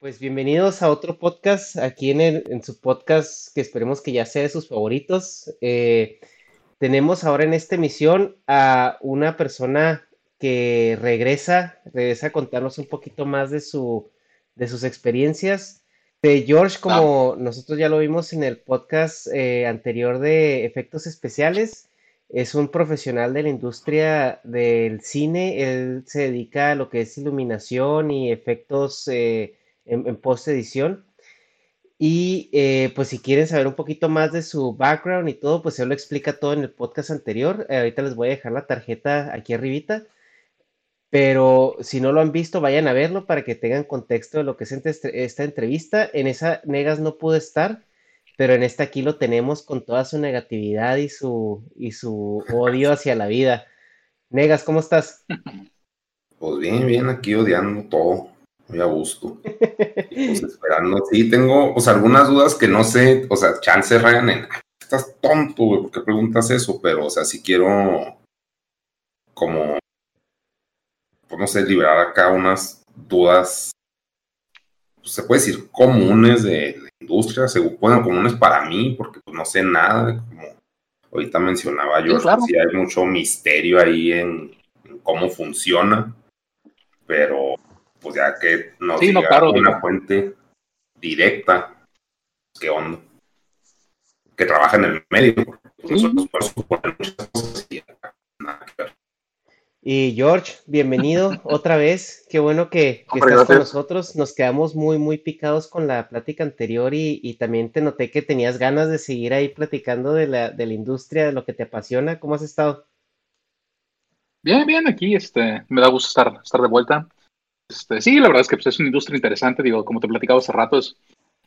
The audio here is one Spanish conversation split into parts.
Pues bienvenidos a otro podcast aquí en, el, en su podcast que esperemos que ya sea de sus favoritos. Eh, tenemos ahora en esta emisión a una persona que regresa, regresa a contarnos un poquito más de, su, de sus experiencias. De George, como nosotros ya lo vimos en el podcast eh, anterior de efectos especiales, es un profesional de la industria del cine. Él se dedica a lo que es iluminación y efectos eh, en, en post edición. Y eh, pues si quieren saber un poquito más de su background y todo, pues él lo explica todo en el podcast anterior. Eh, ahorita les voy a dejar la tarjeta aquí arribita. Pero si no lo han visto, vayan a verlo para que tengan contexto de lo que es esta entrevista. En esa Negas no pudo estar, pero en esta aquí lo tenemos con toda su negatividad y su, y su odio hacia la vida. Negas, ¿cómo estás? Pues bien, bien, aquí odiando todo muy a gusto. pues esperando, sí, tengo, o sea, algunas dudas que no sé, o sea, chance Ryan en, estás tonto, güey, ¿por qué preguntas eso? Pero, o sea, si quiero como, pues no sé, liberar acá unas dudas, pues, se puede decir comunes de la industria, bueno, comunes para mí, porque pues no sé nada, como ahorita mencionaba yo, sí, hay mucho misterio ahí en cómo funciona, pero pues ya que nos sí, una fuente directa, ¿qué onda? Que trabaja en el medio, pues y, George, bienvenido otra vez. Qué bueno que, estás con nosotros. Nos quedamos muy, muy picados con la plática anterior y, también te noté que tenías ganas de seguir ahí platicando de la, de la industria, de lo que te apasiona. ¿Cómo has estado? Bien, bien, aquí este, me da gusto estar, estar de vuelta. Este, sí, la verdad es que pues, es una industria interesante, digo, como te platicaba hace rato, es,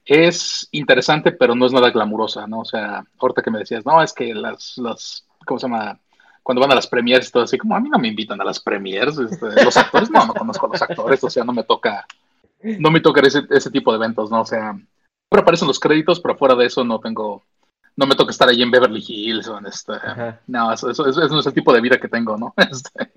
es interesante, pero no es nada glamurosa, ¿no? O sea, ahorita que me decías, no, es que las, las ¿cómo se llama? Cuando van a las premiers y todo así, como a mí no me invitan a las premiers, este, los actores, no, no conozco a los actores, o sea, no me toca, no me toca ese, ese tipo de eventos, ¿no? O sea, pero aparecen los créditos, pero fuera de eso no tengo, no me toca estar ahí en Beverly Hills o en este, no, eso, eso, eso, no es el tipo de vida que tengo, ¿no? Este,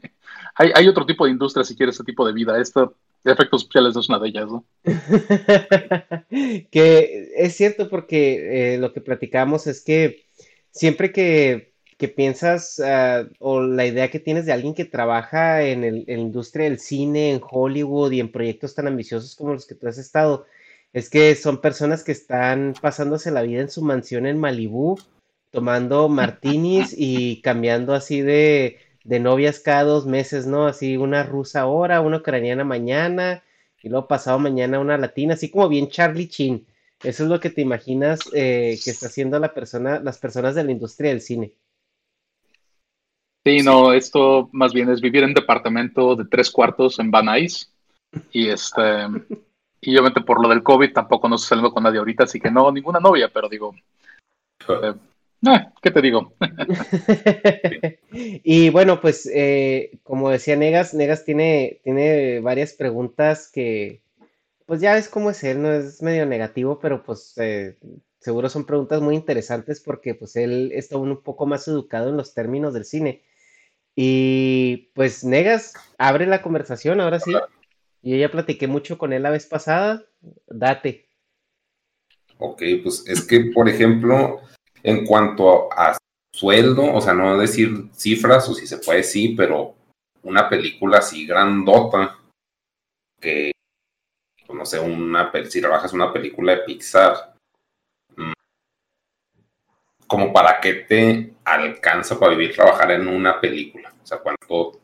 hay, hay, otro tipo de industria si quieres ese tipo de vida. Esto, efectos especiales es una de ellas, ¿no? que es cierto porque eh, lo que platicamos es que siempre que, que piensas uh, o la idea que tienes de alguien que trabaja en, el, en la industria del cine, en Hollywood y en proyectos tan ambiciosos como los que tú has estado, es que son personas que están pasándose la vida en su mansión en Malibú, tomando martinis y cambiando así de de novias cada dos meses, ¿no? Así una rusa ahora, una ucraniana mañana, y luego pasado mañana una latina, así como bien Charlie Chin. Eso es lo que te imaginas eh, que está haciendo la persona, las personas de la industria del cine. Sí, no, esto más bien es vivir en departamento de tres cuartos en Van Nuys. Y este, y obviamente por lo del COVID tampoco no estoy saliendo con nadie ahorita, así que no, ninguna novia, pero digo, eh, Ah, ¿Qué te digo? y bueno, pues eh, como decía Negas, Negas tiene, tiene varias preguntas que, pues ya ves cómo es él, no es medio negativo, pero pues eh, seguro son preguntas muy interesantes porque pues él está un poco más educado en los términos del cine. Y pues Negas, abre la conversación, ahora sí. Yo ya platiqué mucho con él la vez pasada, date. Ok, pues es que, por ejemplo, en cuanto a sueldo, o sea, no decir cifras o si se puede, sí, pero una película así grandota que, pues, no sé, una, si trabajas una película de Pixar, mm, como para qué te alcanza para vivir trabajar en una película, o sea, cuánto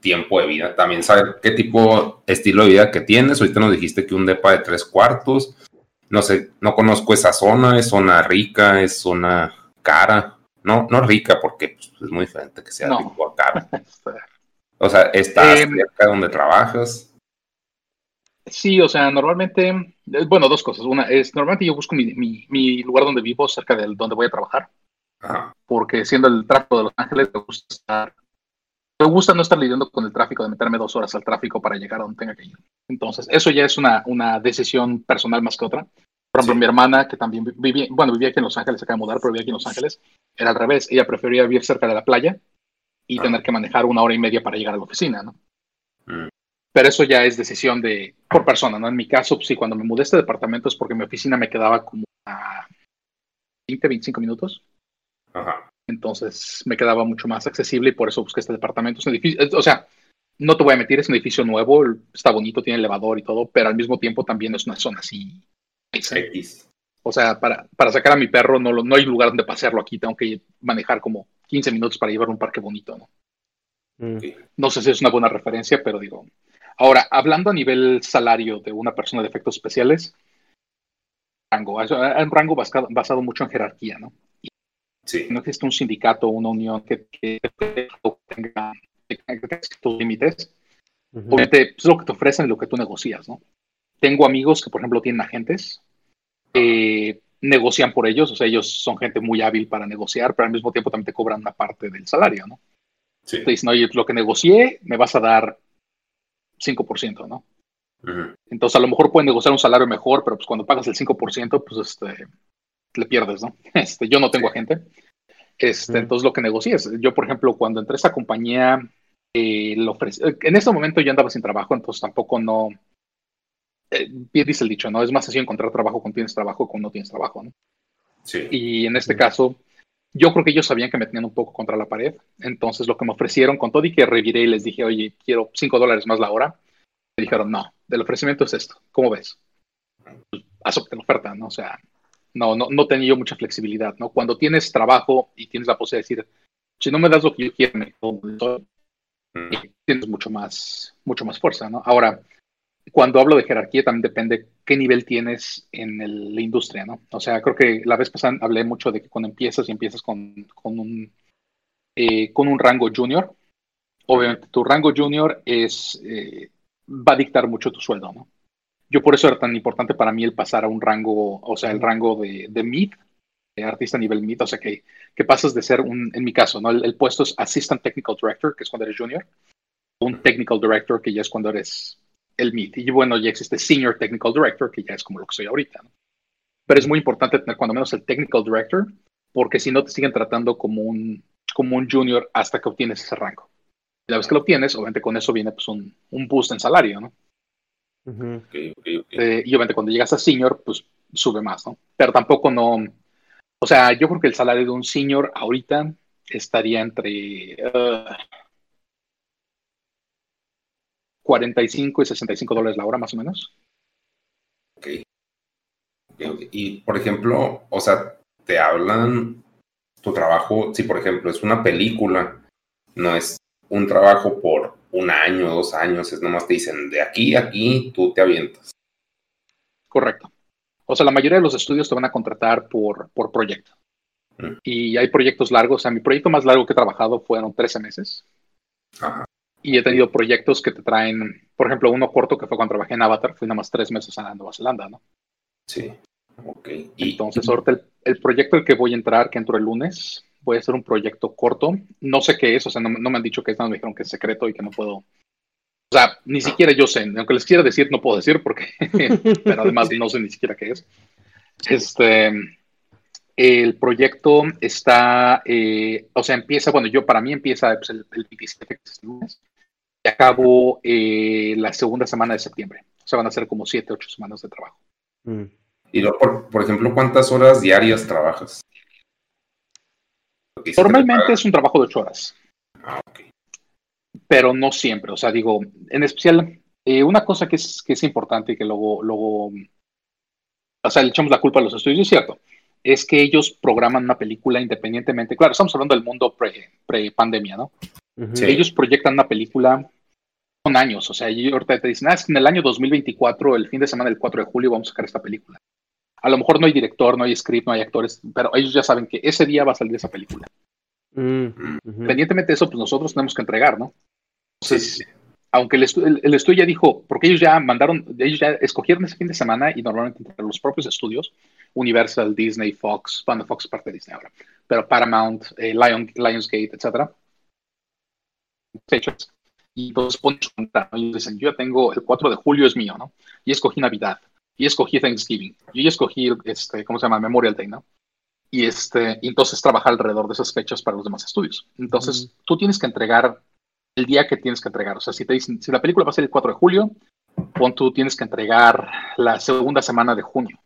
tiempo de vida, también saber qué tipo, estilo de vida que tienes, ahorita nos dijiste que un depa de tres cuartos, no sé, no conozco esa zona, es zona rica, es zona cara. No, no rica porque pues, es muy diferente que sea rico a cara. o sea, ¿estás em, cerca de donde trabajas? Sí, o sea, normalmente, eh, bueno, dos cosas. Una es, normalmente yo busco mi, lugar donde vivo cerca de donde voy a trabajar. Porque siendo el tráfico de Los Ángeles, me gusta estar me gusta no estar lidiando con el tráfico, de meterme dos horas al tráfico para llegar a donde tenga que ir. Entonces, eso ya es una, una decisión personal más que otra. Por ejemplo, mi hermana, que también vivía, bueno, vivía aquí en Los Ángeles, se acaba de mudar, pero vivía aquí en Los Ángeles, era al revés. Ella prefería vivir cerca de la playa y ah. tener que manejar una hora y media para llegar a la oficina, ¿no? Mm. Pero eso ya es decisión de por persona, ¿no? En mi caso, pues, sí, cuando me mudé a este departamento es porque mi oficina me quedaba como a 20, 25 minutos. Ajá. Entonces me quedaba mucho más accesible y por eso busqué este departamento. Es un edificio, o sea, no te voy a mentir, es un edificio nuevo, está bonito, tiene elevador y todo, pero al mismo tiempo también es una zona así. X. O sea, para, para sacar a mi perro no, no hay lugar donde pasearlo aquí, tengo que manejar como 15 minutos para llevar a un parque bonito, ¿no? Mm. No sé si es una buena referencia, pero digo. Ahora, hablando a nivel salario de una persona de efectos especiales, rango, es un rango basado, basado mucho en jerarquía, ¿no? No existe un sindicato o una unión que, tenga, tus límites. Obviamente, es lo que te ofrecen y lo que tú negocias, ¿no? Tengo amigos que, por ejemplo, tienen agentes, que negocian por ellos, o sea, ellos son gente muy hábil para negociar, pero al mismo tiempo también te cobran una parte del salario, ¿no? Sí. Te dicen, oye, lo que negocié me vas a dar 5%, ¿no? Entonces, a lo mejor pueden negociar un salario mejor, pero pues cuando pagas el 5%, pues este, le pierdes, ¿no? Este, yo no tengo agente. Este, Entonces lo que negocié es, yo por ejemplo, cuando entré a esta compañía, eh, en ese momento yo andaba sin trabajo, entonces tampoco no, eh, dice el dicho, ¿no? Es más sencillo encontrar trabajo cuando tienes trabajo que cuando no tienes trabajo, ¿no? Sí. Y en este caso, yo creo que ellos sabían que me tenían un poco contra la pared, entonces lo que me ofrecieron con todo y que reviré y les dije, oye, quiero 5 dólares más la hora, me dijeron, no, el ofrecimiento es esto, ¿cómo ves? Pues, acepté la oferta, ¿no? O sea, no, no, no tenía yo mucha flexibilidad, ¿no? Cuando tienes trabajo y tienes la posibilidad de decir, si no me das lo que yo quiero, me mm. tienes mucho más, mucho más fuerza, ¿no? Ahora, cuando hablo de jerarquía también depende qué nivel tienes en la industria, ¿no? O sea, creo que la vez pasada hablé mucho de que cuando empiezas y empiezas con, con un, eh, con un rango junior, obviamente tu rango junior es, eh, va a dictar mucho tu sueldo, ¿no? Yo por eso era tan importante para mí el pasar a un rango, o sea, el rango de, de mid, de artista a nivel mid, o sea, que, que pasas de ser un, en mi caso, ¿no? El, puesto es Assistant Technical Director, que es cuando eres junior, un Technical Director, que ya es cuando eres el mid. Y bueno, ya existe Senior Technical Director, que ya es como lo que soy ahorita, ¿no? Pero es muy importante tener cuando menos el Technical Director, porque si no te siguen tratando como un, como un junior hasta que obtienes ese rango. Y la vez que lo obtienes, obviamente con eso viene pues un, un boost en salario, ¿no? Eh, y obviamente cuando llegas a senior, pues sube más, ¿no? Pero tampoco no. O sea, yo creo que el salario de un senior ahorita estaría entre 45 y 65 dólares la hora, más o menos. Ok. Y por ejemplo, o sea, te hablan tu trabajo, si por ejemplo es una película, no es un trabajo por un año, dos años, es nomás te dicen, de aquí a aquí tú te avientas. Correcto. O sea, la mayoría de los estudios te van a contratar por, por proyecto. Mm. Y hay proyectos largos. O sea, mi proyecto más largo que he trabajado fueron 13 meses. Y he tenido proyectos que te traen, por ejemplo, uno corto que fue cuando trabajé en Avatar, fui nada más tres meses a Nueva Zelanda, ¿no? Sí. Ok. Entonces, ahorita el, el, proyecto al que voy a entrar, que entro el lunes, voy a hacer un proyecto corto. No sé qué es, o sea, no, me han dicho que es, no me dijeron que es secreto y que no puedo. O sea, ni siquiera yo sé, aunque les quiera decir, no puedo decir porque, pero además no sé ni siquiera qué es. Este, el proyecto está, eh, o sea, empieza, bueno, yo para mí empieza pues, el, 27 de lunes y acabo eh, la segunda semana de septiembre. O sea, van a ser como 7, 8 semanas de trabajo. Mm. Y por, por, ejemplo, ¿cuántas horas diarias trabajas? Normalmente es un trabajo de 8 horas. Ah, ok. Pero no siempre, o sea, digo, en especial, eh, una cosa que es, que es importante y que luego, luego, o sea, le echamos la culpa a los estudios, es cierto, es que ellos programan una película independientemente. Claro, estamos hablando del mundo pre-pandemia, ¿no? Ellos proyectan una película con años, o sea, ellos ahorita te dicen, ah, es que en el año 2024, el fin de semana del 4 de julio, vamos a sacar esta película. A lo mejor no hay director, no hay script, no hay actores, pero ellos ya saben que ese día va a salir esa película. Mm, Independientemente de eso, pues nosotros tenemos que entregar, ¿no? Entonces, aunque el, estudio ya dijo, porque ellos ya mandaron, ellos ya escogieron ese fin de semana y normalmente entre los propios estudios, Universal, Disney, Fox, bueno, Fox es parte de Disney ahora, pero Paramount, eh, Lionsgate, etcétera, fechas. Y entonces ponen su cuenta, ¿no? Y dicen, yo ya tengo, el 4 de julio es mío, ¿no? Y escogí Navidad, y escogí Thanksgiving, yo ya escogí, este, ¿cómo se llama? Memorial Day, ¿no? Y, este, y entonces trabajar alrededor de esas fechas para los demás estudios. Entonces, tú tienes que entregar el día que tienes que entregar. O sea, si te dicen, si la película va a ser el 4 de julio, pon tú tienes que entregar la segunda semana de junio.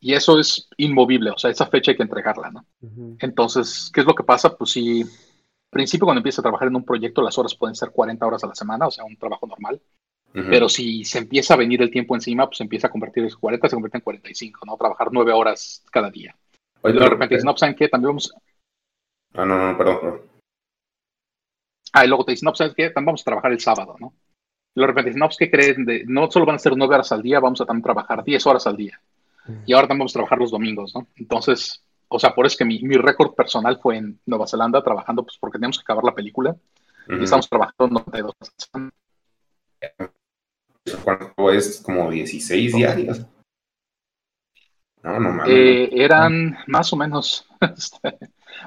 Y eso es inmovible, o sea, esa fecha hay que entregarla, ¿no? Entonces, ¿qué es lo que pasa? Pues si al principio cuando empiezas a trabajar en un proyecto, las horas pueden ser 40 horas a la semana, o sea, un trabajo normal. Pero si se empieza a venir el tiempo encima, pues empieza a convertir de 40, se convierte en 45, ¿no? Trabajar nueve horas cada día. y de repente dicen, no, pues, ¿saben qué? También vamos... Ah, no, no, perdón, perdón. Ah, y luego te dicen, no, pues, ¿sabes qué? También vamos a trabajar el sábado, ¿no? Y de repente dicen, no, pues, ¿qué creen? De, no solo van a ser nueve horas al día, vamos a también trabajar 10 horas al día. Y ahora también vamos a trabajar los domingos, ¿no? Entonces, o sea, por eso es que mi, mi récord personal fue en Nueva Zelanda trabajando, pues porque teníamos que acabar la película. Y estamos trabajando 92 horas. ¿Cuánto es? Como 16 diarias. No, no mames. Eh, eran más o menos. Este,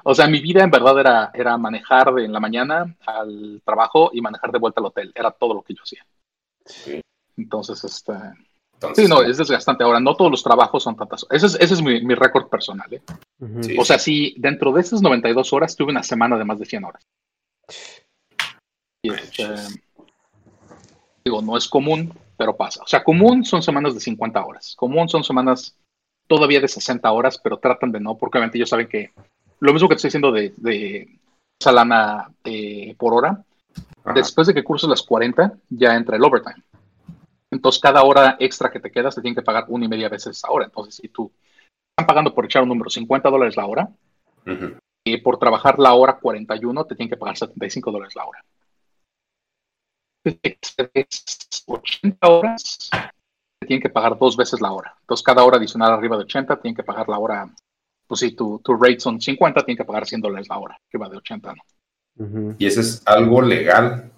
o sea, mi vida en verdad era, era manejar de en la mañana al trabajo y manejar de vuelta al hotel. Era todo lo que yo hacía. Sí. Entonces, este. sí, no, es desgastante. Ahora, no todos los trabajos son tantas. Ese es, ese es mi, mi récord personal. ¿eh? o sea, sí, dentro de esas 92 horas tuve una semana de más de 100 horas. Y este, digo, no es común, pero pasa. O sea, común son semanas de 50 horas. Común son semanas todavía de 60 horas, pero tratan de no, porque obviamente ellos saben que lo mismo que te estoy diciendo de, de esa lana eh, por hora, después de que curses las 40, ya entra el overtime. Entonces, cada hora extra que te quedas te tienen que pagar una y media veces esa hora. Entonces, si tú están pagando por echar un número 50 dólares la hora, y por trabajar la hora 41 te tienen que pagar 75 dólares la hora. 80 horas, te tienen que pagar dos veces la hora. Entonces, cada hora adicional arriba de 80, tienen que pagar la hora. Pues si tu, tu rate son 50, tienen que pagar 100 dólares la hora, que va de 80, ¿no? ¿Y eso es algo legal?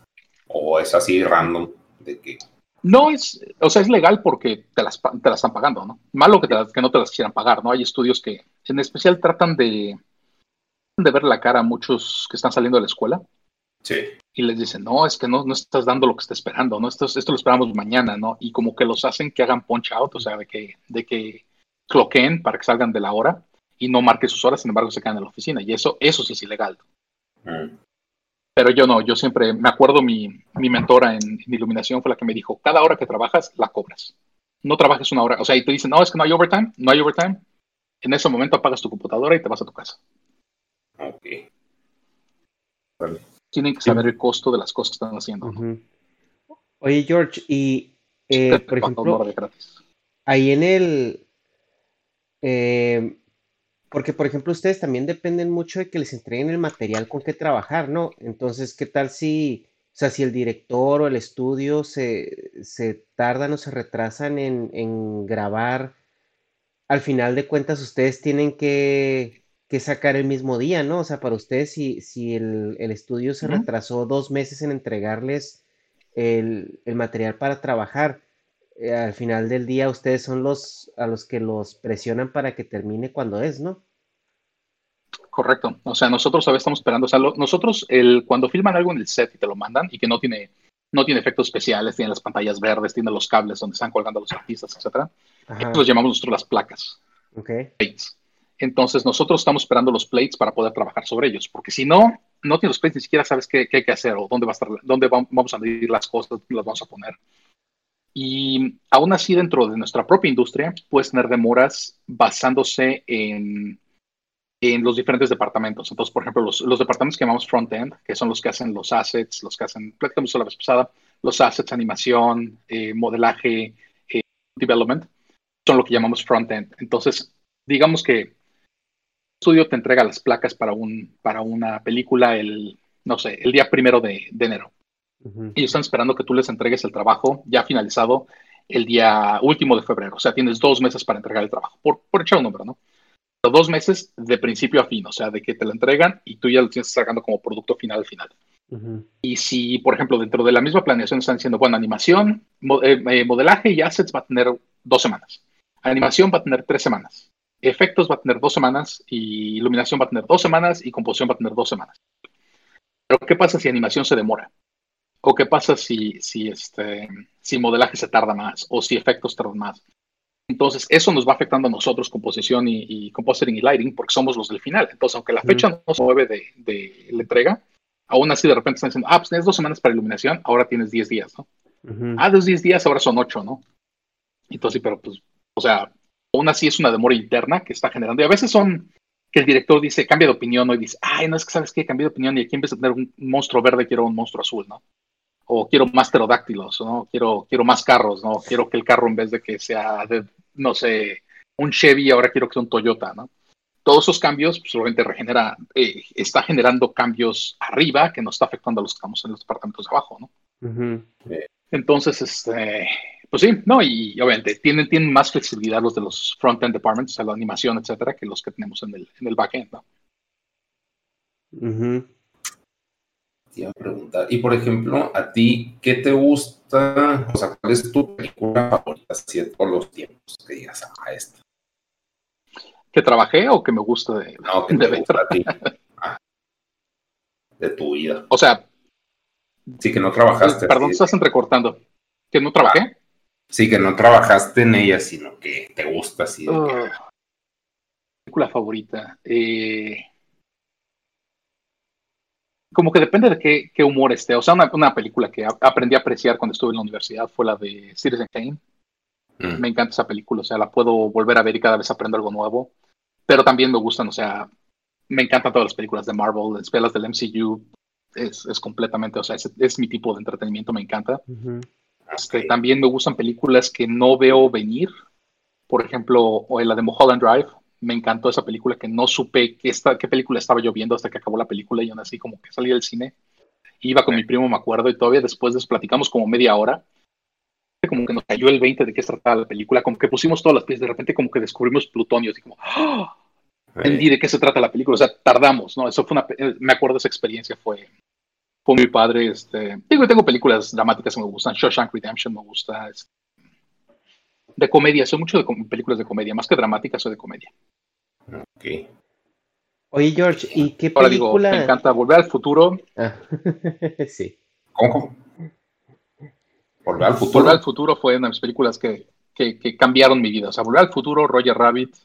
¿O es así random? De que... No es, o sea, es legal porque te las, te las están pagando, ¿no? Malo que, que no te las quieran pagar, ¿no? Hay estudios que en especial tratan de, de ver la cara a muchos que están saliendo de la escuela y les dicen, no, es que no, no estás dando lo que está esperando, ¿no? Esto, esto lo esperamos mañana, ¿no? Y como que los hacen que hagan punch out, o sea, de que, de que cloqueen para que salgan de la hora y no marquen sus horas, sin embargo se quedan en la oficina. Y eso, eso sí es ilegal. Mm. Pero yo no, yo siempre, me acuerdo mi, mi mentora en, iluminación fue la que me dijo, cada hora que trabajas, la cobras. No trabajes una hora. O sea, y te dicen, no, es que no hay overtime, no hay overtime. En ese momento apagas tu computadora y te vas a tu casa. Ok. Vale tienen que saber el costo de las cosas que están haciendo. Oye, George, y eh, por ejemplo, ahí en el... Eh, porque, por ejemplo, ustedes también dependen mucho de que les entreguen el material con que trabajar, ¿no? Entonces, ¿qué tal si, o sea, si el director o el estudio se, se tardan o se retrasan en, en grabar? Al final de cuentas, ustedes tienen que que sacar el mismo día, ¿no? O sea, para ustedes, si, si el, estudio se retrasó dos meses en entregarles el, material para trabajar, eh, al final del día ustedes son los a los que los presionan para que termine cuando es, ¿no? Correcto. O sea, nosotros a veces estamos esperando. O sea, nosotros, el, cuando filman algo en el set y te lo mandan y que no tiene, no tiene efectos especiales, tiene las pantallas verdes, tiene los cables donde están colgando los artistas, etcétera, los llamamos nosotros las placas. Okay. Plates. Entonces, nosotros estamos esperando los plates para poder trabajar sobre ellos, porque si no, no tienes los plates, ni siquiera sabes qué, qué hay que hacer o dónde, va a estar, dónde vamos a medir las cosas, las vamos a poner. Y aún así, dentro de nuestra propia industria, puedes tener demoras basándose en, en los diferentes departamentos. Entonces, por ejemplo, los, los departamentos que llamamos front-end, que son los que hacen los assets, los que hacen, platicamos la vez pasada, los assets, animación, eh, modelaje, eh, development, son lo que llamamos front-end. Entonces, digamos que estudio te entrega las placas para, un, para una película el, no sé, el día primero de, de enero. Y están esperando que tú les entregues el trabajo ya finalizado el día último de febrero. O sea, tienes dos meses para entregar el trabajo, por, por echar un número, ¿no? Pero dos meses de principio a fin, o sea, de que te lo entregan y tú ya lo tienes sacando como producto final al final. Y si, por ejemplo, dentro de la misma planeación están diciendo, bueno, animación, eh, eh, modelaje y assets va a tener dos semanas. Animación va a tener tres semanas. Efectos va a tener dos semanas y iluminación va a tener dos semanas y composición va a tener dos semanas. Pero ¿qué pasa si animación se demora? ¿O qué pasa si, si, este, si modelaje se tarda más o si efectos tardan más? Entonces, eso nos va afectando a nosotros, composición y, y compositing y lighting, porque somos los del final. Entonces, aunque la fecha no se mueve de, de, la entrega, aún así de repente están diciendo, ah, pues tienes dos semanas para iluminación, ahora tienes 10 días, ¿no? Ah, dos 10 días, ahora son 8, ¿no? Entonces, pero pues, o sea, aún así es una demora interna que está generando. Y a veces son que el director dice, cambia de opinión, y dice, ay, no es que sabes qué, cambié de opinión y aquí en vez de tener un monstruo verde, quiero un monstruo azul, ¿no? o quiero más pterodáctilos, ¿no? Quiero, quiero más carros, ¿no? Quiero que el carro en vez de que sea de, no sé, un Chevy, ahora quiero que sea un Toyota, ¿no? Todos esos cambios, pues obviamente regenera, eh, está generando cambios arriba que nos está afectando a los que estamos en los departamentos de abajo, ¿no? Entonces, este, pues sí, no, y, obviamente tienen, tienen más flexibilidad los de los front-end departments, o sea, la animación, etcétera, que los que tenemos en el, en el back-end, ¿no? te iba a preguntar. Y por ejemplo, a ti, ¿qué te gusta? O sea, ¿cuál es tu película favorita así de todos los tiempos? Que digas, ah, esta. ¿Que trabajé o que me gusta de, no, que de te gusta a ti. Ah, de tu vida. O sea. Sí, que no trabajaste. Perdón, así. estás entrecortando. ¿Que no trabajé? Sí, que no trabajaste en ella, sino que te gusta así. Uh, que... Película favorita. Eh como que depende de qué, qué humor esté. O sea, una, una, película que aprendí a apreciar cuando estuve en la universidad fue la de Citizen Kane. Mm. Me encanta esa película, o sea, la puedo volver a ver y cada vez aprendo algo nuevo. Pero también me gustan, o sea, me encantan todas las películas de Marvel, las pelas del MCU. Es, es completamente, o sea, es, es, mi tipo de entretenimiento, me encanta. Uh -huh. Este, también me gustan películas que no veo venir. Por ejemplo, la de Mulholland Drive, me encantó esa película que no supe qué, esta, qué película estaba yo viendo hasta que acabó la película y aún así como que salí del cine. Iba con mi primo, me acuerdo, y todavía después les platicamos como media hora. Como que nos cayó el 20 de qué se trataba la película, como que pusimos todas las piezas, de repente como que descubrimos plutonio, así como, ¡Oh! entendí de qué se trata la película, o sea, tardamos, ¿no? Eso fue una, me acuerdo esa experiencia, fue, fue muy padre, este, digo, tengo películas dramáticas que me gustan, Shawshank Redemption me gusta, de comedia, soy mucho de películas de comedia, más que dramáticas, soy de comedia. Ok. Oye, George, ¿y qué Ahora película? digo, me encanta Volver al Futuro. Ah. sí. ¿Cómo? Volver al Futuro. Volver al Futuro fue una de mis películas que, que, que cambiaron mi vida. O sea, Volver al Futuro, Roger Rabbit,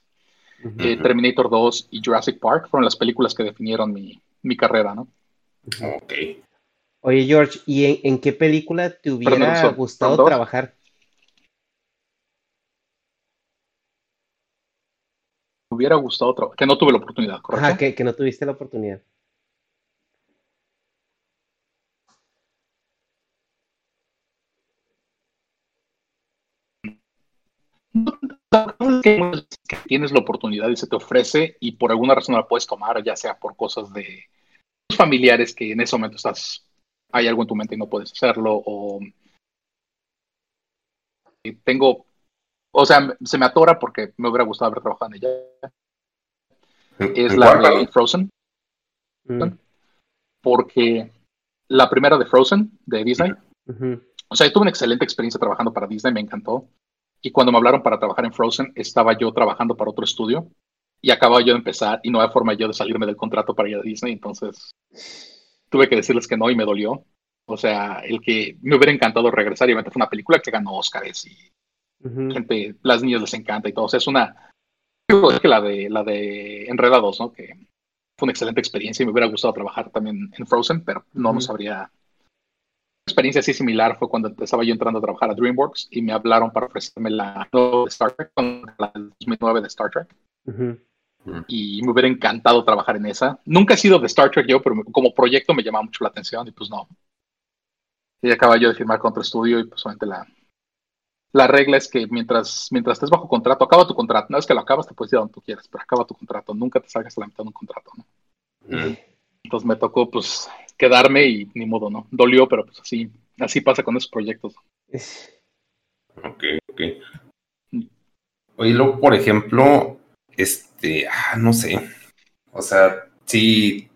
uh -huh. eh, Terminator 2 y Jurassic Park fueron las películas que definieron mi, mi carrera, ¿no? Ok. Oye, George, ¿y en, en qué película te hubiera Perdón, gustado trabajar? hubiera gustado trabajar, que no tuve la oportunidad, ¿correcto? Ajá, que, que no tuviste la oportunidad. que tienes la oportunidad y se te ofrece y por alguna razón la puedes tomar, ya sea por cosas de familiares que en ese momento estás, hay algo en tu mente y no puedes hacerlo, o tengo o sea, se me atora porque me hubiera gustado haber trabajado en ella. Es la de Frozen. Mm. Porque la primera de Frozen, de Disney, O sea, yo tuve una excelente experiencia trabajando para Disney, me encantó. Y cuando me hablaron para trabajar en Frozen, estaba yo trabajando para otro estudio y acababa yo de empezar y no había forma yo de salirme del contrato para ir a Disney, entonces tuve que decirles que no y me dolió. O sea, el que me hubiera encantado regresar y fue una película que ganó Oscars y gente, las niñas les encanta y todo. O sea, es una, que la de, la de Enredados, ¿no? Que fue una excelente experiencia y me hubiera gustado trabajar también en Frozen, pero no nos habría experiencia así similar fue cuando estaba yo entrando a trabajar a DreamWorks y me hablaron para ofrecerme la de Star Trek, la 2009 de Star Trek. Y me hubiera encantado trabajar en esa. Nunca he sido de Star Trek yo, pero como proyecto me llamaba mucho la atención y pues no. Y acaba yo de firmar con otro estudio y pues solamente la, la regla es que mientras, mientras estés bajo contrato, acaba tu contrato. Una vez que lo acabas, te puedes ir a donde tú quieras, pero acaba tu contrato. Nunca te salgas a la mitad de un contrato, ¿no? Entonces me tocó, pues, quedarme y ni modo, ¿no? Dolió, pero pues así, así pasa con esos proyectos. Ok, ok. Oye, luego, por ejemplo, este, ah, no sé. O sea, si,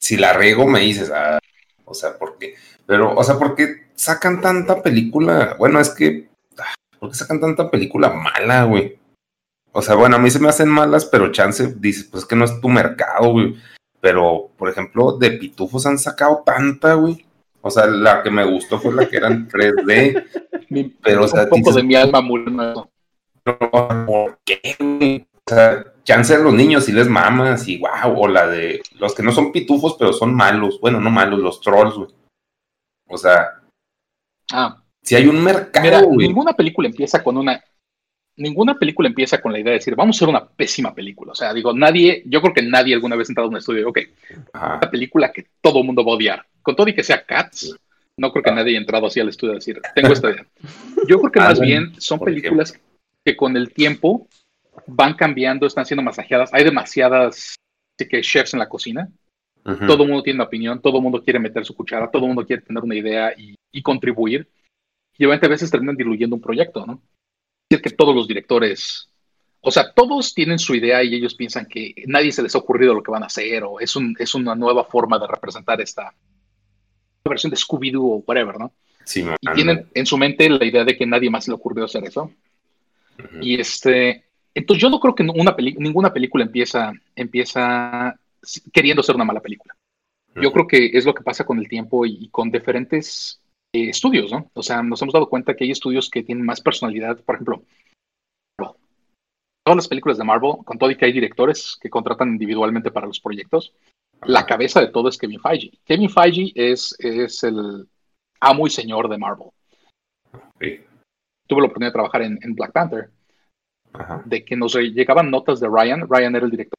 si la riego me dices, ah, o sea, ¿por qué? Pero, o sea, ¿por qué sacan tanta película? Bueno, es que, ah, ¿por qué sacan tanta película mala, güey? O sea, bueno, a mí se me hacen malas, pero chance dices, pues que no es tu mercado, güey. Pero, por ejemplo, de pitufos han sacado tanta, güey. O sea, la que me gustó fue la que era en 3D. pero, o sea, un poco de mi alma murió. ¿Por qué, güey? O sea, chance a los niños si les mamas y wow, o la de los que no son pitufos, pero son malos. Bueno, no malos, los trolls, güey. O sea, ah. si hay un mercado, Mira, ninguna película empieza con una ninguna película empieza con la idea de decir, vamos a hacer una pésima película. O sea, digo, nadie, yo creo que nadie alguna vez ha entrado a un estudio ok, una película que todo el mundo va a odiar. Con todo y que sea Cats, no creo que nadie haya entrado así al estudio a decir, tengo esta idea. Yo creo que más bien son películas que con el tiempo van cambiando, están siendo masajeadas. Hay demasiadas que chefs en la cocina. Todo el mundo tiene una opinión, todo el mundo quiere meter su cuchara, todo el mundo quiere tener una idea y, y contribuir. Y obviamente a veces terminan diluyendo un proyecto, ¿no? decir que todos los directores, o sea, todos tienen su idea y ellos piensan que nadie se les ha ocurrido lo que van a hacer o es, un, es una nueva forma de representar esta versión de Scooby-Doo o whatever, ¿no? Sí, y tienen en su mente la idea de que nadie más le ocurrió hacer eso. Y este, entonces yo no creo que una ninguna película empieza, empieza queriendo ser una mala película. Yo creo que es lo que pasa con el tiempo y con diferentes eh, estudios, ¿no? O sea, nos hemos dado cuenta que hay estudios que tienen más personalidad. Por ejemplo, todas las películas de Marvel, con todo y que hay directores que contratan individualmente para los proyectos, la cabeza de todo es Kevin Feige. Kevin Feige es, es el amo y señor de Marvel. Tuve la oportunidad de trabajar en, Black Panther, de que nos llegaban notas de Ryan, Ryan era el director,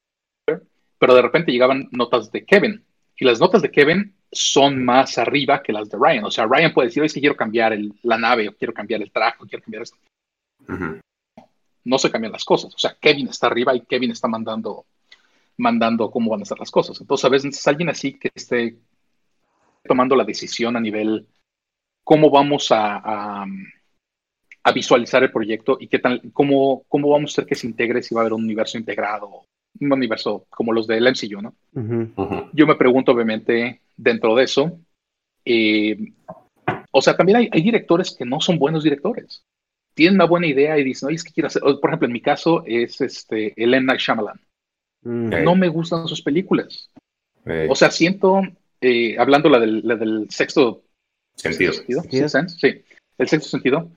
pero de repente llegaban notas de Kevin, y las notas de Kevin son más arriba que las de Ryan. O sea, Ryan puede decir, es que quiero cambiar la nave, o quiero cambiar el traje, o quiero cambiar esto. No se cambian las cosas. O sea, Kevin está arriba y Kevin está mandando, mandando cómo van a ser las cosas. Entonces, a veces es alguien así que esté tomando la decisión a nivel cómo vamos a, a, visualizar el proyecto y qué tal, cómo, cómo vamos a hacer que se integre si va a haber un universo integrado un universo como los del MCU, ¿no? Yo me pregunto, obviamente, dentro de eso, eh, o sea, también hay, directores que no son buenos directores. Tienen una buena idea y dicen, oye, es que quiero hacer, por ejemplo, en mi caso es este, el M. Night Shyamalan. Mm. No me gustan sus películas. O sea, siento, eh, hablando la del, la del sexto sentido, sí, el sexto sentido,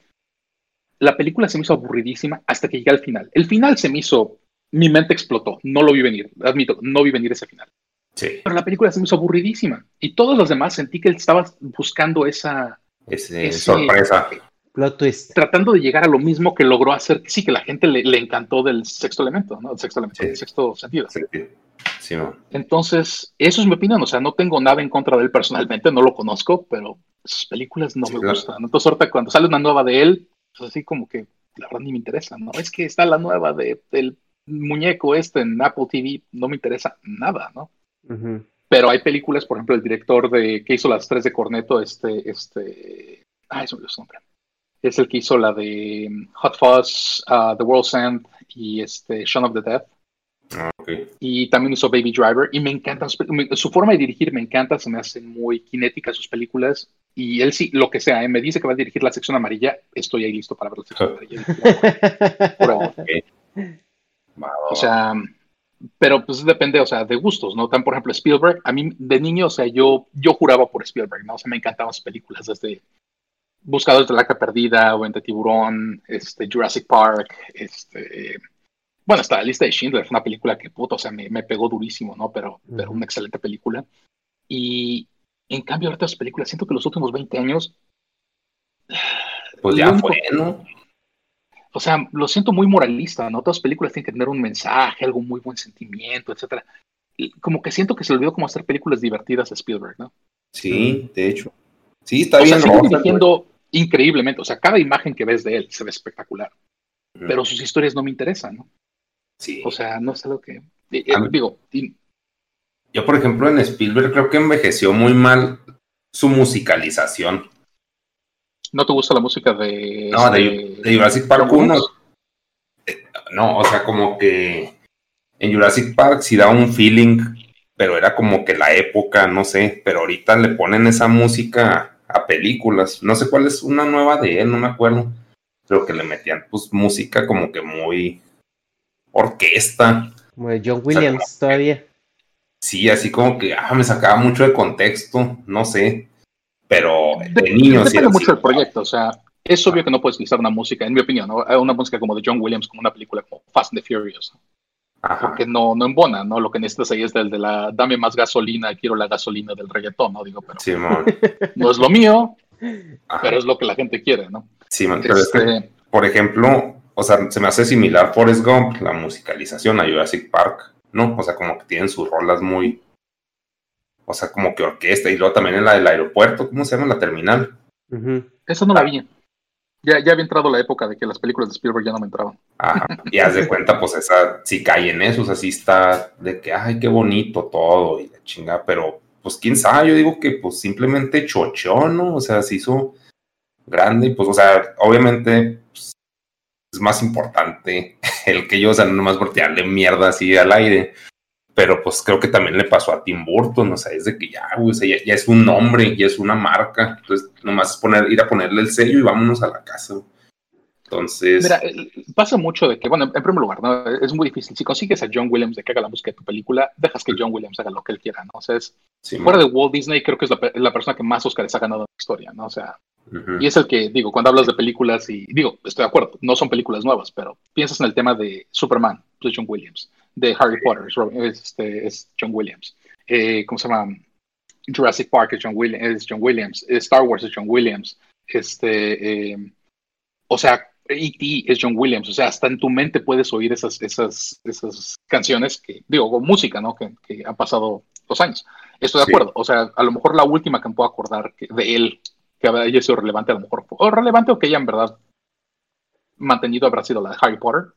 la película se me hizo aburridísima hasta que llegué al final. El final se me hizo mi mente explotó. No lo vi venir. Admito, no vi venir ese final. Sí. Pero la película se me hizo aburridísima. Y todos los demás sentí que él estaba buscando esa. ese, sorpresa. Plot twist. Tratando de llegar a lo mismo que logró hacer. Sí, que la gente le, encantó del sexto elemento, ¿no? El sexto elemento, el sexto sentido. Sí. Sí, Entonces, eso es mi opinión. O sea, no tengo nada en contra de él personalmente, no lo conozco, pero sus películas no me gustan. Entonces, ahorita cuando sale una nueva de él, pues así como que la verdad ni me interesa, ¿no? Es que está la nueva de, del muñeco este en Apple TV no me interesa nada, ¿no? Pero hay películas, por ejemplo, el director de que hizo las tres de Corneto, este, este, ah, eso me su nombre. Es el que hizo la de um, Hot Fuzz, uh, The World's End y este Shaun of the Dead. Ah, y también hizo Baby Driver y me encanta su, forma de dirigir, me encanta, se me hace muy cinética sus películas Y él sí, lo que sea, ¿eh? me dice que va a dirigir la sección amarilla, estoy ahí listo para ver la sección amarilla. O sea, pero pues depende, o sea, de gustos, ¿no? Tan, por ejemplo, Spielberg, a mí de niño, o sea, yo, yo juraba por Spielberg, ¿no? O sea, me encantaban sus películas, desde Buscadores de la Arca Perdida, o Entre Tiburón, este, Jurassic Park, este... Bueno, está la lista de Schindler, una película que, puto, o sea, me, me pegó durísimo, ¿no? Pero, pero una excelente película. Y en cambio, ahorita las películas, siento que los últimos 20 años... Pues ya fue, ¿no? o sea, lo siento muy moralista, ¿no? Todas las películas tienen que tener un mensaje, algo muy buen sentimiento, etcétera. Y como que siento que se olvidó cómo hacer películas divertidas a Spielberg, ¿no? Sí, de hecho. Sí, está bien. Sea, sigue dirigiendo increíblemente, o sea, cada imagen que ves de él se ve espectacular, pero sus historias no me interesan, ¿no? Sí. O sea, no sé lo que... Eh, digo... Yo, por ejemplo, en Spielberg creo que envejeció muy mal su musicalización. ¿No te gusta la música de... No, de, de Jurassic Park 1. Eh, no, o sea, como que en Jurassic Park sí da un feeling, pero era como que la época, no sé, pero ahorita le ponen esa música a películas. No sé cuál es una nueva de él, no me acuerdo. Pero que le metían pues música como que muy orquesta. Como de John Williams todavía. Sí, así como que ah, me sacaba mucho de contexto, no sé pero de, niños. Depende mucho del proyecto, o sea, es obvio que no puedes utilizar una música, en mi opinión, ¿no? una música como de John Williams, como una película como Fast and the Furious. Porque no, no embona, ¿no? Lo que necesitas ahí es del de la dame más gasolina, quiero la gasolina del reggaetón, ¿no? Digo, pero no es lo mío, pero es lo que la gente quiere, ¿no? Sí, man, pero este por ejemplo, o sea, se me hace similar Forrest Gump, la musicalización a Jurassic Park, ¿no? O sea, como que tienen sus rolas muy, o sea, como que orquesta, y luego también en la del aeropuerto, ¿cómo se llama? La terminal. Eso no la vi. Ya, ya había entrado la época de que las películas de Spielberg ya no me entraban. Ajá. Y haz de cuenta, pues esa sí cae en eso, o sea, sí está de que, ay, qué bonito todo, y la chinga, pero pues quién sabe, yo digo que pues simplemente chocheó, ¿no? O sea, se hizo grande, y pues, o sea, obviamente pues, es más importante el que yo, o sea, no nomás voltearle mierda así al aire, pero pues creo que también le pasó a Tim Burton, o sea, es de que ya, güey, ya, es un nombre, ya es una marca, entonces nomás es poner, ir a ponerle el sello y vámonos a la casa. Entonces... Mira, pasa mucho de que, bueno, en primer lugar, ¿no? Es muy difícil. Si consigues a John Williams de que haga la música de tu película, dejas que John Williams haga lo que él quiera, ¿no? O sea, es, fuera de Walt Disney, creo que es la, persona que más Oscars ha ganado en la historia, ¿no? O sea, y es el que, digo, cuando hablas de películas y, digo, estoy de acuerdo, no son películas nuevas, pero piensas en el tema de Superman, pues John Williams de Harry Potter es, este, es John Williams. Eh, ¿Cómo se llama? Jurassic Park es John, Williams, es John Williams. Star Wars es John Williams. Este, eh, o sea, E.T. es John Williams. O sea, hasta en tu mente puedes oír esas, esas, esas canciones que, digo, música, ¿no? Que, que han pasado los años. Estoy de acuerdo. O sea, a lo mejor la última que me puedo acordar de él, que haya sido relevante, a lo mejor, o relevante o que ella en verdad mantenido habrá sido la de Harry Potter.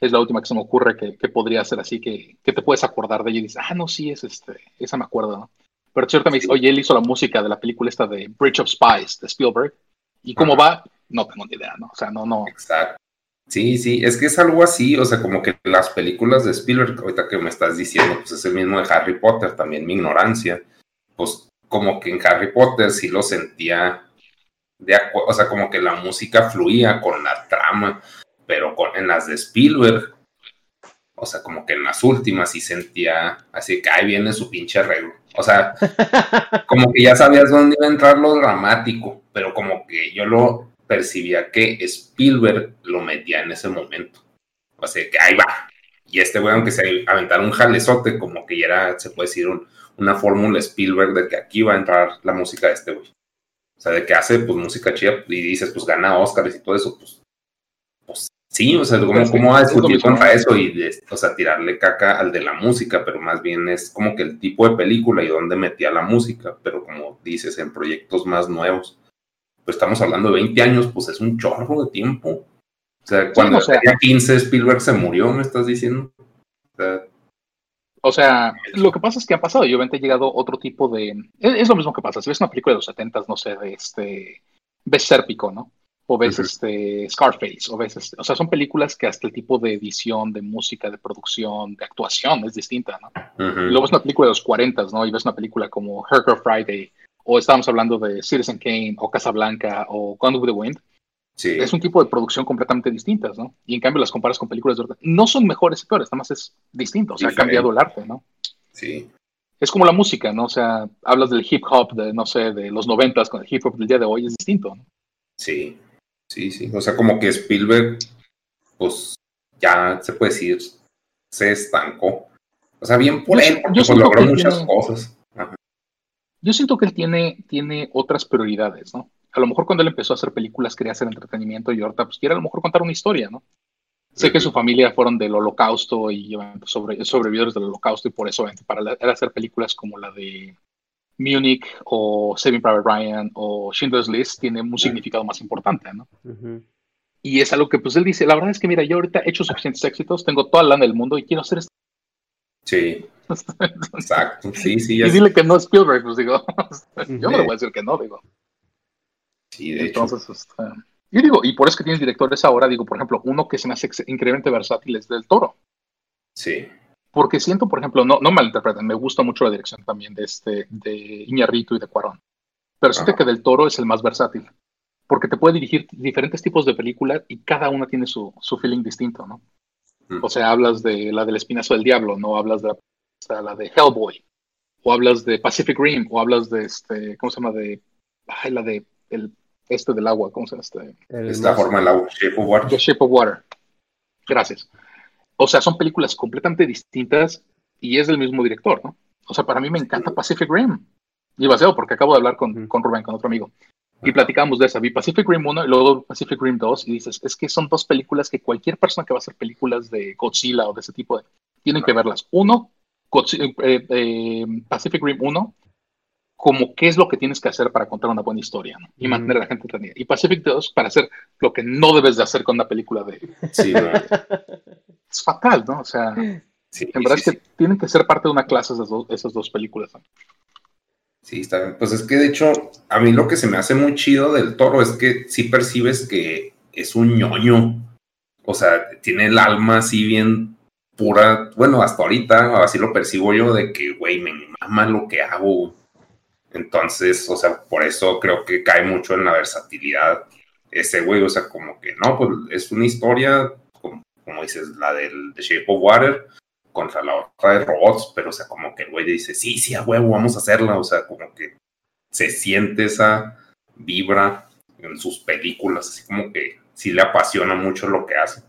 Es la última que se me ocurre que, podría ser así, que, te puedes acordar de ella y dices, ah, no, sí, es este, esa me acuerdo, ¿no? Pero cierto me dice, oye, él hizo la música de la película esta de Bridge of Spies de Spielberg. ¿Y cómo va? No tengo ni idea, ¿no? O sea, no, no. Exacto. Sí, sí, es que es algo así, o sea, como que las películas de Spielberg, ahorita que me estás diciendo, pues es el mismo de Harry Potter, también mi ignorancia, pues como que en Harry Potter sí lo sentía, de o sea, como que la música fluía con la trama, pero con, en las de Spielberg, o sea, como que en las últimas sí sentía así que ahí viene su pinche arreglo. O sea, como que ya sabías dónde iba a entrar lo dramático, pero como que yo lo percibía que Spielberg lo metía en ese momento. O sea, que ahí va. Y este güey, aunque se aventara un jalezote, como que ya era, se puede decir, una fórmula Spielberg de que aquí va a entrar la música de este güey. O sea, de que hace pues música chida y dices, pues gana Oscars y todo eso, pues Sí, o sea, ¿cómo, va a discutir contra eso y, o sea, tirarle caca al de la música? Pero más bien es como que el tipo de película y dónde metía la música, pero como dices, en proyectos más nuevos. Pues estamos hablando de 20 años, pues es un chorro de tiempo. O sea, cuando tenía 15 Spielberg se murió, me estás diciendo. O sea, lo que pasa es que ha pasado, y obviamente ha llegado otro tipo de... Es, lo mismo que pasa, si ves una película de los 70, no sé, de este... Ves Sérpico, ¿no? o ves este Scarface, o ves, este, o sea, son películas que hasta el tipo de edición, de música, de producción, de actuación es distinta, ¿no? Luego ves una película de los 40, ¿no? Y ves una película como Hurricane Friday o estábamos hablando de Citizen Kane, o Casablanca, o Gone with the Wind, es un tipo de producción completamente distintas, ¿no? Y en cambio las comparas con películas de orden. No son mejores y peores, nada más es distinto, o sea, ha cambiado el arte, ¿no? Sí. Es como la música, ¿no? O sea, hablas del hip hop de, no sé, de los noventas con el hip hop del día de hoy, es distinto, ¿no? Sí, sí, sí. O sea, como que Spielberg, pues ya se puede decir, se estancó. O sea, bien por él, porque pues, logró muchas cosas. Yo siento que él tiene, tiene otras prioridades, ¿no? A lo mejor cuando él empezó a hacer películas quería hacer entretenimiento y ahorita pues quiere a lo mejor contar una historia, ¿no? Sé que su familia fueron del holocausto y sobre, sobrevividores del holocausto y por eso para él hacer películas como la de Munich o Saving Private Ryan o Schindler's List tiene un significado más importante, ¿no? Y es algo que pues él dice, la verdad es que mira, yo ahorita he hecho suficientes éxitos, tengo toda la lana del mundo y quiero hacer esto. Sí. Exacto. Sí, sí. y dile que no es Spielberg, pues digo, yo no le voy a decir que no, digo. Sí, de Entonces, hecho. Este, yo digo, y por eso que tienes directores ahora, digo, por ejemplo, uno que se me hace increíblemente versátil es del Toro. Sí. Porque siento, por ejemplo, no, no malinterpreten, me gusta mucho la dirección también de este, de Iñarrito y de Cuarón. Pero siento que del Toro es el más versátil. Porque te puede dirigir diferentes tipos de películas y cada una tiene su, su feeling distinto, ¿no? Mm. O sea, hablas de la del Espinazo del Diablo, no hablas de la, la, de Hellboy, o hablas de Pacific Rim, o hablas de este, ¿cómo se llama? De, ay, la de el este del agua, ¿cómo se llama este? Es la forma del agua, Shape of Water. The Shape of Water. Gracias. O sea, son películas completamente distintas y es del mismo director, ¿no? O sea, para mí me encanta Pacific Rim. Y vacío porque acabo de hablar con, con Rubén, con otro amigo. Y platicamos de esa. Vi Pacific Rim 1 y luego Pacific Rim 2 y dices, es que son dos películas que cualquier persona que va a hacer películas de Godzilla o de ese tipo de... Tienen que verlas. Uno, eh, eh, Pacific Rim 1 como qué es lo que tienes que hacer para contar una buena historia ¿no? y mantener a la gente entretenida. Y Pacific 2 para hacer lo que no debes de hacer con una película de... Sí, es fatal, ¿no? O sea, en verdad es que tienen que ser parte de una clase esas dos, esas dos películas. Sí, está bien. Pues es que de hecho, a mí lo que se me hace muy chido del toro es que sí percibes que es un ñoño. O sea, tiene el alma así bien pura. Bueno, hasta ahorita, así lo percibo yo, de que, güey, me mama lo que hago. Entonces, o sea, por eso creo que cae mucho en la versatilidad ese güey, o sea, como que no, pues es una historia, como, dices, la del The Shape of Water contra la otra de robots, pero o sea, como que el güey dice, sí, sí, a huevo, vamos a hacerla, o sea, como que se siente esa vibra en sus películas, así como que sí le apasiona mucho lo que hace.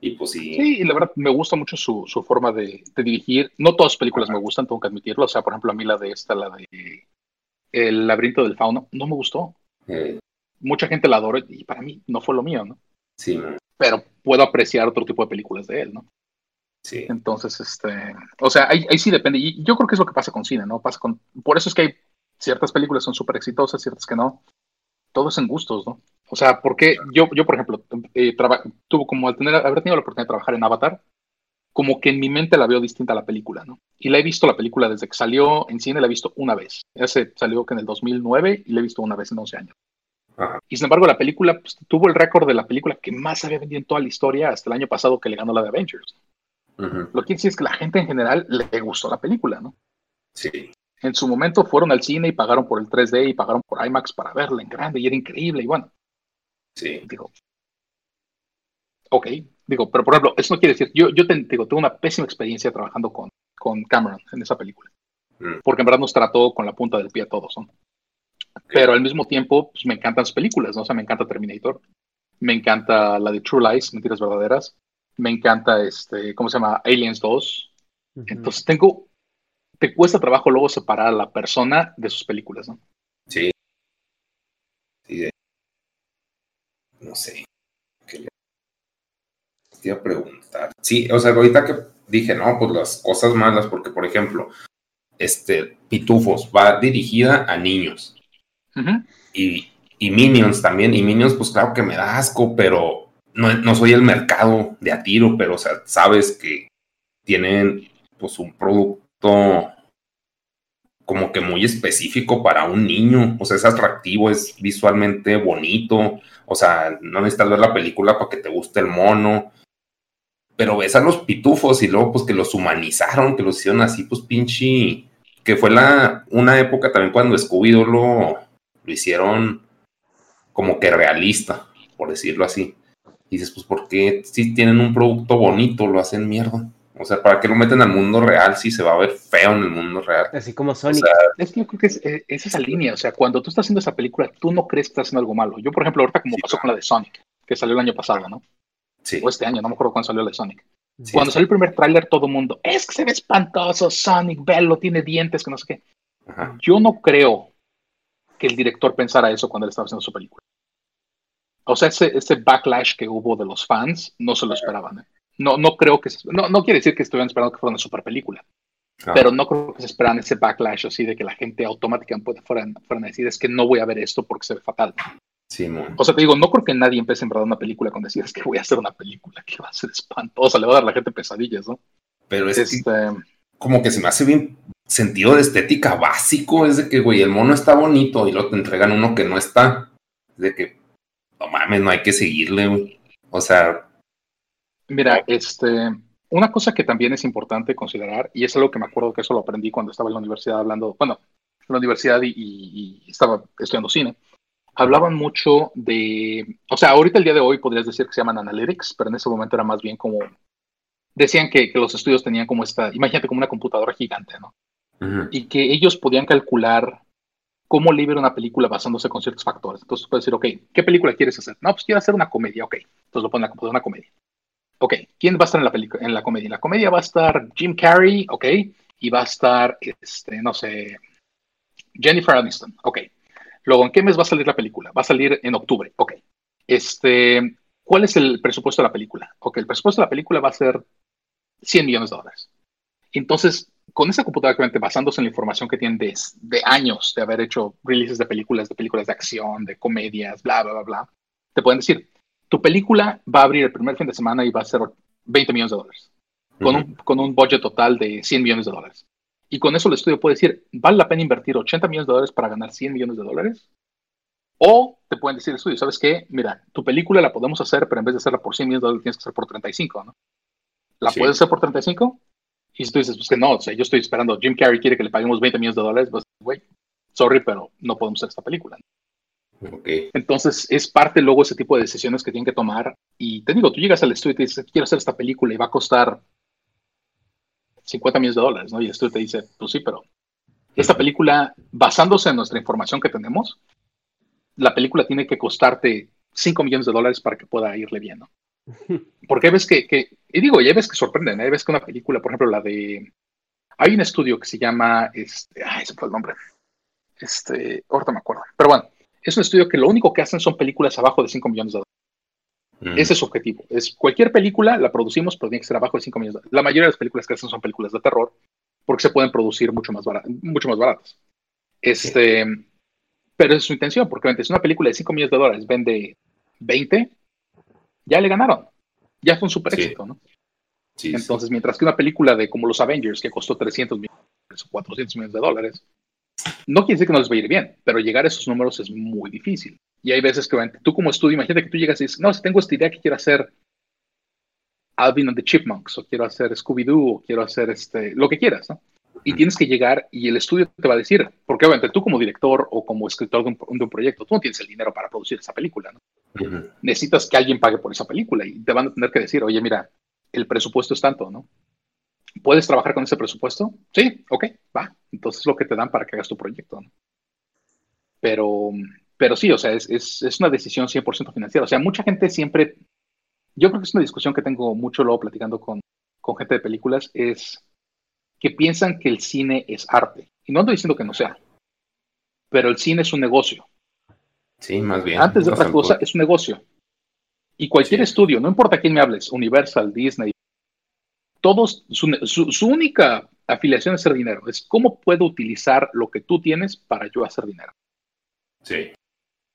Y pues sí. Sí, y la verdad me gusta mucho su, forma de, dirigir. No todas las películas me gustan, tengo que admitirlo. O sea, por ejemplo, a mí la de esta, la de el laberinto del fauno, no me gustó. Mucha gente la adora y para mí no fue lo mío, ¿no? Sí. Pero puedo apreciar otro tipo de películas de él, ¿no? Sí. Entonces, este, o sea, ahí, sí depende. Y yo creo que es lo que pasa con cine, ¿no? Pasa con, por eso es que hay ciertas películas son súper exitosas, ciertas que no. Todo es en gustos, ¿no? O sea, porque yo, yo por ejemplo, eh, tuvo como al tener, haber tenido la oportunidad de trabajar en Avatar, como que en mi mente la veo distinta a la película, ¿no? Y la he visto la película desde que salió en cine, la he visto una vez. Ese salió que en el 2009 y la he visto una vez en 11 años. Y sin embargo, la película pues, tuvo el récord de la película que más había vendido en toda la historia hasta el año pasado que le ganó la de Avengers. Lo que quiere decir es que la gente en general le gustó la película, ¿no? Sí. En su momento fueron al cine y pagaron por el 3D y pagaron por IMAX para verla en grande y era increíble y bueno. Sí. Digo, ok, Digo, pero por ejemplo, eso no quiere decir, yo, yo te, digo, tuve una pésima experiencia trabajando con, con Cameron en esa película. Mm. Porque en verdad nos trató con la punta del pie a todos, ¿no? Pero al mismo tiempo, pues me encantan sus películas, ¿no? O sea, me encanta Terminator, me encanta la de True Lies, Mentiras Verdaderas, me encanta, este, ¿cómo se llama? Aliens 2. Entonces tengo, te cuesta trabajo luego separar a la persona de sus películas, ¿no? Sí. Sí. No sé a preguntar. Sí, o sea, ahorita que dije, no, pues las cosas malas, porque por ejemplo, este Pitufos va dirigida a niños. y, y, Minions también, y Minions, pues claro que me da asco, pero no, no soy el mercado de a tiro, pero o sea, sabes que tienen pues un producto como que muy específico para un niño, o sea, es atractivo, es visualmente bonito, o sea, no necesitas ver la película para que te guste el mono, pero ves a los pitufos y luego pues que los humanizaron, que los hicieron así pues pinche que fue la, una época también cuando Scooby-Doo lo, lo hicieron como que realista, por decirlo así. Y dices, pues, ¿por qué si tienen un producto bonito lo hacen mierda? O sea, ¿para qué lo meten al mundo real si se va a ver feo en el mundo real? Así como Sonic. es que yo creo que es, esa línea. O sea, cuando tú estás haciendo esa película, tú no crees que estás haciendo algo malo. Yo, por ejemplo, ahorita como pasó con la de Sonic, que salió el año pasado, ¿no? Sí. O este año, no me acuerdo cuándo salió la de Sonic. cuando salió el primer tráiler, todo el mundo, es que se ve espantoso, Sonic, lo tiene dientes, que no sé qué. Yo no creo que el director pensara eso cuando él estaba haciendo su película. O sea, ese, ese backlash que hubo de los fans, no se lo esperaban. ¿eh? No, no creo que... no, no quiere decir que estuvieran esperando que fuera una super película. Pero no creo que se esperaran ese backlash así de que la gente automáticamente fueran, fueran a decir es que no voy a ver esto porque se ve fatal. Sí, o sea, te digo, no creo que nadie empiece a verdad una película con decir es que voy a hacer una película que va a ser espantosa, le va a dar a la gente pesadillas, ¿no? Pero es este... como que se me hace bien sentido de estética básico, es de que, güey, el mono está bonito y luego te entregan uno que no está. Es de que, no mames, no hay que seguirle, güey. O sea, Mira, este, una cosa que también es importante considerar, y es algo que me acuerdo que eso lo aprendí cuando estaba en la universidad hablando, bueno, en la universidad y, estaba estudiando cine, hablaban mucho de, o sea, ahorita el día de hoy podrías decir que se llaman analytics, pero en ese momento era más bien como, decían que, los estudios tenían como esta, imagínate como una computadora gigante, ¿no? Y que ellos podían calcular cómo libera una película basándose con ciertos factores. Entonces puedes decir, ok, ¿qué película quieres hacer? No, pues quiero hacer una comedia, ok. Entonces lo ponen en la computadora, una comedia ok, ¿quién va a estar en la película, en la comedia? En la comedia va a estar Jim Carrey, ok, y va a estar, este, no sé, Jennifer Aniston, ok. Luego, ¿en qué mes va a salir la película? Va a salir en octubre, ok. Este, ¿cuál es el presupuesto de la película? Ok, el presupuesto de la película va a ser 100 millones de dólares. Entonces, con esa computadora, basándose en la información que tienen de, de, años de haber hecho releases de películas, de películas de acción, de comedias, bla, bla, bla, bla, te pueden decir, tu película va a abrir el primer fin de semana y va a ser 20 millones de dólares, con, un, con un budget total de 100 millones de dólares. Y con eso el estudio puede decir, ¿vale la pena invertir 80 millones de dólares para ganar 100 millones de dólares? O te pueden decir el estudio, ¿sabes qué? Mira, tu película la podemos hacer, pero en vez de hacerla por 100 millones de dólares, tienes que hacer por 35, ¿no? ¿La puedes hacer por 35? Y si tú dices, pues que no, o sea, yo estoy esperando, Jim Carrey quiere que le paguemos 20 millones de dólares, pues, güey, sorry, pero no podemos hacer esta película. Entonces es parte luego ese tipo de decisiones que tienen que tomar. Y te digo, tú llegas al estudio y te dices, quiero hacer esta película y va a costar 50 millones de dólares, ¿no? Y estudio te dice, pues sí, pero esta película, basándose en nuestra información que tenemos, la película tiene que costarte 5 millones de dólares para que pueda irle bien, ¿no? Porque ves que, que, y digo, ya ves que sorprenden, ¿eh? ves que una película, por ejemplo, la de, hay un estudio que se llama, este, ay, ese fue el nombre, este, ahorita me acuerdo, pero bueno, es un estudio que lo único que hacen son películas abajo de 5 millones de dólares. Ese es su objetivo. Es cualquier película la producimos, pero tiene que ser abajo de 5 millones. La mayoría de las películas que hacen son películas de terror porque se pueden producir mucho más, mucho más baratas. Este, Pero es su intención, porque si una película de 5 millones de dólares vende 20, ya le ganaron. Ya fue un super éxito, ¿no? Entonces, mientras que una película de como los Avengers, que costó 300 millones o 400 millones de dólares, no quiere decir que no les va a ir bien, pero llegar a esos números es muy difícil. Y hay veces que tú como estudio, imagínate que tú llegas y dices, no, si tengo esta idea que quiero hacer Alvin and the Chipmunks, o quiero hacer Scooby-Doo, o quiero hacer este, lo que quieras, ¿no? Y tienes que llegar y el estudio te va a decir, porque obviamente tú como director o como escritor de un, proyecto, tú no tienes el dinero para producir esa película, ¿no? Necesitas que alguien pague por esa película y te van a tener que decir, oye, mira, el presupuesto es tanto, ¿no? ¿Puedes trabajar con ese presupuesto? Sí, ok, va. Entonces es lo que te dan para que hagas tu proyecto. Pero, pero sí, o sea, es, es, es, una decisión 100% financiera. O sea, mucha gente siempre, yo creo que es una discusión que tengo mucho luego platicando con, con gente de películas, es que piensan que el cine es arte. Y no ando diciendo que no sea, pero el cine es un negocio. Sí, más bien. Antes de otra cosa, es un negocio. Y cualquier estudio, no importa quién me hables, Universal, Disney, todos, su, única afiliación es hacer dinero. Es cómo puedo utilizar lo que tú tienes para yo hacer dinero. Sí.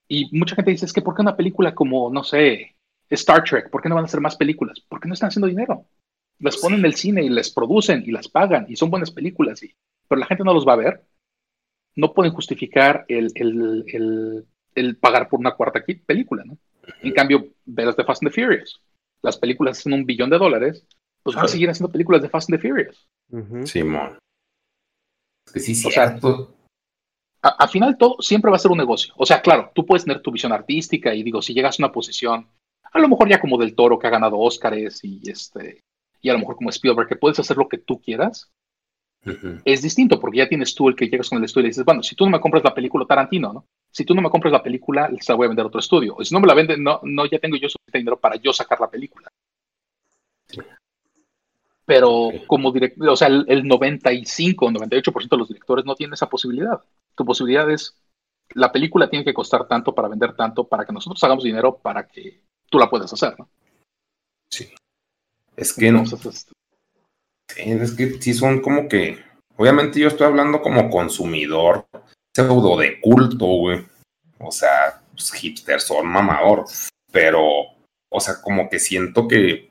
Y mucha gente dice, es que ¿por qué una película como, no sé, Star Trek, ¿por qué no van a hacer más películas? Porque no están haciendo dinero. Las ponen en el cine y les producen y las pagan y son buenas películas, y, pero la gente no los va a ver. No pueden justificar el, el, el, pagar por una cuarta película, ¿no? En cambio, las de Fast and the Furious. Las películas hacen un billón de dólares pues van a seguir haciendo películas de Fast and the Furious. Simón. Es que sí, O sea, cierto. al final todo siempre va a ser un negocio. O sea, claro, tú puedes tener tu visión artística y digo, si llegas a una posición, a lo mejor ya como del toro que ha ganado Óscares y este, y a lo mejor como Spielberg, que puedes hacer lo que tú quieras, es distinto porque ya tienes tú el que llegas con el estudio y le dices, bueno, si tú no me compras la película Tarantino, ¿no? Si tú no me compras la película, se la voy a vender a otro estudio. Si no me la venden, no, no, ya tengo yo suficiente dinero para yo sacar la película. Pero como director, o sea, el, el 95 o 98% de los directores no tienen esa posibilidad. Tu posibilidad es, la película tiene que costar tanto para vender tanto, para que nosotros hagamos dinero, para que tú la puedas hacer, ¿no? Sí. Es que no, Entonces, este, es que sí son como que. Obviamente yo estoy hablando como consumidor pseudo de culto, güey. O sea, pues, hipster son mamador. Pero, o sea, como que siento que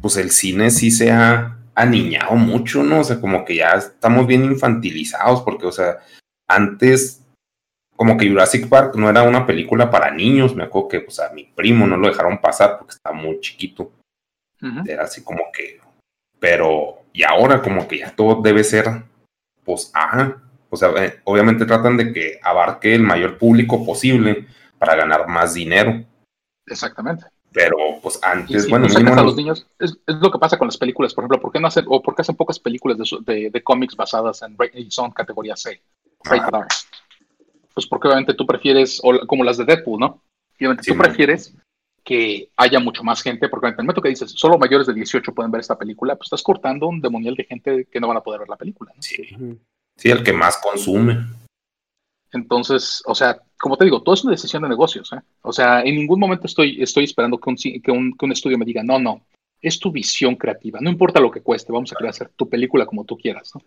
pues el cine sí se ha aniñado mucho, ¿no? O sea, como que ya estamos bien infantilizados, porque, o sea, antes, como que Jurassic Park no era una película para niños, me acuerdo que, pues, a mi primo no lo dejaron pasar porque estaba muy chiquito, era así como que, pero, y ahora como que ya todo debe ser, pues, ajá, o sea, eh, obviamente tratan de que abarque el mayor público posible para ganar más dinero, exactamente. Pero, pues, antes, si bueno, mínimo a los niños, es, es lo que pasa con las películas, por ejemplo, ¿por qué no hacen, o por qué hacen pocas películas de, de, de cómics basadas en, son categoría C, R? Pues porque obviamente tú prefieres, o como las de Deadpool, ¿no? Obviamente Sí, tú man. prefieres que haya mucho más gente, porque en el momento que dices, solo mayores de 18 pueden ver esta película, pues estás cortando un demonial de gente que no van a poder ver la película. ¿no? Sí, sí, el que más consume. Entonces, o sea, como te digo, todo es una decisión de negocios. ¿eh? O sea, en ningún momento estoy, estoy esperando que un, que, un, que un estudio me diga, no, no, es tu visión creativa, no importa lo que cueste, vamos a querer hacer tu película como tú quieras. ¿no?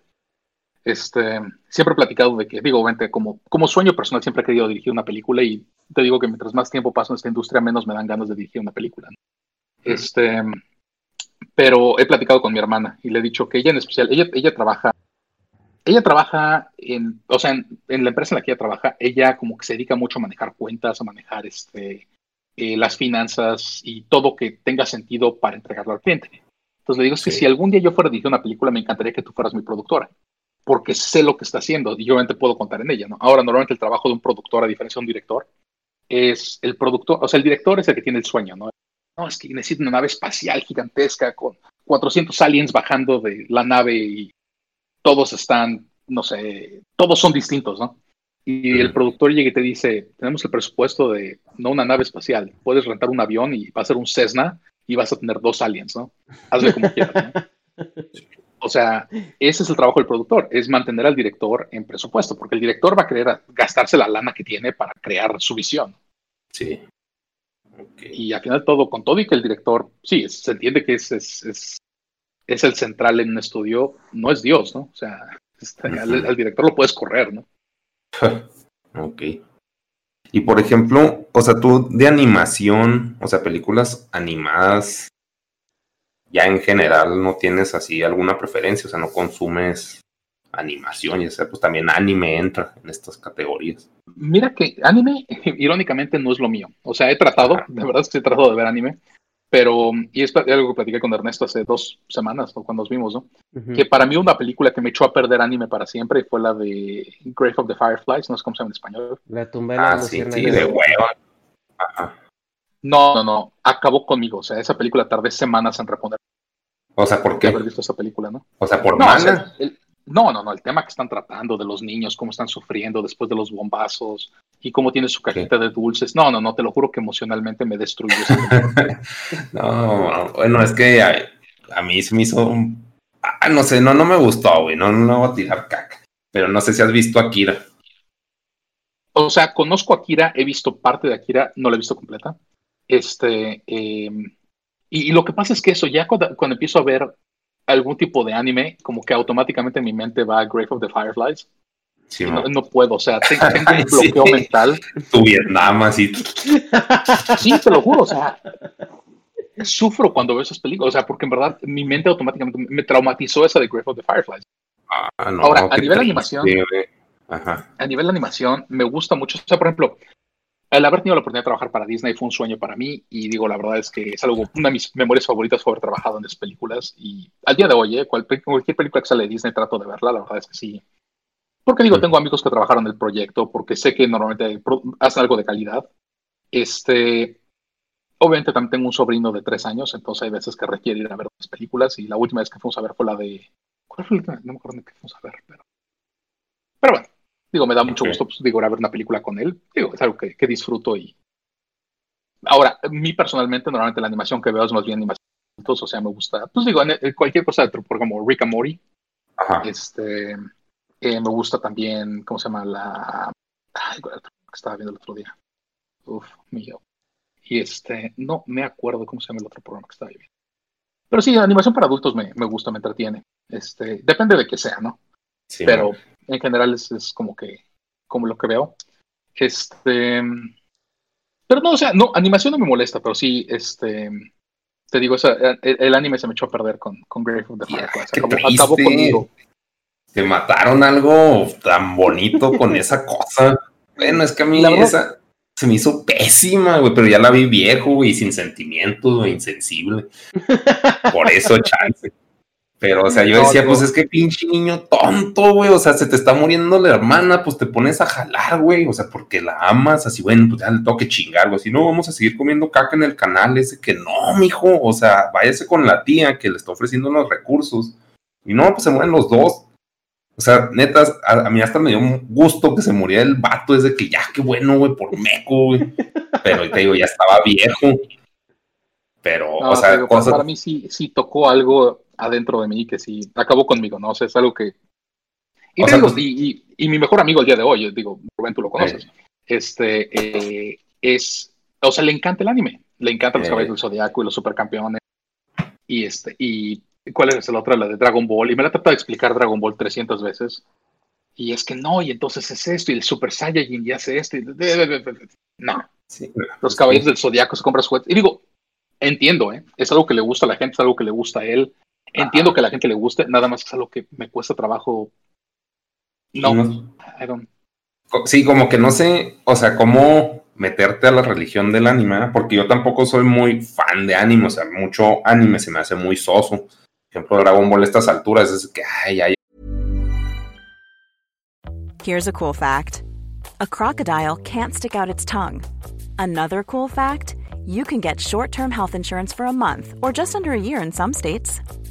Este, siempre he platicado de que, digo, obviamente, como, como sueño personal, siempre he querido dirigir una película y te digo que mientras más tiempo paso en esta industria, menos me dan ganas de dirigir una película. ¿no? Este, pero he platicado con mi hermana y le he dicho que ella en especial, ella, ella trabaja ella trabaja en, o sea, en, en la empresa en la que ella trabaja, ella como que se dedica mucho a manejar cuentas, a manejar este, eh, las finanzas y todo que tenga sentido para entregarlo al cliente. Entonces le digo, es que Sí. si algún día yo fuera a dirigir una película, me encantaría que tú fueras mi productora, porque sé lo que está haciendo y yo obviamente puedo contar en ella, ¿no? Ahora, normalmente el trabajo de un productor, a diferencia de un director, es el productor, o sea, el director es el que tiene el sueño, ¿no? No, es que necesito una nave espacial gigantesca con 400 aliens bajando de la nave y todos están, no sé, todos son distintos, ¿no? Y el productor llega y te dice, tenemos el presupuesto de no una nave espacial, puedes rentar un avión y va a ser un Cessna y vas a tener dos aliens, ¿no? Hazle como quieras, ¿no? O sea, ese es el trabajo del productor, es mantener al director en presupuesto, porque el director va a querer gastarse la lana que tiene para crear su visión. Sí. Y al final todo, con todo y que el director, sí, es- se entiende que es, es, es, es el central en un estudio, no es Dios, ¿no? O sea, este, al, director lo puedes correr, ¿no? Ok. Y por ejemplo, o sea, tú de animación, o sea, películas animadas, ya en general no tienes así alguna preferencia, o sea, no consumes animación, ya sea, pues también anime entra en estas categorías. Mira que anime, irónicamente, no es lo mío. O sea, he tratado, Ajá. de verdad es que he tratado de ver anime, pero, y es algo que platiqué con Ernesto hace dos semanas, ¿no? cuando nos vimos, ¿no? Que para mí una película que me echó a perder anime para siempre fue la de Grave of the Fireflies, no sé cómo se llama en español. La tumba de Ah, sí, sí, luciérnagas. de hueva. Ajá. No, no, no, acabó conmigo. O sea, esa película tardé semanas en responder O sea, ¿por qué? haber visto esa película, ¿no? O sea, por No, o manga. sea, el- no, no, no, el tema que están tratando de los niños, cómo están sufriendo después de los bombazos y cómo tiene su cajita de dulces. No, no, no, te lo juro que emocionalmente me destruyó. No, bueno, es que a, a mí se me hizo un... Ah, no sé, no, no me gustó, güey, no, no voy a tirar caca. Pero no sé si has visto Akira. o sea, conozco a Akira, he visto parte de Akira, no la he visto completa. Este, eh, y, y lo que pasa es que eso, ya cuando, cuando empiezo a ver algún tipo de anime, como que automáticamente en mi mente va a Grave of the Fireflies. Sí, no, no puedo, o sea, tengo, un bloqueo sí. mental. tu Vietnam así. Sí, te lo juro, o sea, sufro cuando veo esas películas, o sea, porque en verdad mi mente automáticamente me traumatizó esa de Grave of the Fireflies. Ah, no, Ahora, a nivel de animación-. Ajá. a nivel de animación me gusta mucho. O sea, por ejemplo, el haber tenido la oportunidad de trabajar para Disney fue un sueño para mí y digo, la verdad es que es algo, una de mis memorias favoritas fue haber trabajado en esas películas y al día de hoy, ¿eh? Cual- cualquier película que sale de Disney trato de verla, la verdad es que sí, Porque digo, tengo amigos que trabajaron en el proyecto, porque sé que normalmente hacen algo de calidad. Este, obviamente también tengo un sobrino de tres años, entonces hay veces que requiere ir a ver las películas y la última vez que fuimos a ver fue la de... ¿Cuál fue la última? No me acuerdo de qué fuimos a ver, pero... Pero bueno, digo, me da mucho gusto, pues, digo, ir a ver una película con él. Digo, es algo que, que disfruto y... Ahora, mí personalmente, normalmente la animación que veo es más bien animación o sea, me gusta, pues digo, cualquier cosa, por como Rick and Morty, este, eh, me gusta también, ¿cómo se llama? La, ay, que estaba viendo el otro día. Uf, mío. Y este, no me acuerdo cómo se llama el otro programa que estaba viendo. Pero sí, animación para adultos me, me gusta, me entretiene. Este, depende de qué sea, ¿no? Sí, Pero en general es, es, como que, como lo que veo. Este, pero no, o sea, no, animación no me molesta, pero sí, este, te digo, el, anime se me echó a perder con, con Grave of the. Acabó, conmigo. Te mataron algo tan bonito con esa cosa. Bueno, es que a mí esa se me hizo pésima, güey, pero ya la vi viejo, güey, sin sentimientos, güey, insensible. Por eso, chance. Pero, o sea, yo decía, pues es que pinche niño tonto, güey. O sea, se te está muriendo la hermana, pues te pones a jalar, güey. O sea, porque la amas, así, bueno, pues ya le tengo que chingar, güey. Si no, vamos a seguir comiendo caca en el canal. Ese que no, mijo. O sea, váyase con la tía que le está ofreciendo los recursos. Y no, pues se mueren los dos. O sea, netas, a, mí hasta me dio un gusto que se muriera el vato. Es de que ya, qué bueno, güey, por meco, güey. Pero te digo, ya estaba viejo. Pero, o sea, para mí sí, sí tocó algo adentro de mí que sí acabó conmigo, ¿no? O sea, es algo que... Y, pues y, mi mejor amigo el día de hoy, digo, Rubén, tú lo conoces, este, eh, es, o sea, le encanta el anime, le encanta los caballos del Zodiaco y los supercampeones. Y este, y ¿cuál es la otra? La de Dragon Ball. Y me la he tratado de explicar Dragon Ball 300 veces. Y es que no, y entonces es esto, y el Super Saiyajin ya hace esto. Y... No. los caballos del Zodiaco se compran juguetes. Y digo, entiendo, ¿eh? Es algo que le gusta a la gente, es algo que le gusta a él. Entiendo que a la gente le guste, nada más es algo que me cuesta trabajo. No, Sí, como que no sé, o sea, cómo meterte a la religión del anime, porque yo tampoco soy muy fan de anime, o sea, mucho anime se me hace muy soso. Por ejemplo, Dragon Ball a estas alturas es que, ay, ay. Here's a cool fact. A crocodile can't stick out its tongue. Another cool fact, you can get short-term health insurance for a month or just under a year in some states.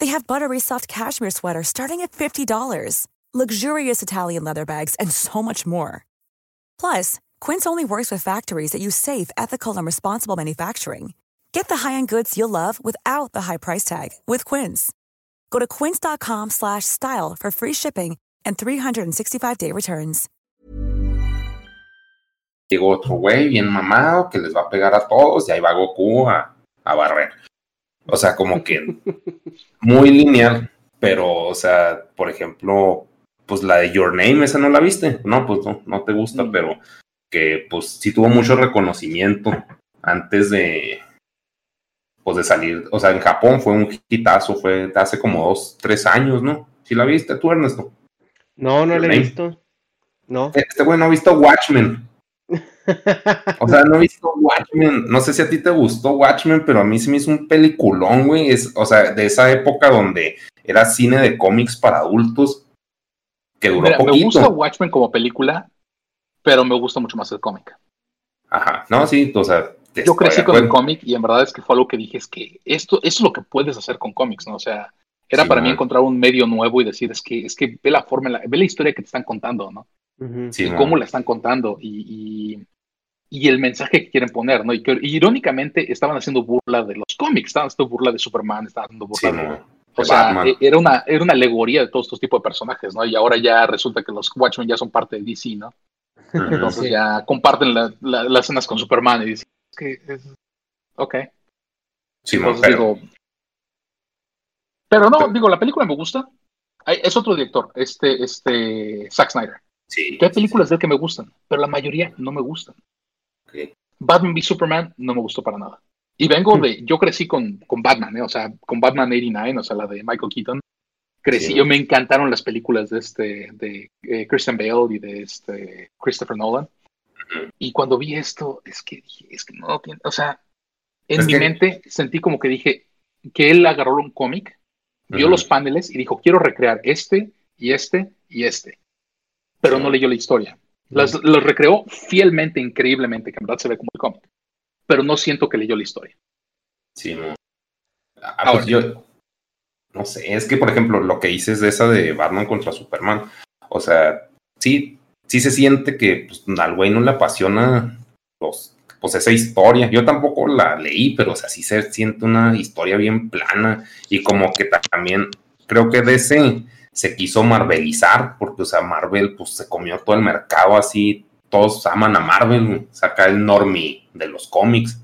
They have buttery soft cashmere sweaters starting at $50, luxurious Italian leather bags, and so much more. Plus, Quince only works with factories that use safe, ethical, and responsible manufacturing. Get the high-end goods you'll love without the high price tag with Quince. Go to quince.com/style for free shipping and 365-day returns. Llegó otro güey bien mamado que les va a pegar a todos y ahí va Goku a, a barrer. O sea, como que muy lineal, pero, o sea, por ejemplo, pues la de Your Name, esa no la viste, no, pues no, no te gusta, pero que pues sí tuvo mucho reconocimiento antes de, pues de salir, o sea, en Japón fue un hitazo, fue hace como dos, tres años, ¿no? ¿Sí la viste tú, Ernesto? No, no la he visto. No. Este güey no ha visto Watchmen. O sea, no he visto Watchmen. No sé si a ti te gustó Watchmen, pero a mí se me hizo un peliculón, güey. Es, o sea, de esa época donde era cine de cómics para adultos que duró poquito. Me gusta Watchmen como película, pero me gusta mucho más el cómic. Ajá, no, sí, o sea. Yo crecí con el cómic y en verdad es que fue algo que dije, es que esto, es lo que puedes hacer con cómics, ¿no? O sea, era para mí encontrar un medio nuevo y decir, es que, es que ve la forma, ve la historia que te están contando, ¿no? Y cómo la están contando y, y, el mensaje que quieren poner, ¿no? Y, que, irónicamente estaban haciendo burla de los cómics, estaban haciendo burla de Superman, estaban haciendo burla de, O sea, e, era una, era una alegoría de todos estos tipos de personajes, ¿no? Y ahora ya resulta que los Watchmen ya son parte de DC, ¿no? Entonces ya comparten las escenas con Superman y dicen, que es... ok. Sí, pero... pero no, digo, la película me gusta. Es otro director, este, este, Zack Snyder. Sí. Que hay películas de él que me gustan, pero la mayoría no me gustan. Ok. Batman v Superman no me gustó para nada. Y vengo de, yo crecí con, con Batman, ¿eh? o sea, con Batman 89, o sea, la de Michael Keaton. Crecí, Sí. yo me encantaron las películas de este, de eh, Christian Bale y de este Christopher Nolan. Y cuando vi esto, es que dije, es que no tiene, o sea, en Es mi que- mente sentí como que dije que él agarró un cómic, vio Ujú. los paneles y dijo, quiero recrear este y este y este. Pero no leyó la historia. Las, los recreó fielmente, increíblemente, que en verdad se ve como el cómic. Pero no siento que leyó la historia. Sí, no. Ah, Ahora. pues yo, no sé, es que por ejemplo, lo que dices de esa de Batman contra Superman, o sea, sí, sí se siente que pues, al güey no le apasiona los, pues esa historia. Yo tampoco la leí, pero o sea, sí se siente una historia bien plana y como que ta- también creo que DC se quiso marvelizar, porque o sea, Marvel pues se comió todo el mercado así, todos aman a Marvel, saca el normie de los cómics.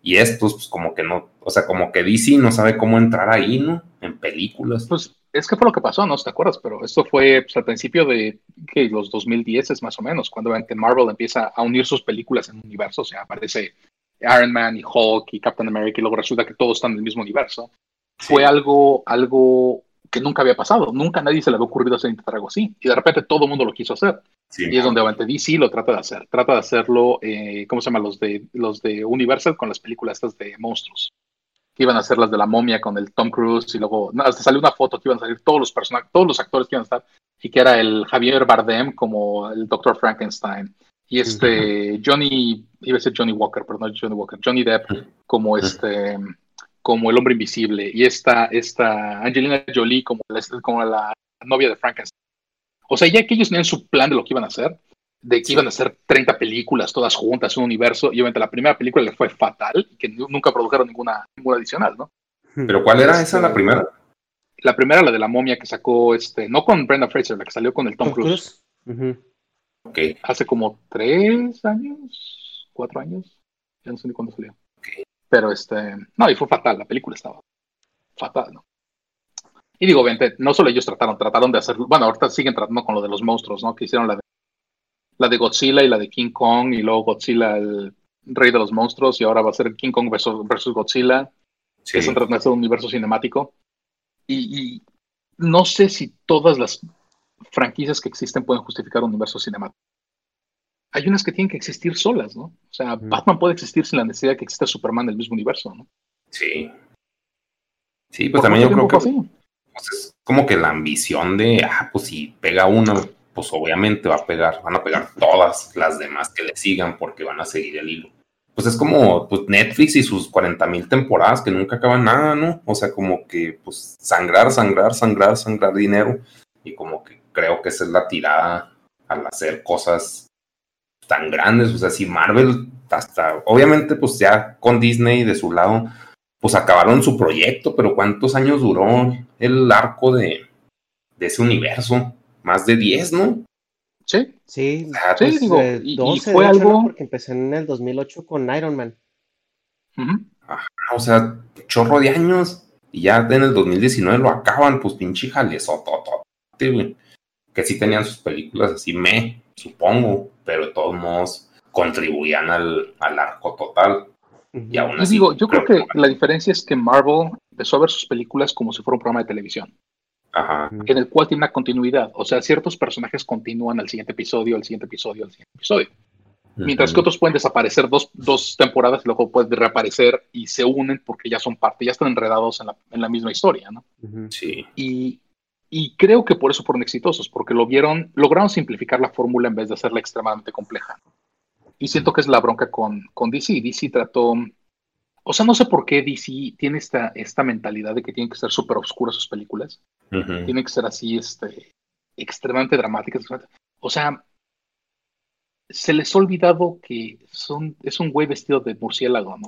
Y estos, pues como que no, o sea, como que DC no sabe cómo entrar ahí, ¿no? En películas. Pues es que fue lo que pasó, no te acuerdas, pero esto fue pues, al principio de que los 2010 es más o menos, cuando Marvel empieza a unir sus películas en un universo, o sea, aparece Iron Man y Hulk y Captain America y luego resulta que todos están en el mismo universo. Fue algo, algo que nunca había pasado, nunca a nadie se le había ocurrido hacer algo así, y de repente todo el mundo lo quiso hacer. Sí, Y es donde obviamente DC lo trata de hacer. Trata de hacerlo, eh, ¿cómo se llama? Los de, los de Universal con las películas estas de monstruos. Que iban a ser las de la momia con el Tom Cruise y luego, hasta salió una foto que iban a salir todos los personajes, todos los actores que iban a estar y que era el Javier Bardem como el Dr. Frankenstein. Y este Johnny, iba a ser Johnny Walker, pero no Johnny Walker, Johnny Depp como este, como el hombre invisible. Y esta, esta Angelina Jolie como la, como la novia de Frankenstein. O sea, ya que ellos tenían su plan de lo que iban a hacer, de que Sí. iban a hacer 30 películas todas juntas, un universo, y obviamente la primera película le fue fatal, y que nu- nunca produjeron ninguna, ninguna adicional, ¿no? Pero ¿cuál era esa, la primera? La primera, la de la momia que sacó, este, no con Brenda Fraser, la que salió con el Tom Tom Cruise, hace como tres años, cuatro años, ya no sé ni cuándo salió. Ok. Pero este, no, y fue fatal, la película estaba fatal, ¿no? Y digo, obviamente, no solo ellos trataron, trataron de hacer, bueno, ahorita siguen tratando con lo de los monstruos, ¿no? Que hicieron la de, la de Godzilla y la de King Kong, y luego Godzilla, el rey de los monstruos, y ahora va a ser King Kong versus, versus Godzilla, sí. que están tratando de hacer un universo cinemático. Y, y no sé si todas las franquicias que existen pueden justificar un universo cinemático. Hay unas que tienen que existir solas, ¿no? O sea, Ujú. Batman puede existir sin la necesidad de que exista Superman en el mismo universo, ¿no? Sí. Sí, pues también yo creo que así. pues, es como que la ambición de, ah, pues si pega una, pues obviamente va a pegar, van a pegar todas las demás que le sigan porque van a seguir el hilo. Pues es como pues, Netflix y sus 40 mil temporadas que nunca acaban nada, ¿no? O sea, como que pues sangrar, sangrar, sangrar, sangrar dinero. Y como que creo que esa es la tirada al hacer cosas tan grandes. O sea, si Marvel hasta, obviamente pues ya con Disney de su lado, pues acabaron su proyecto, pero ¿cuántos años duró el arco de, de ese universo? Más de 10, ¿no? Sí, Sí, Ah, Sí, pues, digo, eh, y- y 12 fue de hecho, ¿no? algo- Porque empecé en el 2008 con Iron Man. ujú. O sea, chorro de años. Y ya en el 2019 lo acaban, pues pinche jalezototote, güey. Que sí tenían sus películas así, me, supongo, pero de todos modos contribuían al, al arco total. Y aún Y así. digo, yo creo que la diferencia es que Marvel empezó a ver sus películas como si fuera un programa de televisión, Ajá. en el cual tiene una continuidad. O sea, ciertos personajes continúan al siguiente episodio, al siguiente episodio, al siguiente episodio. Mientras que otros pueden desaparecer dos, dos temporadas y luego pueden reaparecer y se unen porque ya son parte, ya están enredados en la, en la misma historia, ¿no? Sí. Y, y creo que por eso fueron exitosos, porque lo vieron, lograron simplificar la fórmula en vez de hacerla extremadamente compleja. Y siento que es la bronca con, con DC. DC trató, o sea, no sé por qué DC tiene esta, esta mentalidad de que tienen que ser súper oscuras sus películas, Ujú. tienen que ser así, este, extremadamente dramáticas. extremadamente- O sea, se les ha olvidado que son, es un güey vestido de murciélago, ¿no?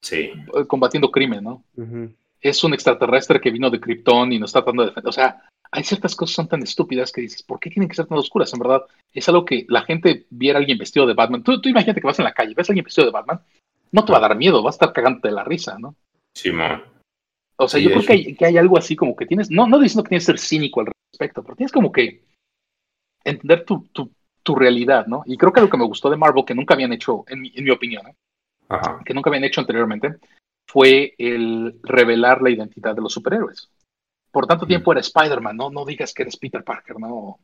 Sí. Eh, Combatiendo crimen, ¿no? Ujú. Es un extraterrestre que vino de Krypton y nos está tratando de defender. O sea, hay ciertas cosas que son tan estúpidas que dices, ¿por qué tienen que ser tan oscuras? En verdad, es algo que la gente viera a alguien vestido de Batman. Tú, tú imagínate que vas en la calle, ves a alguien vestido de Batman, no te va a dar miedo, va a estar cagándote de la risa, ¿no? Simón. O sea, Sí, yo creo que hay, que hay algo así como que tienes, no, no diciendo que tienes que ser cínico al respecto, pero tienes como que entender tu, tu, tu, realidad, ¿no? Y creo que lo que me gustó de Marvel, que nunca habían hecho, en mi, en mi opinión, ¿eh? que nunca habían hecho anteriormente, fue el revelar la identidad de los superhéroes. Por tanto tiempo era Spider-Man, ¿no? No digas que eres Peter Parker, ¿no?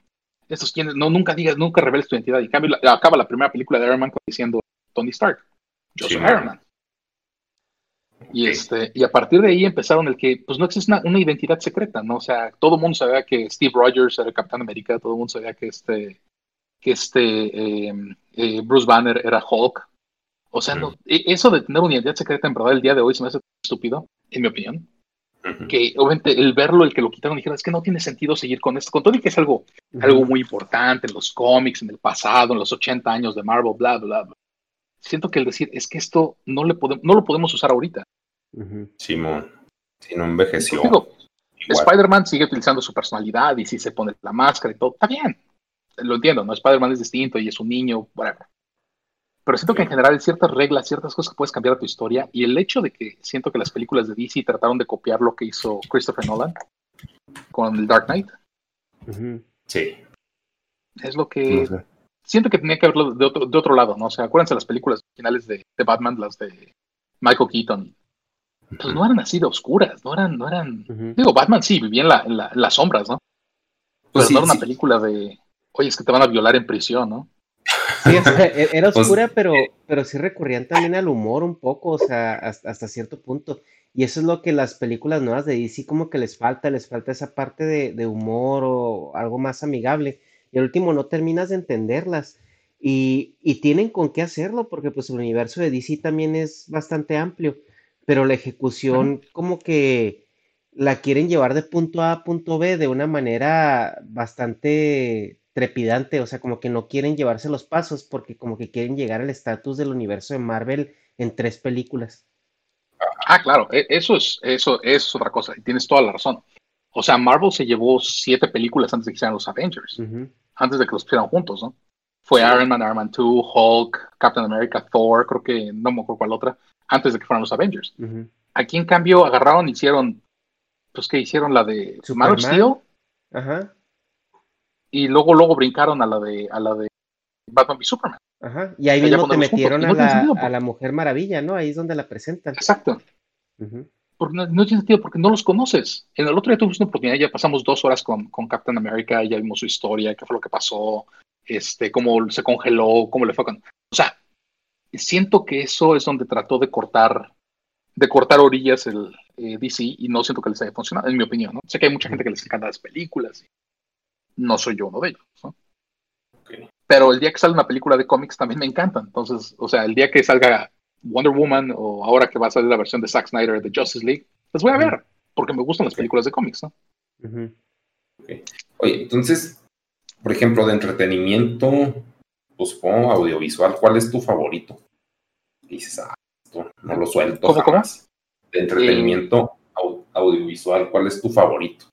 Estos quienes, no, nunca digas, nunca reveles tu identidad. Y cambio, acaba la primera película de Iron Man diciendo Tony Stark, yo soy Iron Man. Y, este, y a partir de ahí empezaron el que, pues no existe una, identidad secreta, ¿no? O sea, todo el mundo sabía que Steve Rogers era el Capitán América, todo el mundo sabía que este, que este em, eh, Bruce Banner era Hulk. O sea, no, e, eso de tener una identidad secreta en verdad el día de hoy se me hace estúpido, en mi opinión. Que obviamente el verlo, el que lo quitaron, dijeron, es que no tiene sentido seguir con esto, con todo y que es algo, algo muy importante en los cómics, en el pasado, en los 80 años de Marvel, bla, bla, bla siento que el decir es que esto no, le podemos, no lo podemos usar ahorita. Simón, si no envejeció. Spider-Man sigue utilizando su personalidad y si se pone la máscara y todo, está bien. Lo entiendo, ¿no? Spider-Man es distinto y es un niño, whatever. Pero siento que en general hay ciertas reglas, ciertas cosas que puedes cambiar a tu historia. Y el hecho de que siento que las películas de DC trataron de copiar lo que hizo Christopher Nolan con el Dark Knight. Sí. Es lo que siento que tenía que verlo de otro, de otro lado, ¿no? O sea, acuérdense las películas finales de, de Batman, las de Michael Keaton. Pues no eran así de oscuras, no eran, no eran. Digo, Batman sí vivía en, la, las sombras, ¿no? Pues Pero no era una película de, oye, es que te van a violar en prisión, ¿no? Sí, e, era pues, oscura, pero, eh, pero sí recurrían también al humor un poco, o sea, hasta, hasta, cierto punto. Y eso es lo que las películas nuevas de DC como que les falta, les falta esa parte de, de humor o algo más amigable y al último no terminas de entenderlas. Y, tienen con qué hacerlo, porque pues el universo de DC también es bastante amplio, pero la ejecución como que la quieren llevar de punto A a punto B de una manera bastante trepidante, o sea, como que no quieren llevarse los pasos porque como que quieren llegar al estatus del universo de Marvel en tres películas. Ah, claro, e, eso es, eso es otra cosa, y tienes toda la razón. O sea, Marvel se llevó siete películas antes de que hicieran los Avengers, antes de que los pusieran juntos, ¿no? Fue Iron Man, Iron Man 2, Hulk, Captain America, Thor, creo que no me acuerdo cuál otra, antes de que fueran los Avengers. Aquí, en cambio, agarraron hicieron, pues que hicieron la de Man of Steel. Ajá. Y luego, luego brincaron a la de, a la de Batman v Superman. Ajá. Y ahí mismo te metieron a, la, a la Mujer Maravilla, ¿no? Ahí es donde la presentan. Exacto porque no, tiene sentido, porque no los conoces. En el otro día tuvimos una oportunidad, ya pasamos dos horas con, con Captain America, ya vimos su historia, qué fue lo que pasó, este, cómo se congeló, cómo le fue con... O sea, siento que eso es donde trató de cortar, de cortar orillas el eh, DC y no siento que les haya funcionado, en mi opinión, ¿no? Sé que hay mucha gente que les encanta las películas, no soy yo uno de ellos, ¿no? Pero el día que sale una película de cómics también me encanta, entonces, o sea, el día que salga Wonder Woman o ahora que va a salir la versión de Zack Snyder de Justice League, las voy a ver porque me gustan las películas de cómics, ¿no? Oye, entonces, por ejemplo, de entretenimiento, pues como audiovisual, ¿cuál es tu favorito? dices, ah, esto no lo suelto. ¿Cómo, jamás. De entretenimiento audiovisual, ¿cuál es tu favorito?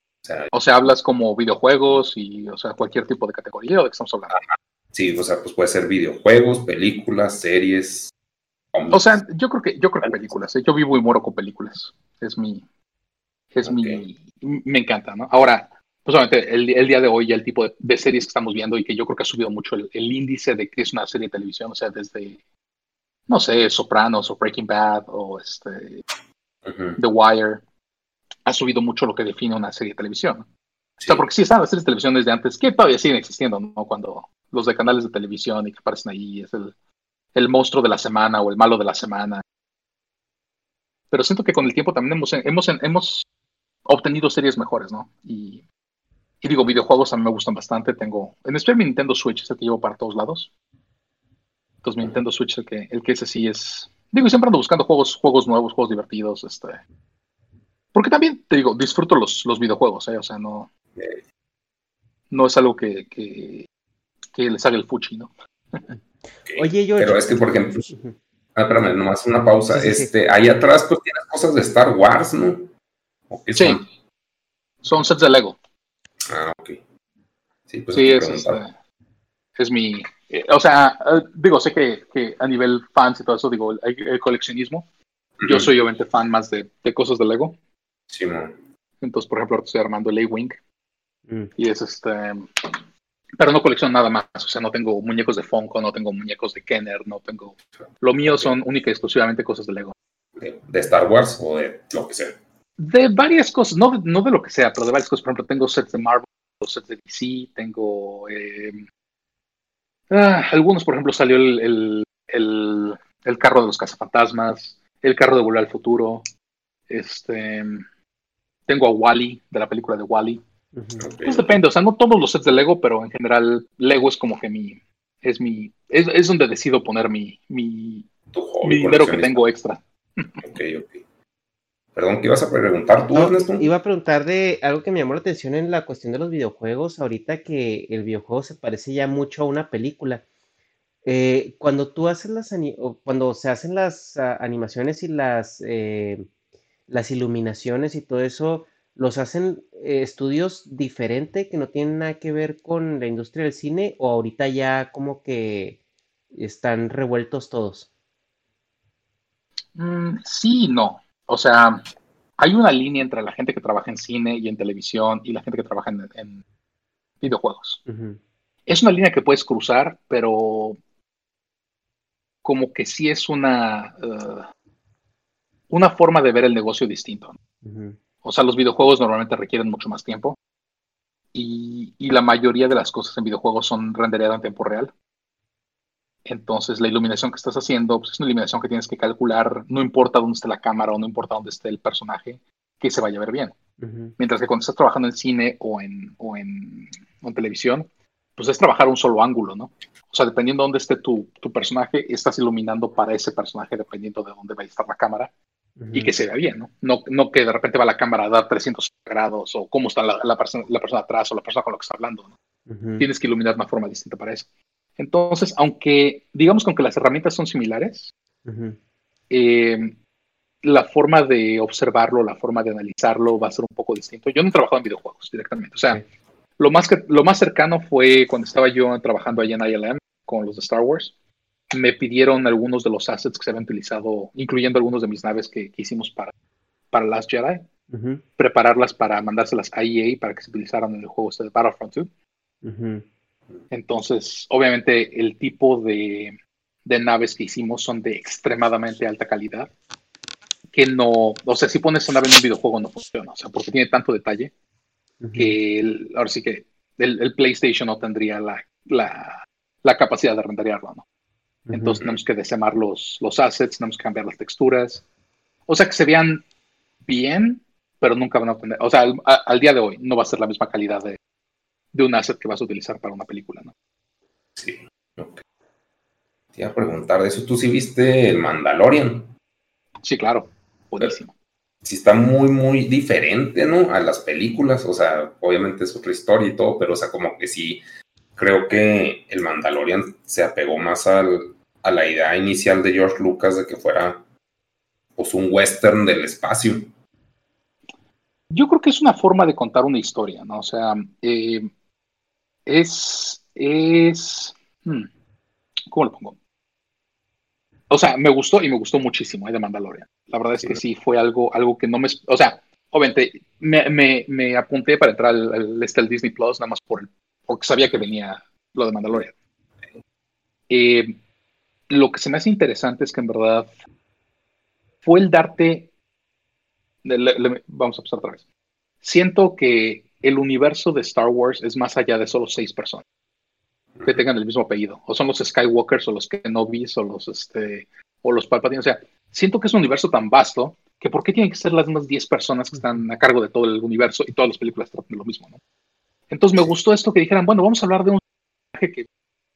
O sea, hablas como videojuegos y, o sea, cualquier tipo de categoría o de qué estamos hablando. Sí, o sea, pues puede ser videojuegos, películas, series, o sea, yo creo que, yo creo que películas. ¿eh? Yo vivo y muero con películas. Es mi, es mi, me encanta, ¿no? Ahora, pues obviamente el, el, día de hoy ya el tipo de, series que estamos viendo y que yo creo que ha subido mucho el, índice de que es una serie de televisión, o sea, desde, no sé, Sopranos o Breaking Bad o este, The Wire, ha subido mucho lo que define una serie de televisión. O sea, porque sí están las series de televisión desde antes, que todavía siguen existiendo, ¿no? Cuando los de canales de televisión y que aparecen ahí, es el, el monstruo de la semana o el malo de la semana. Pero siento que con el tiempo también hemos, hemos, hemos obtenido series mejores, ¿no? Y, digo, videojuegos a mí me gustan bastante. Tengo, en especial mi Nintendo Switch es el que llevo para todos lados. Entonces mi Nintendo Switch, el que, el que ese sí es... Digo, siempre ando buscando juegos, juegos nuevos, juegos divertidos, este... Porque también, te digo, disfruto los, los videojuegos, ¿eh? O sea, no... No es algo que, que, que les haga el fuchi, ¿no? Oye, yo. Pero es que, por ejemplo. Ah, espérame, nomás una pausa. este, ahí atrás, pues tienes cosas de Star Wars, ¿no? sí. Son? sets de Lego. Ah, ok. Sí, pues sí es, este, es mi. Eh, o sea, eh, digo, sé que, que, a nivel fans y todo eso, digo, hay, el coleccionismo. Yo soy obviamente fan más de, de cosas de Lego. Sí, man. Entonces, por ejemplo, estoy armando el A-Wing. Mm. Y es este pero no colecciono nada más. O sea, no tengo muñecos de Funko, no tengo muñecos de Kenner, no tengo. Lo mío son única y exclusivamente cosas de Lego. De, Star Wars o de lo que sea. De varias cosas, no, no de lo que sea, pero de varias cosas. Por ejemplo, tengo sets de Marvel, sets de DC, tengo. Eh, ah, algunos, por ejemplo, salió el, el, el, carro de los cazafantasmas, el carro de Volver al Futuro. Este. Tengo a Wally, de la película de Wally. Pues depende, o sea, no todos los sets de Lego, pero en general Lego es como que mi, es mi, es, es donde decido poner mi, mi, mi dinero que tengo extra. Ok, ok. Perdón, ¿qué ibas a preguntar tú, Ernesto? Iba a preguntar de algo que me llamó la atención en la cuestión de los videojuegos, ahorita que el videojuego se parece ya mucho a una película. Eh, cuando tú haces las, cuando se hacen las ah, animaciones y las, eh, las iluminaciones y todo eso, los hacen eh, estudios diferentes que no tienen nada que ver con la industria del cine o ahorita ya como que están revueltos todos? Mm, sí, no. O sea, hay una línea entre la gente que trabaja en cine y en televisión y la gente que trabaja en, videojuegos. Es una línea que puedes cruzar, pero como que sí es una, uh, una forma de ver el negocio distinto. O sea, los videojuegos normalmente requieren mucho más tiempo. Y, la mayoría de las cosas en videojuegos son rendereadas en tiempo real. Entonces, la iluminación que estás haciendo pues, es una iluminación que tienes que calcular, no importa dónde esté la cámara o no importa dónde esté el personaje, que se vaya a ver bien. Mientras que cuando estás trabajando en cine o en, o en, televisión, pues es trabajar un solo ángulo, ¿no? O sea, dependiendo de dónde esté tu, tu, personaje, estás iluminando para ese personaje dependiendo de dónde va a estar la cámara y que se vea bien, ¿no? ¿no? ¿no? que de repente va la cámara a dar 300 grados o cómo está la, la, persona, la persona atrás o la persona con la que está hablando, ¿no? Tienes que iluminar de una forma distinta para eso. Entonces, aunque, digamos que aunque las herramientas son similares, eh, la forma de observarlo, la forma de analizarlo va a ser un poco distinto. Yo no he trabajado en videojuegos directamente, o sea, lo, más que, lo más cercano fue cuando estaba yo trabajando allá en ILM con los de Star Wars me pidieron algunos de los assets que se habían utilizado, incluyendo algunos de mis naves que, hicimos para, para Last Jedi, prepararlas para mandárselas a EA para que se utilizaran en el juego este de Battlefront 2. Entonces, obviamente, el tipo de, de, naves que hicimos son de extremadamente alta calidad. Que no, o sea, si pones una nave en un videojuego no funciona, o sea, porque tiene tanto detalle que ahora sí que el, PlayStation no tendría la, la, la capacidad de renderearlo, ¿no? Entonces tenemos que desemar los, los assets, tenemos que cambiar las texturas. O sea, que se vean bien, pero nunca van a obtener, o sea, al, día de hoy no va a ser la misma calidad de, de, un asset que vas a utilizar para una película, ¿no? Sí. Te iba a preguntar de eso. ¿Tú sí viste el Mandalorian? Sí, claro. Buenísimo. sí está muy, muy diferente, ¿no? A las películas. O sea, obviamente es otra historia y todo, pero o sea, como que sí, creo que el Mandalorian se apegó más al, a la idea inicial de George Lucas de que fuera pues un western del espacio. Yo creo que es una forma de contar una historia, ¿no? O sea, eh, es, es, hmm, ¿cómo lo pongo? O sea, me gustó y me gustó muchísimo, ¿eh? De Mandalorian. La verdad es que sí, fue algo, algo que no me, o sea, obviamente me, me, apunté para entrar al, este, Disney Plus nada más por porque sabía que venía lo de Mandalorian. Eh, lo que se me hace interesante es que en verdad fue el darte. vamos a empezar otra vez. Siento que el universo de Star Wars es más allá de solo seis personas que tengan el mismo apellido. O son los Skywalkers o los Kenobis o los este o los Palpatine. O sea, siento que es un universo tan vasto que ¿por qué tienen que ser las mismas 10 personas que están a cargo de todo el universo y todas las películas tratan de lo mismo, ¿no? Entonces me gustó esto que dijeran, bueno, vamos a hablar de un personaje que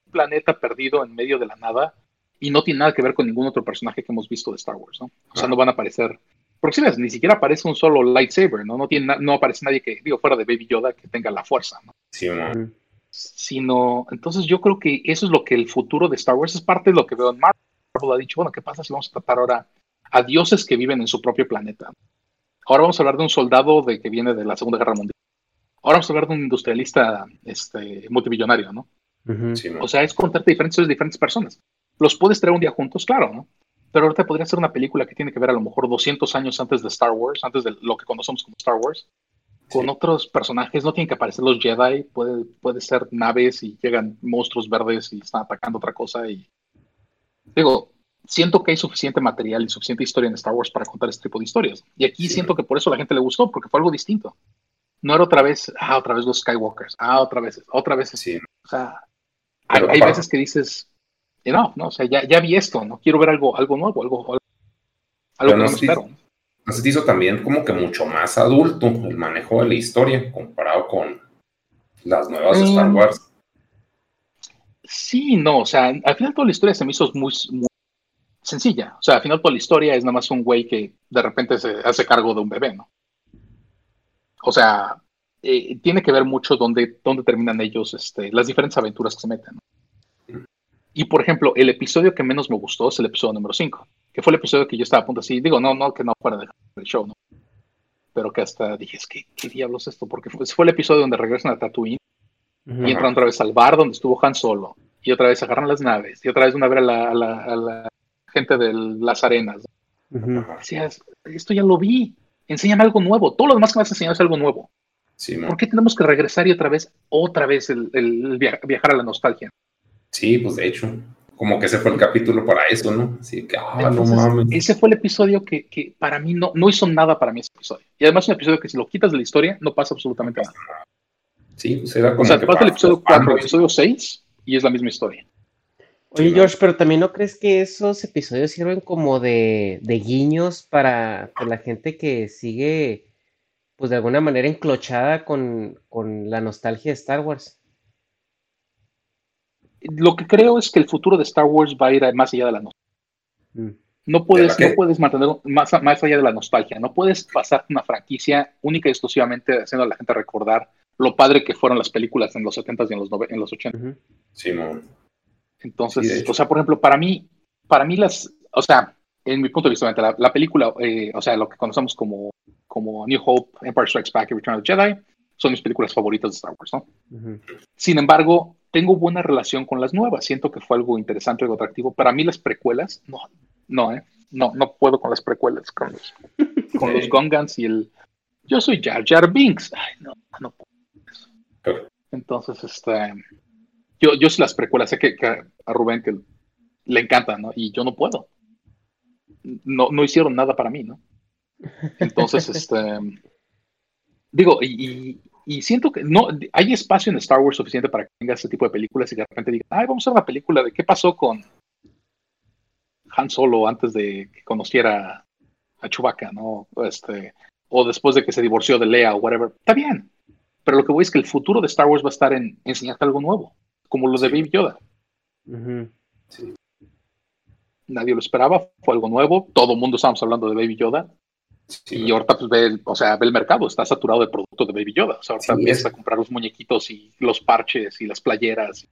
un planeta perdido en medio de la nada y no tiene nada que ver con ningún otro personaje que hemos visto de Star Wars, ¿no? O sea, no van a aparecer. Ves, ni siquiera aparece un solo lightsaber, ¿no? No, tiene no aparece nadie que, digo, fuera de Baby Yoda, que tenga la fuerza, ¿no? Sí, ¿no? Sino, entonces yo creo que eso es lo que el futuro de Star Wars es parte de lo que veo en Marvel. Marvel ha dicho, bueno, ¿qué pasa si vamos a tratar ahora a dioses que viven en su propio planeta? Ahora vamos a hablar de un soldado de que viene de la Segunda Guerra Mundial. Ahora vamos a hablar de un industrialista este, multimillonario, ¿no? O sea, es contarte diferentes de diferentes personas. Los puedes traer un día juntos, claro, ¿no? Pero ahorita podría ser una película que tiene que ver a lo mejor 200 años antes de Star Wars, antes de lo que conocemos como Star Wars. con otros personajes, no tienen que aparecer los Jedi, puede, puede ser naves y llegan monstruos verdes y están atacando otra cosa y digo, siento que hay suficiente material y suficiente historia en Star Wars para contar este tipo de historias. Y aquí siento que por eso a la gente le gustó, porque fue algo distinto. No era otra vez, ah, otra vez los Skywalkers, ah, otra vez, otra vez. Sí. O sea, hay, veces que dices, no, no, o sea, ya, ya vi esto, no quiero ver algo, algo nuevo, algo, algo, que no, me espero. No se hizo también como que mucho más adulto el manejo de la historia comparado con las nuevas Star mm. Wars. Sí, no, o sea, al final toda la historia se me hizo muy, sencilla. O sea, al final toda la historia es nada más un güey que de repente se hace cargo de un bebé, ¿no? O sea, eh, tiene que ver mucho dónde, dónde terminan ellos, este, las diferentes aventuras que se meten. Y por ejemplo, el episodio que menos me gustó es el episodio número 5 que fue el episodio que yo estaba a punto así, digo, no, no, que no fuera de el show, ¿no? Pero que hasta dije, es que, ¿qué diablos es esto? Porque fue, fue el episodio donde regresan a Tatooine y entran otra vez al bar donde estuvo Han Solo, y otra vez agarran las naves, y otra vez una vez a la, a la, gente de las arenas. Decías, esto ya lo vi, enséñame algo nuevo, todo lo demás que me has enseñado es algo nuevo. Sí, ¿Por qué tenemos que regresar y otra vez, otra vez el, el viajar a la nostalgia? Sí, pues de hecho como que ese fue el capítulo para eso, ¿no? Así que, ah, no mames. Ese fue el episodio que, que, para mí no, no hizo nada para mí ese episodio. Y además es un episodio que si lo quitas de la historia, no pasa absolutamente nada. Sí, pues era como. O sea, te pasa el episodio 4, el episodio 6 y es la misma historia. Oye, George, pero también no crees que esos episodios sirven como de, de guiños para, para, la gente que sigue, pues de alguna manera enclochada con, con la nostalgia de Star Wars? Lo que creo es que el futuro de Star Wars va a ir más allá de la nostalgia. Mm. No puedes, no puedes mantener más, más allá de la nostalgia. No puedes pasar una franquicia única y exclusivamente haciendo a la gente recordar lo padre que fueron las películas en los 70s y en los, en los 80s. Sí, no. Entonces, o sea, por ejemplo, para mí, para mí las, o sea, en mi punto de vista, la, la película, eh, o sea, lo que conocemos como, como New Hope, Empire Strikes Back y Return of the Jedi, son mis películas favoritas de Star Wars, ¿no? Sin embargo, tengo buena relación con las nuevas. Siento que fue algo interesante, algo atractivo. Para mí las precuelas, no, no, ¿eh? No, no puedo con las precuelas, con los, con los Gongans y el... Yo soy Jar Jar Binks. Ay, no, no puedo. Entonces, este... Yo, yo las precuelas, sé que, a Rubén que le encanta, ¿no? Y yo no puedo. No, no hicieron nada para mí, ¿no? Entonces, este... Digo, y, y siento que no hay espacio en Star Wars suficiente para que tenga ese tipo de películas y de repente diga, ay, vamos a hacer una película de qué pasó con Han Solo antes de que conociera a Chewbacca, ¿no? Este, o después de que se divorció de Leia o whatever. Está bien. Pero lo que voy es que el futuro de Star Wars va a estar en enseñarte algo nuevo, como lo de Baby Yoda. Nadie lo esperaba, fue algo nuevo. Todo el mundo estábamos hablando de Baby Yoda y ahorita pues ve, el, o sea, ve el mercado, está saturado de productos de Baby Yoda. O sea, ahorita empieza a comprar los muñequitos y los parches y las playeras,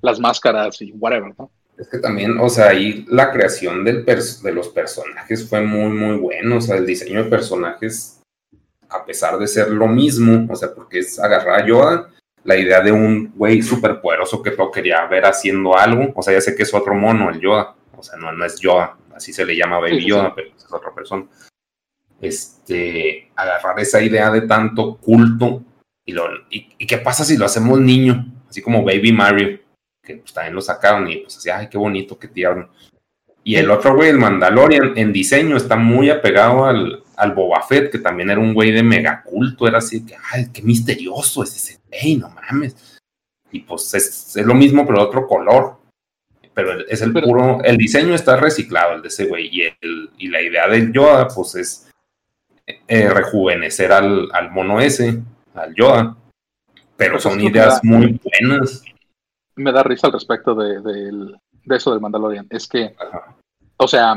las máscaras y whatever, ¿no? Es que también, o sea, ahí la creación del de los personajes fue muy, muy bueno. O sea, el diseño de personajes, a pesar de ser lo mismo, o sea, porque es agarrar a Yoda, la idea de un güey súper poderoso que todo quería ver haciendo algo. O sea, ya sé que es otro mono, el Yoda. O sea, no, no es Yoda, así se le llama Baby Yoda, pero es otra persona este, agarrar esa idea de tanto culto y, lo, y, qué pasa si lo hacemos niño, así como Baby Mario, que pues, también lo sacaron y pues así, ay, qué bonito, qué tierno. Y el otro güey, el Mandalorian, en diseño está muy apegado al, al Boba Fett, que también era un güey de mega culto, era así, que, ay, qué misterioso es ese güey, no mames. Y pues es, es lo mismo, pero de otro color. Pero es el puro, el diseño está reciclado, el de ese güey, y, el, y la idea del Yoda, pues es eh, rejuvenecer al, al, mono ese, al Yoda. Pero son ideas muy buenas. Me da risa al respecto de, de, eso del Mandalorian. Es que, o sea,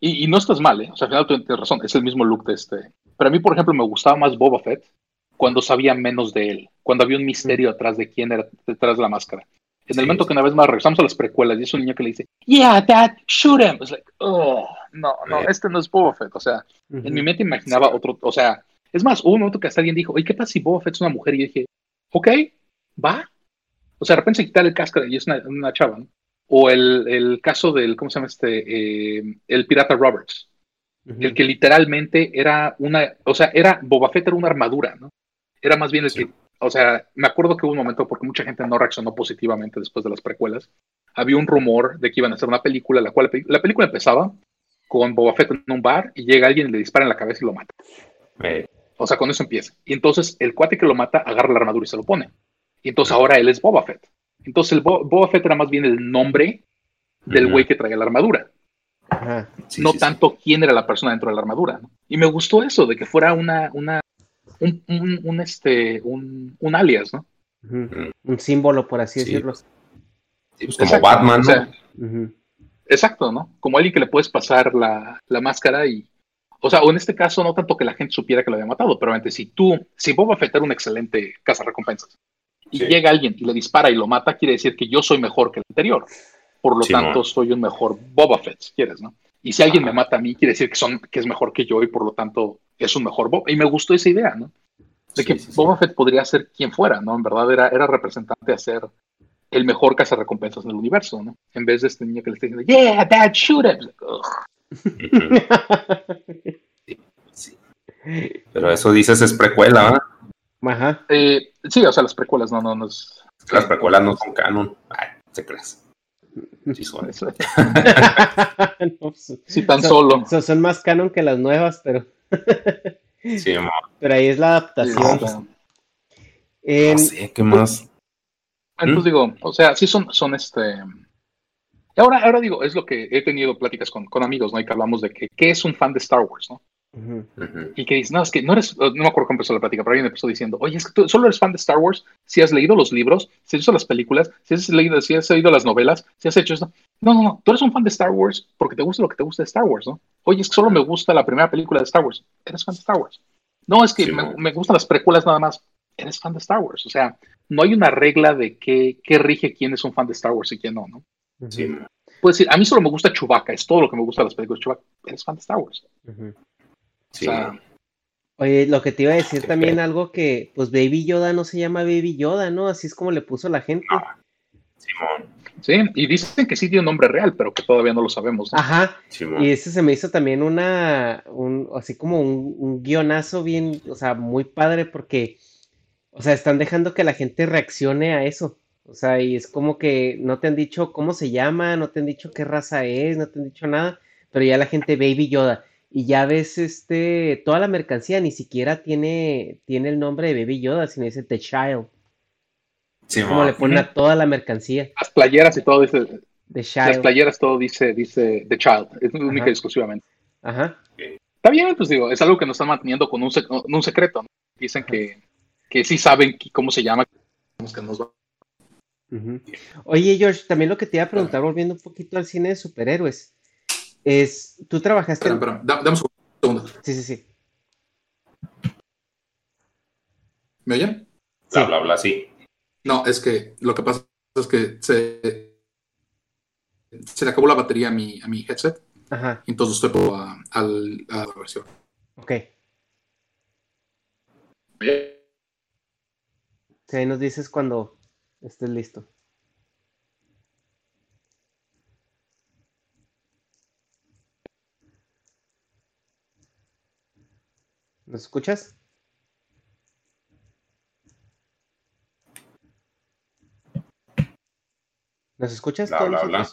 y, no estás mal, ¿eh? O sea, al final tú tienes razón, es el mismo look de este. Pero a mí, por ejemplo, me gustaba más Boba Fett cuando sabía menos de él, cuando había un misterio atrás de quién era detrás de la máscara. En el momento que una vez más regresamos a las precuelas y es un niño que le dice, Yeah, Dad, shoot him. Es like, oh, no, no, este no es Boba Fett. O sea, en mi mente imaginaba otro, o sea, es más, hubo un momento que hasta alguien dijo, oye, ¿qué pasa si Boba Fett es una mujer? Y yo dije, ok, va. O sea, de repente se quita el casco y es una, chava, ¿no? O el, el, caso del, ¿cómo se llama este? Eh, el pirata Roberts. El que literalmente era una, o sea, era, Boba Fett era una armadura, ¿no? era más bien el que, o sea, me acuerdo que hubo un momento, porque mucha gente no reaccionó positivamente después de las precuelas, había un rumor de que iban a hacer una película, la cual la película empezaba con Boba Fett en un bar y llega alguien y le dispara en la cabeza y lo mata. O sea, con eso empieza. Y entonces el cuate que lo mata agarra la armadura y se lo pone. Y entonces ahora él es Boba Fett. Entonces el Boba Fett era más bien el nombre del güey que traía la armadura. no tanto quién era la persona dentro de la armadura. Y me gustó eso, de que fuera una, una un, este, un, alias, ¿no? Un símbolo, por así decirlo. Pues como Batman, Exacto, ¿no? Como alguien que le puedes pasar la, la, máscara y. O sea, o en este caso, no tanto que la gente supiera que lo había matado, pero antes, si tú, si Boba Fett era un excelente recompensas y llega alguien y le dispara y lo mata, quiere decir que yo soy mejor que el anterior. Por lo tanto, soy un mejor Boba Fett, si quieres, ¿no? Y si alguien me mata a mí, quiere decir que, son, que es mejor que yo y por lo tanto es un mejor Boba. Y me gustó esa idea, ¿no? De que Boba Fett podría ser quien fuera, ¿no? En verdad era, era representante a ser el mejor cazarrecompensas en el universo, ¿no? En vez de este niño que le está diciendo, yeah, dad, shoot him. sí, Pero eso dices es precuela, ¿ah? Ajá. Eh, sí, o sea, las precuelas no, no, no es... Las precuelas no son canon. Ay, se crees. Sí, son. sí, tan solo. Son, más canon que las nuevas, pero. sí, amor. Pero ahí es la adaptación. No sé, ¿qué más? Entonces ¿Mm? digo, o sea, sí son, son este. Ahora, ahora digo, es lo que he tenido pláticas con, con amigos, ¿no? Y que hablamos de que, ¿qué es un fan de Star Wars, no? Y que dices, no, es que no eres, no me acuerdo cómo empezó la plática, pero alguien empezó diciendo, oye, es que tú solo eres fan de Star Wars si has leído los libros, si has visto las películas, si has leído, si has leído las novelas, si has hecho esto. No, no, no, tú eres un fan de Star Wars porque te gusta lo que te gusta de Star Wars, ¿no? Oye, es que solo me gusta la primera película de Star Wars. Eres fan de Star Wars. No, es que me, me, gustan las precuelas nada más. Eres fan de Star Wars. O sea, no hay una regla de qué, qué rige quién es un fan de Star Wars y quién no, ¿no? Sí. Puedes decir, a mí solo me gusta Chewbacca, es todo lo que me gusta de las películas de Chewbacca. Eres fan de Star Wars. Sí. Oye, lo que te iba a decir también algo que, pues Baby Yoda no se llama Baby Yoda, ¿no? Así es como le puso la gente. Ah, Simón. Sí, y dicen que sí tiene un nombre real, pero que todavía no lo sabemos. Ajá. Y ese se me hizo también una, un, así como un, un, guionazo bien, o sea, muy padre porque, o sea, están dejando que la gente reaccione a eso. O sea, y es como que no te han dicho cómo se llama, no te han dicho qué raza es, no te han dicho nada, pero ya la gente Baby Yoda y ya ves este toda la mercancía ni siquiera tiene tiene el nombre de Baby Yoda, sino dice The Child. Sí, como le ponen a toda la mercancía. Las playeras y todo dice The Child. Las playeras todo dice dice The Child, es única y exclusivamente. Ajá. Está bien, pues digo, es algo que nos están manteniendo con un, un secreto. Dicen que, que sí saben cómo se llama, que nos Oye, George, también lo que te iba a preguntar, volviendo un poquito al cine de superhéroes es, tú trabajaste... Espera, espera, dame un segundo. Sí, sí, sí. ¿Me oyen? Bla, bla, bla, sí. No, es que lo que pasa es que se, se le acabó la batería a mi, a mi headset. Ajá. Entonces estoy por a, a, la versión. Ok. Sí, ahí nos dices cuando estés listo. ¿Nos escuchas? ¿Nos escuchas? Hola, hola, hola.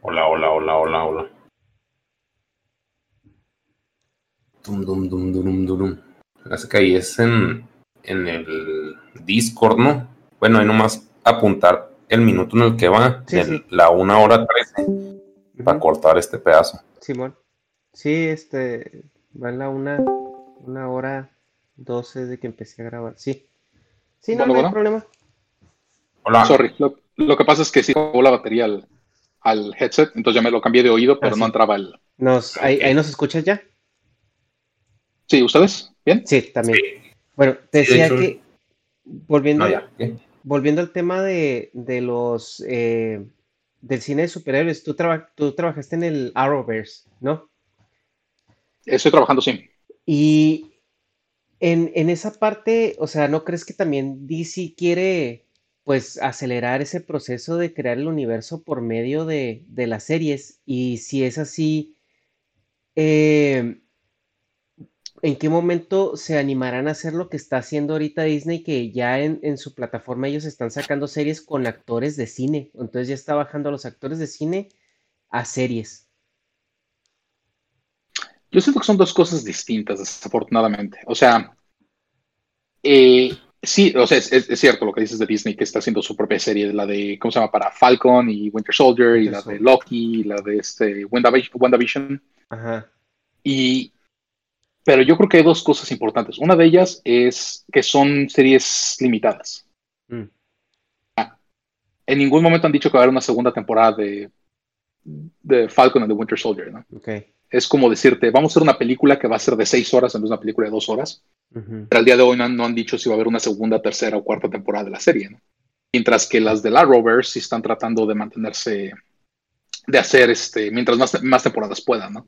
Hola, hola, hola, hola, Dum, dum, dum, dum, dum, Parece que ahí es en, en el Discord, ¿no? Bueno, ahí nomás apuntar el minuto en el que va, en la una hora trece, para cortar este pedazo. Simón. Sí, este, Va en la una, una hora doce de que empecé a grabar. Sí. Sí, no, no hay problema. Hola. Sorry, lo, que pasa es que sí acabó la batería al, al, headset, entonces ya me lo cambié de oído, pero ah, no entraba el. Nos, ahí, nos escuchas ya? Sí, ¿ustedes? ¿Bien? Sí, también. Bueno, te decía que, volviendo, volviendo al tema de, de los, eh, del cine de superhéroes, tú, tú trabajaste en el Arrowverse, ¿no? Estoy trabajando, sí. Y en, esa parte, o sea, ¿no crees que también DC quiere, pues, acelerar ese proceso de crear el universo por medio de, las series? Y si es así, eh, ¿En qué momento se animarán a hacer lo que está haciendo ahorita Disney? Que ya en, en su plataforma ellos están sacando series con actores de cine. Entonces ya está bajando a los actores de cine a series. Yo siento que son dos cosas distintas, desafortunadamente. O sea, eh, sí, o sea, es, cierto lo que dices de Disney, que está haciendo su propia serie, la de, ¿cómo se llama? Para Falcon y Winter Soldier, y la de. Loki, y la de este. WandaVision. Ajá. Y, pero yo creo que hay dos cosas importantes. Una de ellas es que son series limitadas. Mm. En ningún momento han dicho que va a haber una segunda temporada de, de Falcon and the Winter Soldier, ¿no? Ok. Es como decirte, vamos a hacer una película que va a ser de seis horas en vez de una película de dos horas. Ujú. Pero al día de hoy no, han- no han dicho si va a haber una segunda, tercera o cuarta temporada de la serie, ¿no? Mientras que las de la Rovers sí están tratando de mantenerse, de hacer este, mientras más, más temporadas puedan, ¿no?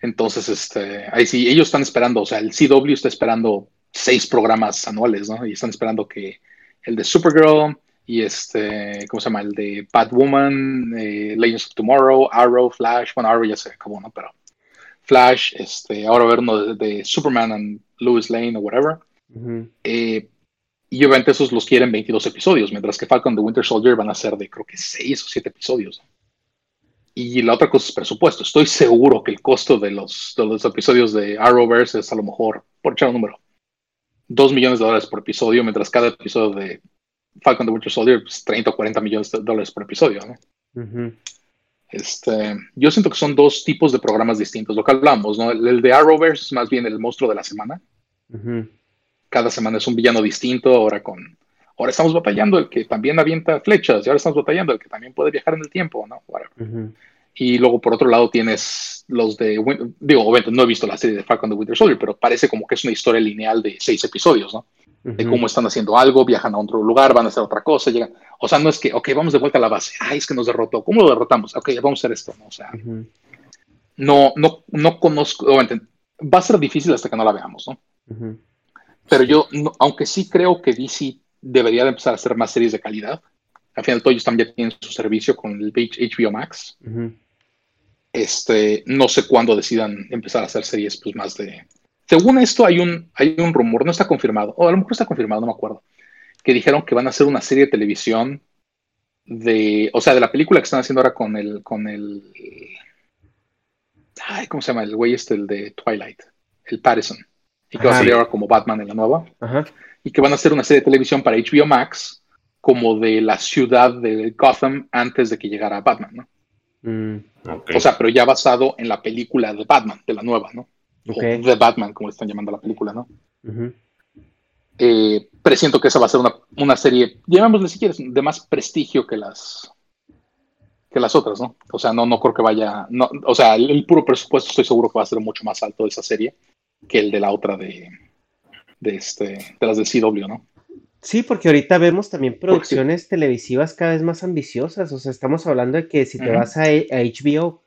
Entonces, este, ahí sí, ellos están esperando, o sea, el CW está esperando seis programas anuales, ¿no? Y están esperando que el de Supergirl y este, ¿cómo se llama? El de Batwoman, eh, Legends of Tomorrow, Arrow, Flash, bueno, Arrow ya se acabó, ¿no? Pero Flash, este, ahora va a haber uno de, de Superman and Lois Lane o whatever. Eh, y obviamente esos los quieren 22 episodios, mientras que Falcon the Winter Soldier van a ser de creo que 6 o 7 episodios. Y la otra cosa es presupuesto. Estoy seguro que el costo de los, de los episodios de Arrowverse es a lo mejor, por echar un número, 2 millones de dólares por episodio, mientras cada episodio de Falcon the Winter Soldier es 30 o 40 millones de dólares por episodio. Este, yo siento que son dos tipos de programas distintos. Lo que hablamos, ¿no? El, el de Arrowverse es más bien el monstruo de la semana. Cada semana es un villano distinto, ahora con ahora estamos batallando el que también avienta flechas y ahora estamos batallando el que también puede viajar en el tiempo, ¿no? Whatever. Ujú. Y luego por otro lado tienes los de digo, obviamente no he visto la serie de Falcon the Winter Soldier, pero parece como que es una historia lineal de seis episodios, ¿no? De Ujú. cómo están haciendo algo, viajan a otro lugar, van a hacer otra cosa, llegan, o sea, no es que, ok, vamos de vuelta a la base, ay, es que nos derrotó, ¿cómo lo derrotamos? Ok, vamos a hacer esto, ¿no? O sea, Ujú. no, no, no conozco, obviamente, va a ser difícil hasta que no la veamos, ¿no? Ujú. Pero yo, no- aunque sí creo que DC debería de empezar a hacer más series de calidad, al final todos ellos también tienen su servicio con el HBO Max, este, no sé cuándo decidan empezar a hacer series pues más de... Según esto hay un, hay un rumor, no está confirmado, o a lo mejor está confirmado, no me acuerdo, que dijeron que van a hacer una serie de televisión de, o sea, de la película que están haciendo ahora con el, con el, ay, ¿cómo se llama? El güey este, el de Twilight, el Patterson, y que va a salir ahora como Batman en la nueva. Ajá. Y que van a hacer una serie de televisión para HBO Max como de la ciudad de Gotham antes de que llegara Batman, ¿no? Mm. O sea, pero ya basado en la película de Batman, de la nueva, ¿no? Ok. O de Batman, como le están llamando a la película, ¿no? Ujú. Eh, presiento que esa va a ser una, una serie, llamémosle si quieres, de más prestigio que las que las otras, ¿no? O sea, no, no creo que vaya, no, o sea, el, el puro presupuesto estoy seguro que va a ser mucho más alto de esa serie que el de la otra de, de este, de las del CW, ¿no? Sí, porque ahorita vemos también producciones televisivas cada vez más ambiciosas. O sea, estamos hablando de que si te vas a, a HBO,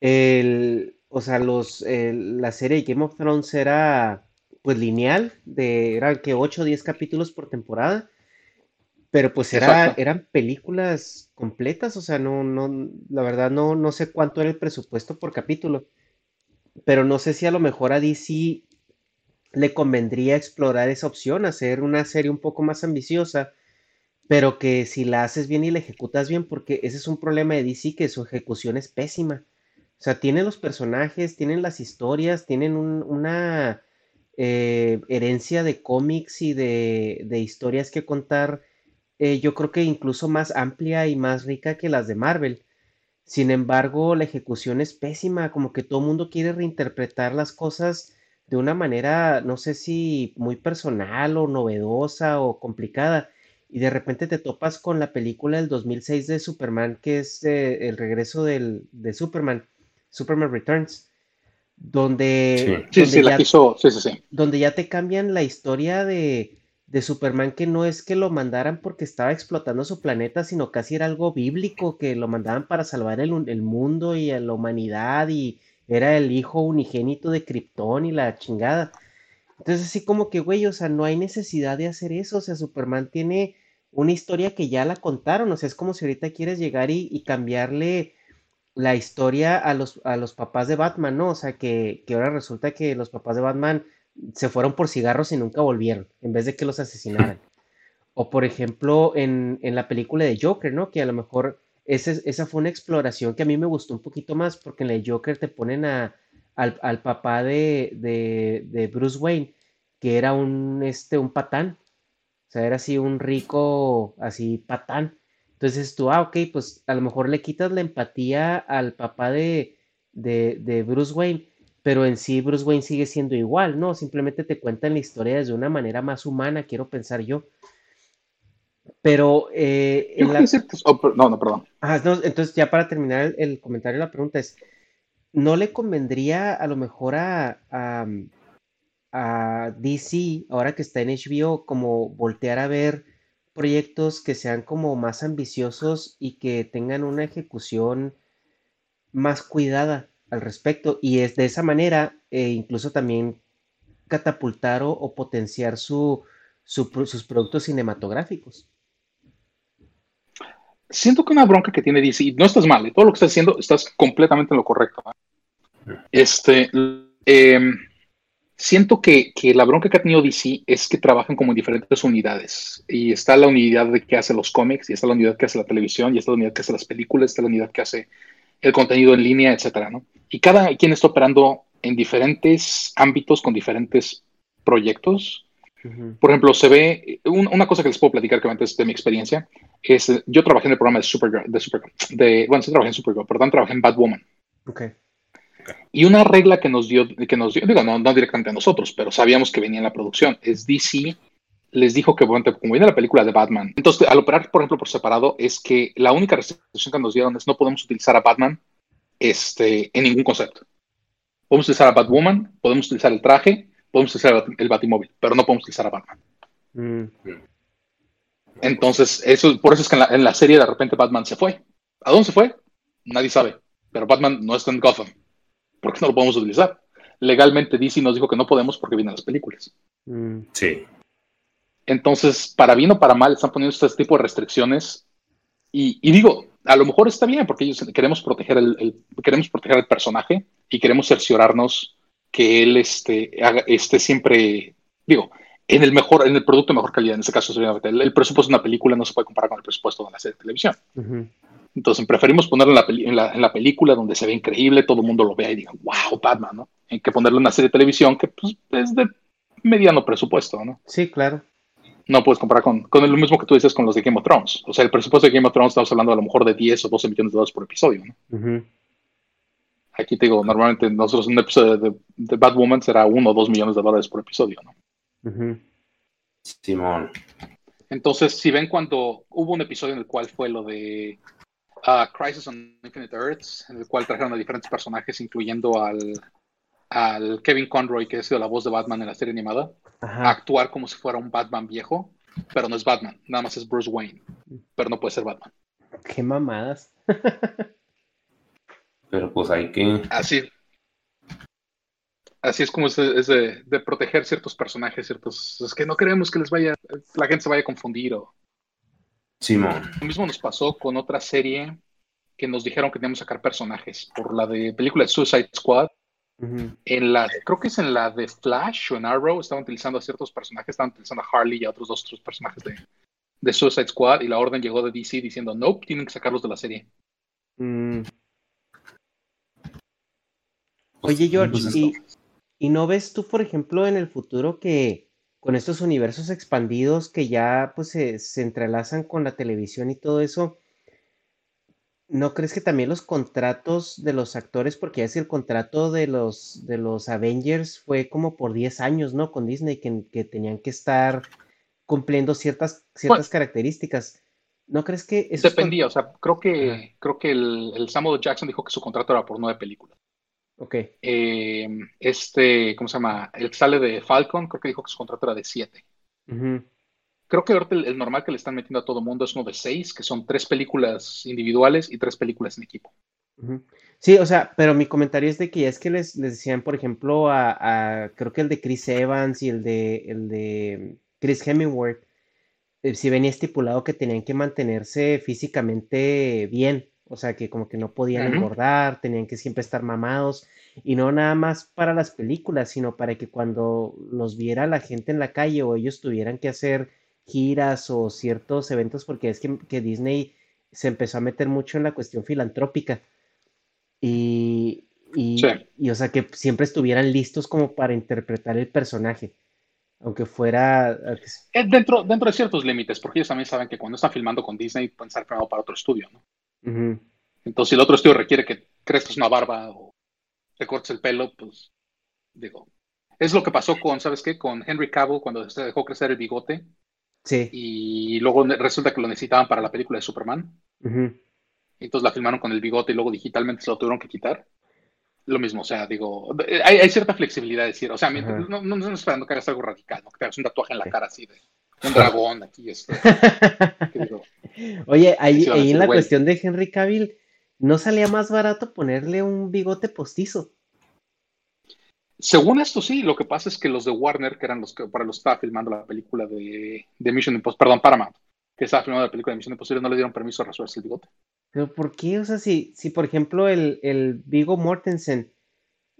el, o sea, los, el- la serie de Game of Thrones era pues lineal, de, eran que 8 o 10 capítulos por temporada, pero pues era, eran películas completas, o sea, no, no, la verdad no, no sé cuánto era el presupuesto por capítulo, pero no sé si a lo mejor a DC le convendría explorar esa opción, hacer una serie un poco más ambiciosa, pero que si la haces bien y la ejecutas bien, porque ese es un problema de DC, que su ejecución es pésima. O sea, tienen los personajes, tienen las historias, tienen un- una eh, herencia de cómics y de, de historias que contar, eh, yo creo que incluso más amplia y más rica que las de Marvel. Sin embargo, la ejecución es pésima, como que todo el mundo quiere reinterpretar las cosas de una manera, no sé si muy personal o novedosa o complicada. Y de repente te topas con la película del 2006 de Superman, que es eh, el regreso del, de Superman, Superman Returns, donde, Sí, donde sí, la ya- quiso, sí, sí, sí. donde ya te cambian la historia de, de Superman, que no es que lo mandaran porque estaba explotando su planeta, sino casi era algo bíblico, que lo mandaban para salvar el, el mundo y a la humanidad, y era el hijo unigénito de Krypton y la chingada. Entonces, así como que, güey, o sea, no hay necesidad de hacer eso, o sea, Superman tiene una historia que ya la contaron, o sea, es como si ahorita quieres llegar y, cambiarle la historia a los, a los papás de Batman, ¿no? O sea, que, que ahora resulta que los papás de Batman se fueron por cigarros y nunca volvieron, en vez de que los asesinaran. O por ejemplo, en, en la película de Joker, ¿no? Que a lo mejor esa fue una exploración que a mí me gustó un poquito más, porque en la Joker te ponen a, al, papá de, de, de, Bruce Wayne, que era un, este, un patán. O sea, era así un rico, así patán. Entonces tú, ah, ok, pues a lo mejor le quitas la empatía al papá de, de, Bruce Wayne, pero en sí Bruce Wayne sigue siendo igual, ¿no? Simplemente te cuentan la historia desde una manera más humana, quiero pensar yo. Pero eh, oh, no, no, perdón. entonces ya para terminar el, comentario, la pregunta es, ¿no le convendría a lo mejor a, a, a DC, ahora que está en HBO, como voltear a ver proyectos que sean como más ambiciosos y que tengan una ejecución más cuidada al respecto y es de esa manera eh, incluso también catapultar o, potenciar su, sus productos cinematográficos. Siento que una bronca que tiene DC, no estás mal, ¿eh? todo lo que estás haciendo estás completamente en lo correcto. Este, eh, siento que, la bronca que ha tenido DC es que trabajan como en diferentes unidades. Y está la unidad de que hace los cómics, y está la unidad que hace la televisión, y está la unidad que hace las películas, está la unidad que hace el contenido en línea, etcétera, ¿no? Y cada quien está operando en diferentes ámbitos con diferentes proyectos. Por ejemplo, se ve, una cosa que les puedo platicar que antes de mi experiencia, es, yo trabajé en el programa de Supergirl, de Supergirl, de, bueno, sí trabajé en Supergirl, pero también trabajé en Batwoman. Okay. Y una regla que nos dio, que nos dio digo, no, no, directamente a nosotros, pero sabíamos que venía en la producción, es DC les dijo que, bueno, como viene la película de Batman, entonces al operar, por ejemplo, por separado, es que la única restricción que nos dieron es no podemos utilizar a Batman este, en ningún concepto. Podemos utilizar a Batwoman, podemos utilizar el traje, podemos utilizar el Batimóvil, pero no podemos utilizar a Batman. Mm. Entonces, eso, por eso es que en la, en la serie de repente Batman se fue. ¿A dónde se fue? Nadie sabe. Pero Batman no está en Gotham. ¿por qué no lo podemos utilizar? Legalmente DC nos dijo que no podemos porque vienen las películas. Mm. Sí. Entonces, para bien o para mal, están poniendo este tipo de restricciones. Y, digo, a lo mejor está bien porque ellos queremos proteger el, queremos proteger al personaje y queremos cerciorarnos que él esté, esté siempre, digo, en el mejor, en el producto de mejor calidad. En este caso, el, el presupuesto de una película no se puede comparar con el presupuesto de una serie de televisión. Entonces preferimos ponerlo en la, en, la, película donde se ve increíble, todo el mundo lo vea y diga, wow, Batman, ¿no? Hay que ponerlo en una serie de televisión que pues, es de mediano presupuesto, ¿no? Sí, claro. No puedes comparar con, con lo mismo que tú dices con los de Game of Thrones. O sea, el presupuesto de Game of Thrones estamos hablando a lo mejor de 10 o 12 millones de dólares por episodio, ¿no? Aquí te digo, normalmente nosotros un episodio de, de, Batwoman será 1 o 2 millones de dólares por episodio, ¿no? Simón. Entonces, si ven cuando hubo un episodio en el cual fue lo de Crisis on Infinite Earths, en el cual trajeron a diferentes personajes, incluyendo al, al Kevin Conroy, que ha sido la voz de Batman en la serie animada, a actuar como si fuera un Batman viejo, pero no es Batman, nada más es Bruce Wayne, pero no puede ser Batman. Qué mamadas. pero pues hay que... Así, así es como es, de, de, proteger ciertos personajes, ciertos... Es que no queremos que les vaya, la gente se vaya a confundir o Simón. Lo mismo nos pasó con otra serie que nos dijeron que teníamos que sacar personajes. Por la de película de Suicide Squad. En la, creo que es en la de Flash o en Arrow, estaban utilizando a ciertos personajes, estaban utilizando a Harley y a otros dos otros personajes de, de Suicide Squad y la orden llegó de DC diciendo, no, tienen que sacarlos de la serie. Mm. Oye, George, pues ¿y, ¿y no ves tú, por ejemplo, en el futuro que con estos universos expandidos que ya pues se, entrelazan con la televisión y todo eso, ¿no crees que también los contratos de los actores, porque ya es el contrato de los, de los Avengers fue como por 10 años, ¿no? Con Disney, que, tenían que estar cumpliendo ciertas, ciertas características. ¿No crees que eso Dependía, o sea, creo que, creo que el, el Samuel Jackson dijo que su contrato era por nueve películas. Ok. Eh, este, ¿cómo se llama? El que sale de Falcon, creo que dijo que su contrato era de 7. Creo que ahorita el, normal que le están metiendo a todo mundo es uno de 6, que son tres películas individuales y tres películas en equipo. Sí, o sea, pero mi comentario es de que ya es que les, decían, por ejemplo, a, creo que el de Chris Evans y el de, el de Chris Hemingway, eh, si venía estipulado que tenían que mantenerse físicamente bien, O sea, que como que no podían engordar, tenían que siempre estar mamados. Y no nada más para las películas, sino para que cuando los viera la gente en la calle o ellos tuvieran que hacer giras o ciertos eventos, porque es que, Disney se empezó a meter mucho en la cuestión filantrópica. Y, y, y, o sea, que siempre estuvieran listos como para interpretar el personaje aunque fuera... Eh, dentro, dentro de ciertos límites, porque ellos también saben que cuando están filmando con Disney pueden estar filmando para otro estudio, ¿no? Entonces, si el otro estudio requiere que crezcas una barba o te cortes el pelo, pues, digo, es lo que pasó con, ¿sabes qué? Con Henry Cavill cuando se dejó crecer el bigote. Sí. Y luego resulta que lo necesitaban para la película de Superman. Entonces la filmaron con el bigote y luego digitalmente se lo tuvieron que quitar lo mismo, o sea, digo, hay, cierta flexibilidad, decir, o sea, no, no, no, esperando que hagas algo radical, ¿no? que te hagas un tatuaje en la cara así de un dragón aquí. Este, Oye, ahí, ahí en la cuestión de Henry Cavill, ¿no salía más barato ponerle un bigote postizo? Según esto sí, lo que pasa es que los de Warner, que eran los que para los que estaba filmando la película de, de Mission Impossible, perdón, Paramount, que estaba filmando la película de Mission Impossible, no le dieron permiso a rasurarse el bigote. Pero ¿por qué? O sea, si, si por ejemplo el, el Vigo Mortensen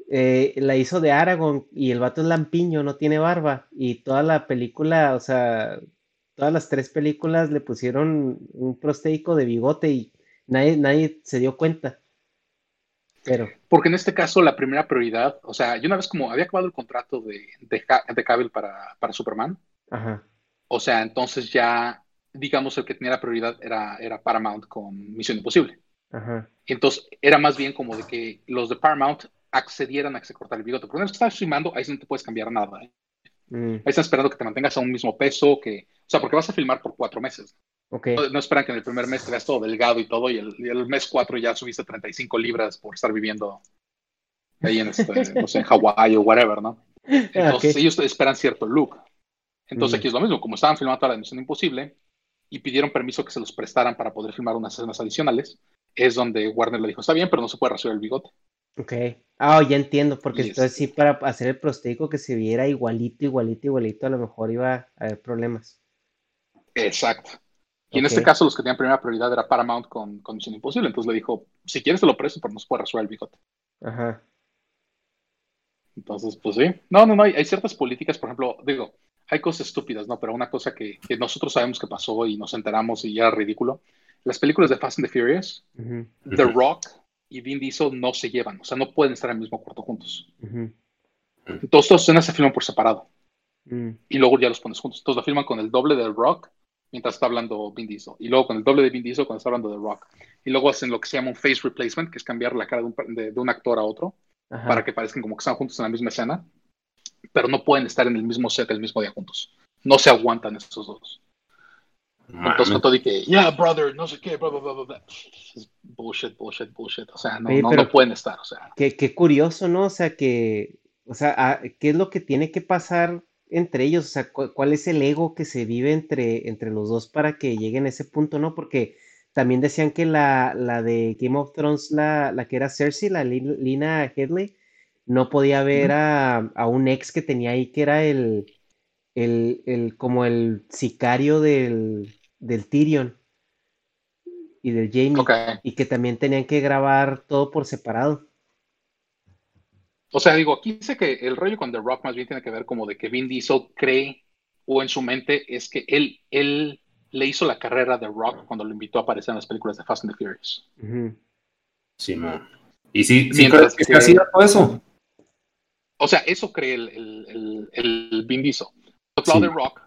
eh, la hizo de Aragorn y el vato es lampiño, no tiene barba, y toda la película, o sea, todas las tres películas le pusieron un prostéico de bigote y nadie, nadie se dio cuenta. Pero. Porque en este caso la primera prioridad, o sea, yo una vez como había acabado el contrato de, de, para, para Superman, Ajá. o sea, entonces ya digamos, el que tenía la prioridad era, era Paramount con Misión Imposible. Ajá. Entonces, era más bien como de que los de Paramount accedieran a que se cortara el bigote. Porque una vez que estás filmando, ahí no te puedes cambiar nada. ¿eh? Mm. Ahí están esperando que te mantengas a un mismo peso, que, sea, porque vas a filmar por cuatro meses. Okay. No, esperan que en el primer mes te veas todo delgado y todo, y el, el mes cuatro ya subiste 35 libras por estar viviendo ahí en, este, no sé, en Hawái o whatever, ¿no? Entonces, ellos esperan cierto look. Entonces, mm. aquí es lo mismo. Como estaban filmando toda la Misión Imposible, y pidieron permiso que se los prestaran para poder filmar unas escenas adicionales, es donde Warner le dijo, está bien, pero no se puede rasurar el bigote. Ok. Ah, ya entiendo, porque entonces sí, para hacer el prostético que se viera igualito, igualito, igualito, a lo mejor iba a haber problemas. Exacto. Y en este caso los que tenían primera prioridad era Paramount con Condición Imposible, entonces le dijo, si quieres te lo presto, pero no se puede rasurar el bigote. Ajá. Entonces, pues sí. No, no, no, hay ciertas políticas, por ejemplo, digo, hay cosas estúpidas, ¿no? Pero una cosa que, nosotros sabemos que pasó y nos enteramos y ya era ridículo. Las películas de Fast and the Furious, The Rock y Vin Diesel no se llevan, o sea, no pueden estar en el mismo cuarto juntos. Entonces, todas escenas se filman por separado. Mm. Y luego ya los pones juntos. Entonces, lo filman con el doble del Rock mientras está hablando Vin Diesel. Y luego con el doble de Vin Diesel cuando está hablando de Rock. Y luego hacen lo que se llama un face replacement, que es cambiar la cara de un, actor a otro para que parezcan como que están juntos en la misma escena pero no pueden estar en el mismo set el mismo día juntos. No se aguantan estos dos. Entonces, cuando dije, yeah, brother, no sé qué, bla, bla, bla, bla. Bullshit, bullshit, bullshit. O sea, no, no, pueden estar. O sea. Qué, qué, curioso, ¿no? O sea, que, o sea, ah, ¿qué es lo que tiene que pasar entre ellos? O sea, ¿cuál es el ego que se vive entre, entre los dos para que lleguen a ese punto, ¿no? Porque también decían que la, la de Game of Thrones, la, la que era Cersei, la Lina Headley, no podía ver a, un ex que tenía ahí que era el, el, como el sicario del, del Tyrion y del Jamie y que también tenían que grabar todo por separado. O sea, digo, aquí dice que el rollo con The Rock más bien tiene que ver como de que Vin Diesel cree o en su mente es que él, él le hizo la carrera de Rock cuando lo invitó a aparecer en las películas de Fast and the Furious. Sí, man. ¿Y sí, sí crees que, que todo eso? O sea, eso cree el, el, el, Vin Diesel. The Rock,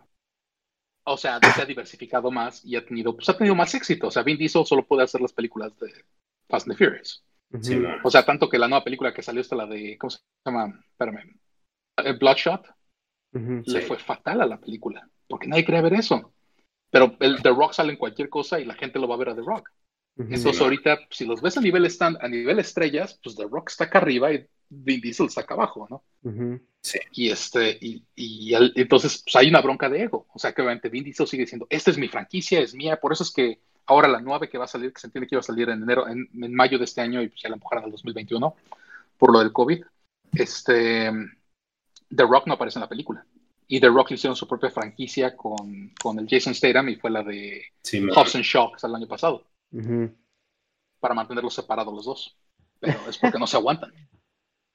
o sea, se ha diversificado más y ha tenido, pues ha tenido más éxito. O sea, Vin Diesel solo puede hacer las películas de Fast and the Furious. O sea, tanto que la nueva película que salió esta, la de, ¿cómo se llama? Espérame. Eh, Bloodshot, le fue fatal a la película, porque nadie quería ver eso. Pero el The Rock sale en cualquier cosa y la gente lo va a ver a The Rock. Entonces ahorita, si los ves a nivel stand, a nivel estrellas, pues The Rock está acá arriba y Vin Diesel está acá abajo, ¿no? Sí. Y este, y, y entonces pues hay una bronca de ego. O sea que obviamente Vin Diesel sigue diciendo, esta es mi franquicia, es mía, por eso es que ahora la nueva que va a salir, que se entiende que iba a salir en enero, en, mayo de este año, y pues ya la empujaron al 2021 por lo del COVID. Este The Rock no aparece en la película. Y The Rock hicieron su propia franquicia con, con el Jason Statham y fue la de sí, Hobbs and Shaw, que el año pasado para mantenerlos separados los dos. Pero es porque no se aguantan.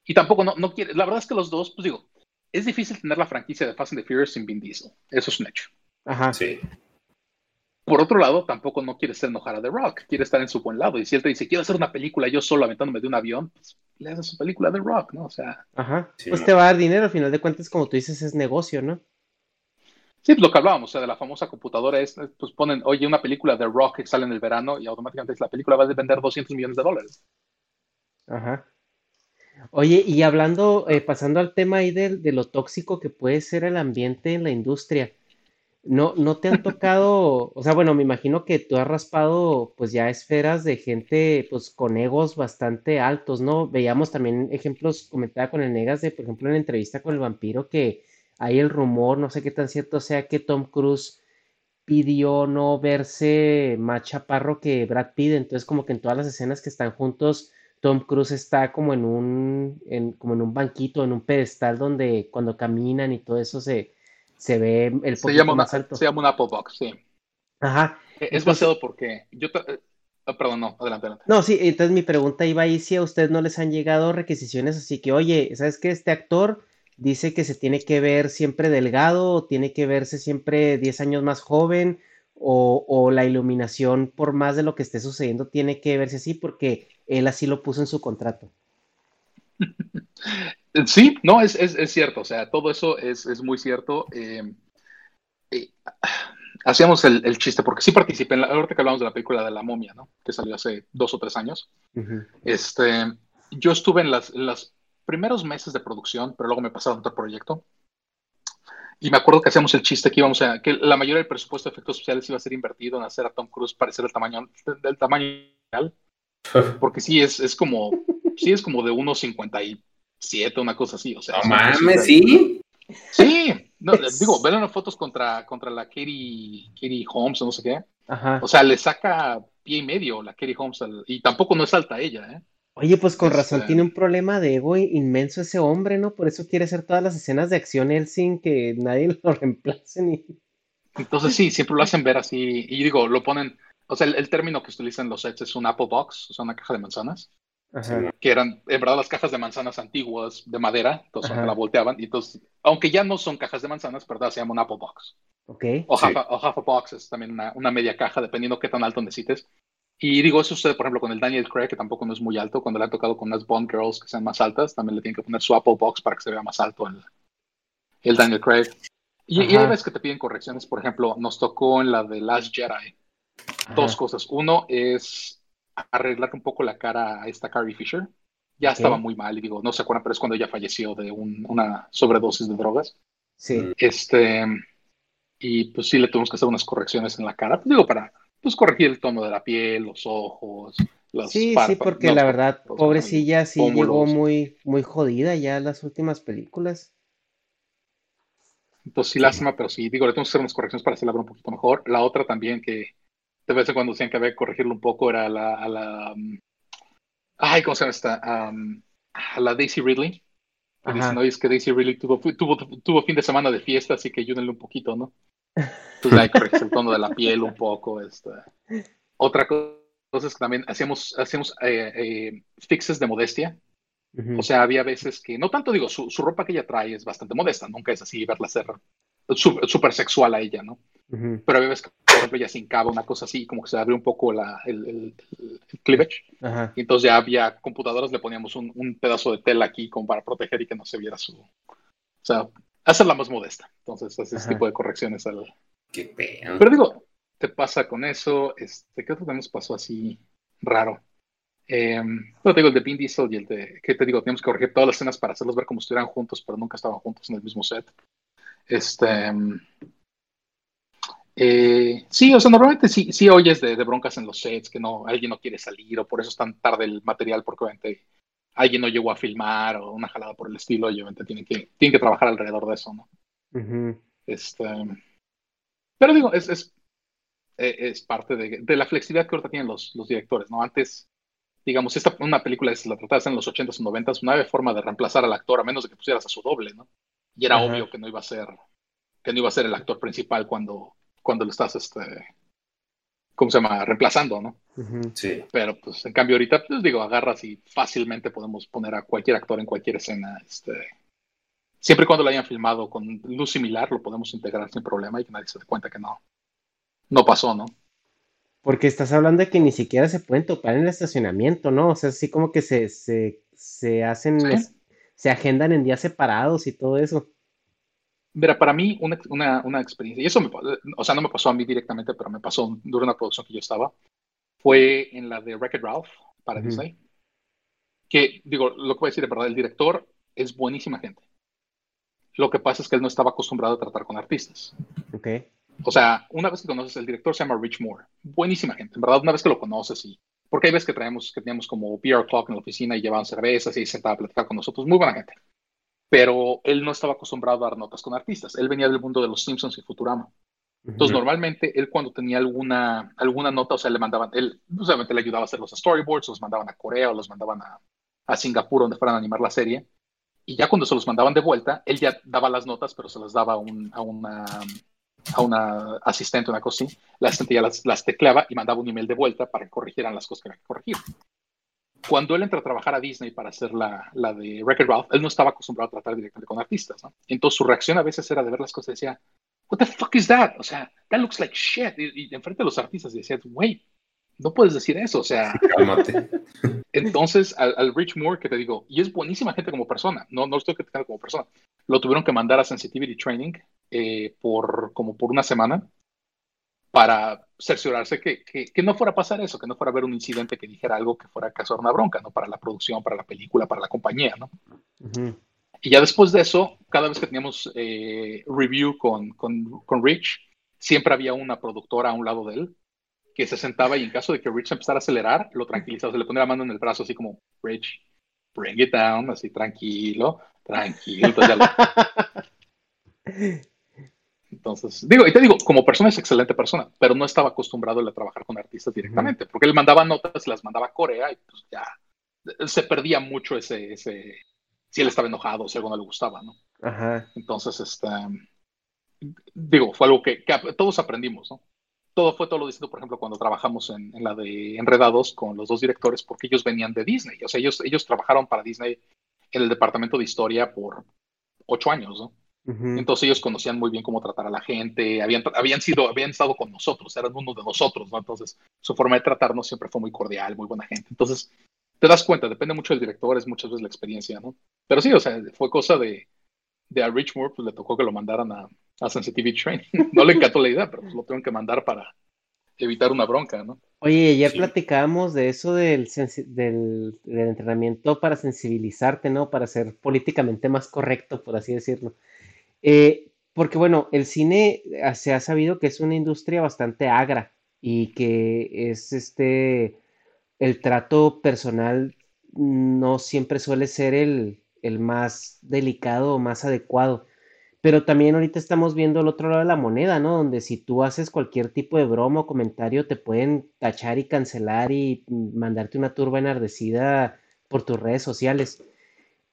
Y tampoco no, no quiere. La verdad es que los dos, pues digo, es difícil tener la franquicia de Fast and the Furious sin Vin Diesel. Eso es un hecho. Ajá. Sí. Por otro lado, tampoco no quiere ser enojar a The Rock, quiere estar en su buen lado. Y si él te dice, quiero hacer una película yo solo aventándome de un avión, pues le haces su película de Rock, ¿no? O sea, Ajá. Sí, pues no. te va a dar dinero, al final de cuentas, como tú dices, es negocio, ¿no? sí, lo que hablábamos, o sea, de la famosa computadora es, pues ponen, oye, una película de Rock que sale en el verano y automáticamente la película va a vender 200 millones de dólares. Ajá. Oye, y hablando, eh, pasando al tema ahí de, de lo tóxico que puede ser el ambiente en la industria, ¿no, no te han tocado, o sea, bueno, me imagino que tú has raspado pues ya esferas de gente pues con egos bastante altos, ¿no? Veíamos también ejemplos, comentaba con el Negas de, por ejemplo, en la entrevista con el vampiro que hay el rumor, no sé qué tan cierto sea, que Tom Cruise pidió no verse más chaparro que Brad Pitt, entonces como que en todas las escenas que están juntos Tom Cruise está como en un, en, como en un banquito, en un pedestal donde cuando caminan y todo eso se, se ve el Se llama, una, más alto. se llama un Apple Box, sí. Ajá. Es Entonces- basado porque yo, eh, ah, perdón, no, adelante, adelante. No, sí, entonces mi pregunta iba ahí si a ustedes no les han llegado requisiciones así que, oye, ¿sabes qué? Este actor dice que se tiene que ver siempre delgado o tiene que verse siempre 10 años más joven o, o la iluminación, por más de lo que esté sucediendo, tiene que verse así porque él así lo puso en su contrato. Eh, Sí, no, es, es, es cierto, o sea, todo eso es, es muy cierto. eh, eh, hacíamos el, el chiste, porque sí participé en la, ahorita que hablamos de la película de la momia, ¿no? Que salió hace dos o tres años. Este, yo estuve en las, en los primeros meses de producción, pero luego me pasaron a otro proyecto. Y me acuerdo que hacíamos el chiste que íbamos a, que la mayoría del presupuesto de efectos especiales iba a ser invertido en hacer a Tom Cruise parecer el tamaño, del tamaño real. Porque sí es, es como, sí es como de 1.57, una cosa así. O sea, No es mames, sí. Sí, no, digo, ven las fotos contra, contra la Katie, Katie Holmes o no sé qué. Ajá. O sea, le saca pie y medio la Katie Holmes al- y tampoco no es alta ella, ¿eh? Oye, pues con razón Este- tiene un problema de ego inmenso ese hombre, ¿no? Por eso quiere hacer todas las escenas de acción él sin que nadie lo reemplace ni... Entonces sí, siempre lo hacen ver así. Y digo, lo ponen, o sea, el, el término que utilizan los sets es un Apple Box, o sea, una caja de manzanas, Ajá. que eran, en verdad, las cajas de manzanas antiguas de madera, entonces Ajá. la volteaban, y entonces, aunque ya no son cajas de manzanas, ¿verdad? Se llama un Apple Box. Ok. O, Sí. half, a, o half a box es también una, una media caja, dependiendo qué tan alto necesites. Y digo, eso sucede, por ejemplo, con el Daniel Craig, que tampoco no es muy alto. Cuando le ha tocado con las Bond Girls, que sean más altas, también le tienen que poner su Apple Box para que se vea más alto el, el Daniel Craig. Y, y hay veces que te piden correcciones. Por ejemplo, nos tocó en la de Last Jedi dos Ajá. cosas. Uno es arreglar un poco la cara a esta Carrie Fisher. Ya estaba muy mal, y digo, no se acuerdan, pero es cuando ella falleció de un- una sobredosis de drogas. Sí. Este, y pues sí le tuvimos que hacer unas correcciones en la cara, pues digo, para pues corregir el tono de la piel, los ojos, los Sí, sí, porque no, la verdad, pobrecilla sí pómulos. llegó muy, muy jodida ya las últimas películas. Entonces sí, lástima, pero sí, digo, le tenemos que hacer unas correcciones para hacerla ver un poquito mejor. La otra también que de vez en cuando decían que había que corregirlo un poco era a la, a la um, ay, ¿cómo se llama esta? Um, a la Daisy Ridley. Que dicen, oye, es que Daisy Ridley tuvo, tuvo, tuvo fin de semana de fiesta, así que ayúdenle un poquito, ¿no? Entonces hay que corregir el tono de la piel un poco. Este. Otra cosa es que también hacíamos, hacíamos eh, eh, fixes de modestia. Ujú. O sea, había veces que, no tanto digo, su, su ropa que ella trae es bastante modesta, nunca es así verla ser súper sexual a ella, ¿no? Ujú. Pero había veces que, por ejemplo, ella se hincaba una cosa así, como que se abrió un poco la, el, el- el cleavage. Y entonces ya había computadoras, le poníamos un, un pedazo de tela aquí como para proteger y que no se viera su... O sea, hacerla más modesta. Entonces, ese Ajá. tipo de correcciones. Al... Qué pedo. Pero digo, te pasa con eso. Este, ¿Qué otro nos pasó así raro? Eh, bueno, te digo, el de Vin Diesel y el de, ¿qué te digo? Tenemos que corregir todas las escenas para hacerlos ver como si estuvieran juntos, pero nunca estaban juntos en el mismo set. Este, eh, sí, o sea, normalmente sí, sí oyes de, de broncas en los sets, que no, alguien no quiere salir, o por eso es tan tarde el material, porque obviamente alguien no llegó a filmar, o una jalada por el estilo, y obviamente tienen que, tienen que trabajar alrededor de eso, ¿no? Este, pero digo, es, es, eh, es parte de, de la flexibilidad que ahorita tienen los, los directores, ¿no? Antes, digamos, esta, una película, si la tratabas en los 80s o 90s, no había forma de reemplazar al actor a menos de que pusieras a su doble, ¿no? Y era Ajá. obvio que no iba a ser, que no iba a ser el actor principal cuando, cuando lo estás, este, ¿cómo se llama? Reemplazando, ¿no? Sí. Pero pues en cambio ahorita, pues digo, agarras y fácilmente podemos poner a cualquier actor en cualquier escena, este, siempre y cuando lo hayan filmado con luz similar, lo podemos integrar sin problema y que nadie se dé cuenta que no, no pasó, ¿no? Porque estás hablando de que ni siquiera se pueden topar en el estacionamiento, ¿no? O sea, así como que se, se, se hacen, Sí. Se agendan en días separados y todo eso. Mira, para mí, una, una, una experiencia, y eso me, o sea, no me pasó a mí directamente, pero me pasó durante una producción que yo estaba, fue en la de Wreck-It Ralph para. Disney. Que, digo, lo que voy a decir de verdad, el director es buenísima gente. Lo que pasa es que él no estaba acostumbrado a tratar con artistas. Ok. O sea, una vez que conoces el director, se llama Rich Moore. Buenísima gente, en verdad, una vez que lo conoces y... Porque hay veces que traemos, que teníamos como PR Talk en la oficina y llevaban cervezas y se sentaba a platicar con nosotros. Muy buena gente. Pero él no estaba acostumbrado a dar notas con artistas. Él venía del mundo de los Simpsons y Futurama. Entonces, Ujú. normalmente, él cuando tenía alguna, alguna nota, o sea, le mandaban, él usualmente le ayudaba a hacer los storyboards, los mandaban a Corea o los mandaban a, a Singapur donde fueran a animar la serie. Y ya cuando se los mandaban de vuelta, él ya daba las notas, pero se las daba un- a una, a una asistente, una cosa así. La asistente ya las, las tecleaba y mandaba un email de vuelta para que corrigieran las cosas que había que corregir. Cuando él entra a trabajar a Disney para hacer la, la de Wreck-It Ralph, él no estaba acostumbrado a tratar directamente con artistas, ¿no? Entonces su reacción a veces era de ver las cosas y decía, what the fuck is that? O sea, that looks like shit. Y, y enfrente de los artistas decía, wait, no puedes decir eso. O sea, Cálmate. entonces al, al Rich Moore que te digo, y es buenísima gente como persona, no, no estoy criticando como persona, lo tuvieron que mandar a Sensitivity Training eh, por como por una semana para cerciorarse que, que, que no fuera a pasar eso, que no fuera a haber un incidente que dijera algo que fuera a causar una bronca, ¿no? Para la producción, para la película, para la compañía, ¿no? Ujú. Y ya después de eso, cada vez que teníamos eh, review con, con, con Rich, siempre había una productora a un lado de él que se sentaba y en caso de que Rich empezara a acelerar, lo tranquilizaba, se le ponía la mano en el brazo así como, Rich, bring it down, así tranquilo, tranquilo. Entonces, ya lo- Entonces, digo, y te digo, como persona es excelente persona, pero no estaba acostumbrado a trabajar con artistas directamente, porque él mandaba notas, las mandaba a Corea y pues ya se perdía mucho ese, ese, si él estaba enojado, si algo no le gustaba, ¿no? Ajá. Entonces, este, digo, fue algo que, todos aprendimos, ¿no? Todo fue todo lo distinto, por ejemplo, cuando trabajamos en, en la de Enredados con los dos directores, porque ellos venían de Disney, o sea, ellos, ellos trabajaron para Disney en el departamento de historia por ocho años, ¿no? Entonces ellos conocían muy bien cómo tratar a la gente, habían, habían sido, habían estado con nosotros, eran uno de nosotros, ¿no? Entonces su forma de tratarnos siempre fue muy cordial, muy buena gente. Entonces te das cuenta, depende mucho del director, es muchas veces la experiencia, ¿no? Pero sí, o sea, fue cosa de, de a Rich Moore, pues le tocó que lo mandaran a, a Sensitivity Train. no le encantó la idea, pero pues, lo tuvieron que mandar para evitar una bronca, ¿no? Oye, ya Sí. platicábamos de eso del, del entrenamiento para sensibilizarte, ¿no? Para ser políticamente más correcto, por así decirlo. Eh, porque bueno, el cine eh, se ha sabido que es una industria bastante agra y que es este, el trato personal no siempre suele ser el, el más delicado o más adecuado. Pero también ahorita estamos viendo el otro lado de la moneda, ¿no? Donde si tú haces cualquier tipo de broma o comentario, te pueden tachar y cancelar y mandarte una turba enardecida por tus redes sociales.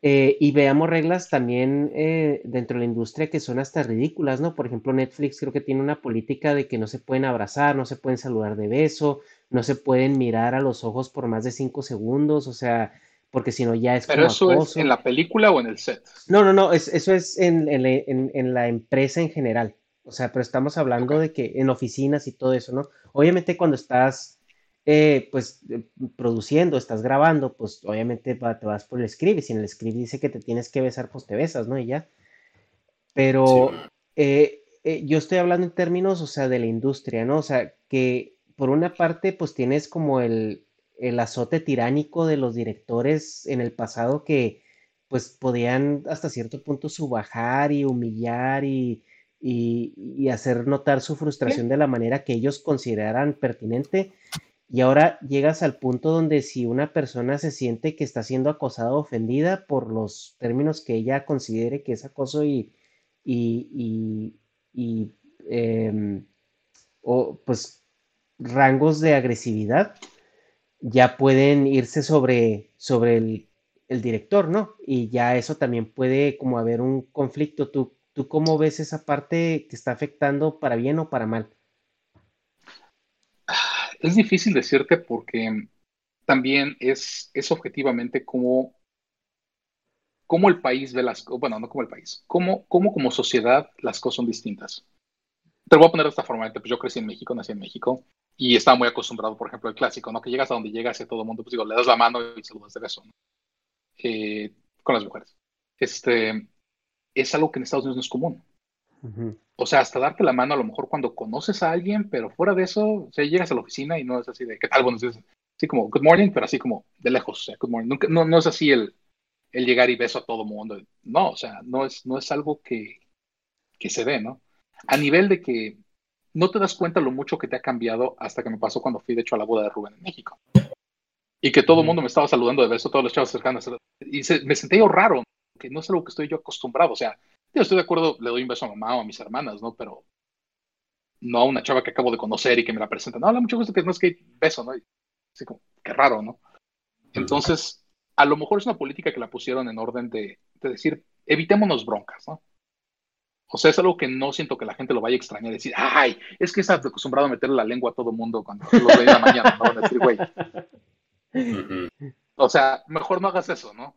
Eh, y veamos reglas también eh, dentro de la industria que son hasta ridículas, ¿no? Por ejemplo, Netflix creo que tiene una política de que no se pueden abrazar, no se pueden saludar de beso, no se pueden mirar a los ojos por más de cinco segundos, o sea, porque si no ya es Pero como eso es en la película o en el set. No, no, no, es- eso es en, en la en- en la empresa en general. O sea, pero estamos hablando de que en oficinas y todo eso, ¿no? Obviamente cuando estás, eh, pues, eh, produciendo, estás grabando, pues obviamente va- te vas por el script y si en el script dice que te tienes que besar, pues te besas, ¿no? Y ya. Pero Sí. eh, eh, yo estoy hablando en términos, o sea, de la industria, ¿no? O sea, que por una parte, pues tienes como el, el azote tiránico de los directores en el pasado que, pues, podían hasta cierto punto subajar y humillar y, y, y hacer notar su frustración de la manera que ellos consideraran pertinente. Y ahora llegas al punto donde si una persona se siente que está siendo acosada o ofendida por los términos que ella considere que es acoso y, y, y, y, em, o pues rangos de agresividad, ya pueden irse sobre, sobre el, director, ¿no? Y ya eso también puede como haber un conflicto. ¿Tú, tú cómo ves esa parte que está afectando para bien o para mal? Es difícil decirte porque también es, es objetivamente como, como el país ve las cosas, bueno, no como el país, como, como como sociedad las cosas son distintas. Te lo voy a poner de esta forma, pues yo crecí en México, nací en México y estaba muy acostumbrado, por ejemplo, al clásico, ¿no? Que llegas a donde llegas y a todo el mundo, pues digo, le das la mano y saludas de beso, ¿no? Eh, con las mujeres. Este, es algo que en Estados Unidos no es común. O sea, hasta darte la mano a lo mejor cuando conoces a alguien, pero fuera de eso, o sea, llegas a la oficina y no es así de, ¿qué tal? Bueno, es así como, good morning, pero así como de lejos, o sea, good morning. no, no es así el, el llegar y beso a todo mundo. No, o sea, no es, no es algo que, que se ve, ¿no? A nivel de que no te das cuenta lo mucho que te ha cambiado hasta que me pasó cuando fui, de hecho, a la boda de Rubén en México. Y que todo el mundo me estaba saludando de beso, todos los chavos cercanos. Y me sentí yo raro, que no es algo que estoy yo acostumbrado. O sea, yo estoy de acuerdo, le doy un beso a mamá o a mis hermanas, ¿no? Pero no a una chava que acabo de conocer y que me la presenta. No, hola, mucho gusto, que no es que beso, ¿no? así como, qué raro, ¿no? Entonces, a lo mejor es una política que la pusieron en orden de, de decir, evitémonos broncas, ¿no? O sea, es algo que no siento que la gente lo vaya a extrañar, decir, ay, es que estás acostumbrado a meterle la lengua a todo mundo cuando lo ve en la mañana, ¿no? Decir, güey. O sea, mejor no hagas eso, ¿no?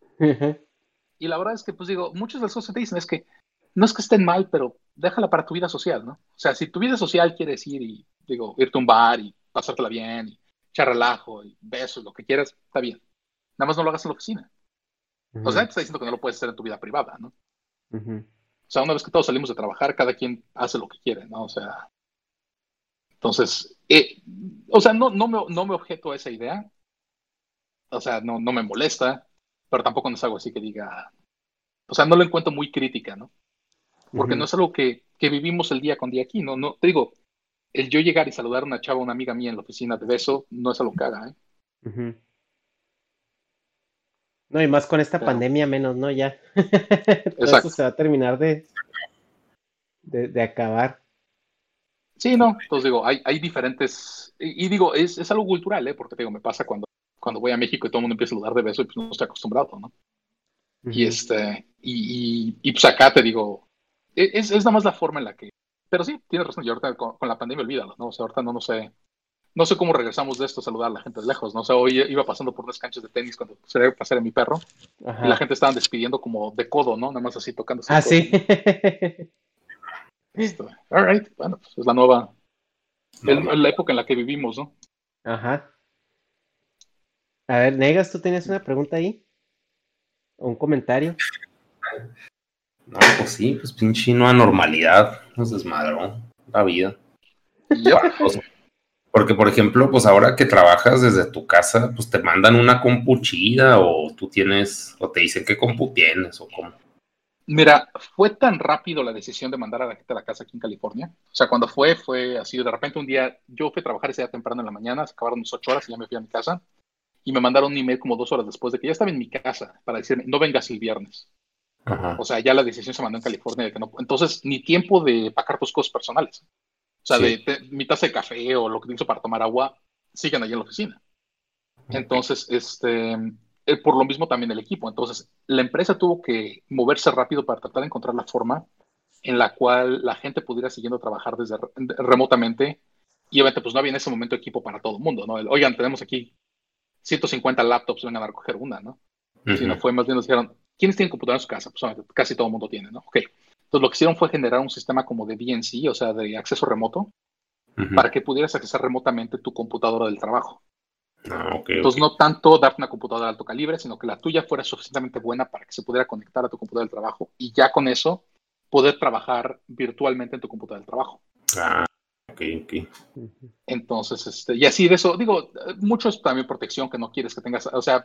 Y la verdad es que, pues digo, muchas de las cosas que te dicen es que no es que estén mal, pero déjala para tu vida social, ¿no? O sea, si tu vida social quieres ir y, digo, irte a un bar y pasártela bien y echar relajo y besos, lo que quieras, está bien. Nada más no lo hagas en la oficina. O sea, te está diciendo que no lo puedes hacer en tu vida privada, ¿no? O sea, una vez que todos salimos de trabajar, cada quien hace lo que quiere, ¿no? O sea, entonces, eh, o sea, no, no, me, no me objeto a esa idea. O sea, no, no me molesta, pero tampoco no es algo así que diga, o sea, no lo encuentro muy crítica, ¿no? Porque no es algo que, que, vivimos el día con día aquí, ¿no? no Te digo, el yo llegar y saludar a una chava, una amiga mía en la oficina de beso, no es algo que haga, ¿eh? No, y más con esta pandemia menos, ¿no? Ya. Todo eso se va a terminar de, de, acabar. Sí, no, entonces digo, hay, hay diferentes, y, digo, es, es, algo cultural, ¿eh? Porque te digo, me pasa cuando, cuando voy a México y todo el mundo empieza a saludar de beso y pues no estoy acostumbrado, ¿no? Y este, y, y, pues acá te digo, e, es, es nada más la forma en la que, pero sí, tienes razón, y ahorita con, con la pandemia olvídalo, ¿no? O sea, ahorita no, no sé, no sé cómo regresamos de esto a saludar a la gente de lejos, ¿no? O sea, hoy iba pasando por unas canchas de tenis cuando se debe pasar a mi perro y la gente estaba despidiendo como de codo, ¿no? Nada más así tocando. Ah, sí. all right, bueno, pues es la nueva, la época en la que vivimos, ¿no? Ajá. A ver, Negas, ¿tú tenías una pregunta ahí? ¿O un comentario? No, pues sí, pues pinche no anormalidad, nos desmadró la vida. Porque, por ejemplo, pues ahora que trabajas desde tu casa, pues te mandan una compu chida o tú tienes, o te dicen qué compu tienes o cómo. Mira, fue tan rápido la decisión de mandar a la gente a la casa aquí en California. O sea, cuando fue, fue así, de repente un día, yo fui a trabajar ese día temprano en la mañana, se acabaron mis ocho horas y ya me fui a mi casa. Y me mandaron un email como dos horas después de que ya estaba en mi casa para decirme, no vengas el viernes. O sea, ya la decisión se mandó en California de que no. Entonces, ni tiempo de pagar tus cosas personales. O sea, de, mi taza de café o lo que necesito para tomar agua, siguen ahí en la oficina. Entonces, este, eh, por lo mismo también el equipo. Entonces, la empresa tuvo que moverse rápido para tratar de encontrar la forma en la cual la gente pudiera siguiendo trabajar desde remotamente. Y obviamente, pues no había en ese momento equipo para todo el mundo, ¿no? Oigan, tenemos aquí 150 laptops, vengan a recoger una, ¿no? Sino fue más bien nos dijeron, ¿quiénes tienen computadora en su casa? Pues casi todo el mundo tiene, ¿no? Ok. Entonces, lo que hicieron fue generar un sistema como de DNC, o sea, de acceso remoto, para que pudieras accesar remotamente tu computadora del trabajo. Ah, Entonces, no tanto darte una computadora de alto calibre, sino que la tuya fuera suficientemente buena para que se pudiera conectar a tu computadora del trabajo y ya con eso poder trabajar virtualmente en tu computadora del trabajo. Ah, ok, ok. Entonces, este, y así de eso, digo, mucho es también protección que no quieres que tengas, o sea,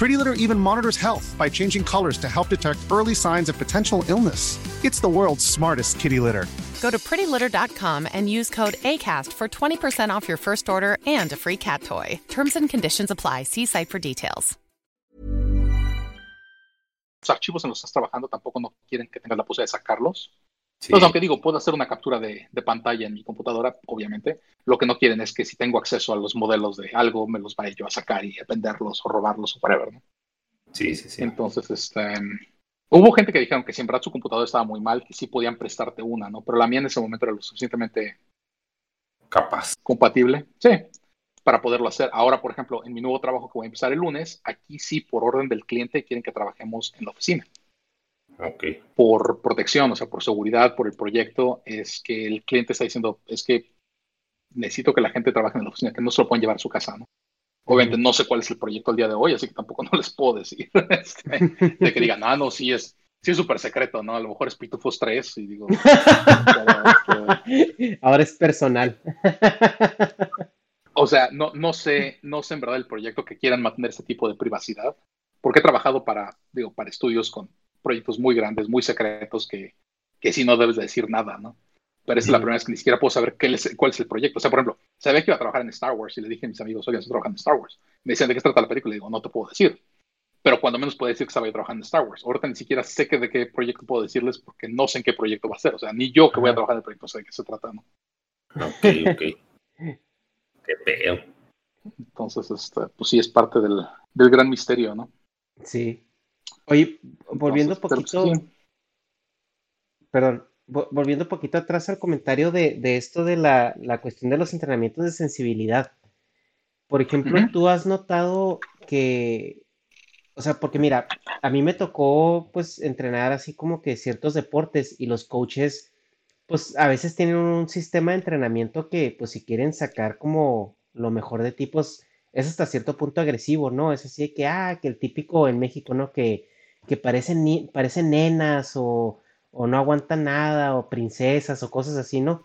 Pretty Litter even monitors health by changing colors to help detect early signs of potential illness. It's the world's smartest kitty litter. Go to prettylitter.com and use code ACAST for 20% off your first order and a free cat toy. Terms and conditions apply. See site for details. Los archivos en los que estás trabajando tampoco no quieren que tengas la posibilidad de sacarlos. Entonces, aunque digo, puedo hacer una captura de, de, pantalla en mi computadora, obviamente, lo que no quieren es que si tengo acceso a los modelos de algo, me los vaya yo a sacar y a venderlos o robarlos o whatever, ¿no? Sí, sí, sí. Entonces, este, hubo gente que dijeron que si en verdad su computadora estaba muy mal, que sí podían prestarte una, ¿no? Pero la mía en ese momento era lo suficientemente capaz, compatible, sí, para poderlo hacer. Ahora, por ejemplo, en mi nuevo trabajo que voy a empezar el lunes, aquí sí, por orden del cliente, quieren que trabajemos en la oficina. Okay. Por protección, o sea, por seguridad, por el proyecto, es que el cliente está diciendo, es que necesito que la gente trabaje en la oficina, que no se lo pueden llevar a su casa, ¿no? Obviamente no sé cuál es el proyecto el día de hoy, así que tampoco no les puedo decir este, de que digan, ah, no, sí es sí es súper secreto, ¿no? A lo mejor es Pitufos 3 y digo... Ahora es personal. o sea, no, no, sé, no sé en verdad el proyecto que quieran mantener ese tipo de privacidad, porque he trabajado para, digo, para estudios con proyectos muy grandes, muy secretos, que, que sí no debes de decir nada, ¿no? Pero esa es la primera vez que ni siquiera puedo saber qué es, cuál es el proyecto. O sea, por ejemplo, sabía que iba a trabajar en Star Wars y le dije a mis amigos, oye, estoy trabajando en Star Wars. Me decían, ¿de qué se trata la película? Y digo, no te puedo decir. Pero cuando menos puedo decir que estaba yo trabajando en Star Wars. Ahorita ni siquiera sé que de qué proyecto puedo decirles porque no sé en qué proyecto va a ser. O sea, ni yo que voy a trabajar en el proyecto sé de qué se trata, ¿no? Ok, ok. qué feo. Entonces, este, pues sí, es parte del, del gran misterio, ¿no? Sí. Oye, volviendo un poquito. Sí. Perdón, volviendo un poquito atrás al comentario de, de esto de la, la, cuestión de los entrenamientos de sensibilidad. Por ejemplo, uh -huh. tú has notado que, o sea, porque mira, a mí me tocó pues entrenar así como que ciertos deportes y los coaches pues a veces tienen un sistema de entrenamiento que pues si quieren sacar como lo mejor de ti pues es hasta cierto punto agresivo, ¿no? Es así que, ah, que el típico en México, ¿no? Que, que parecen, ni parecen nenas o, o no aguantan nada o princesas o cosas así, ¿no?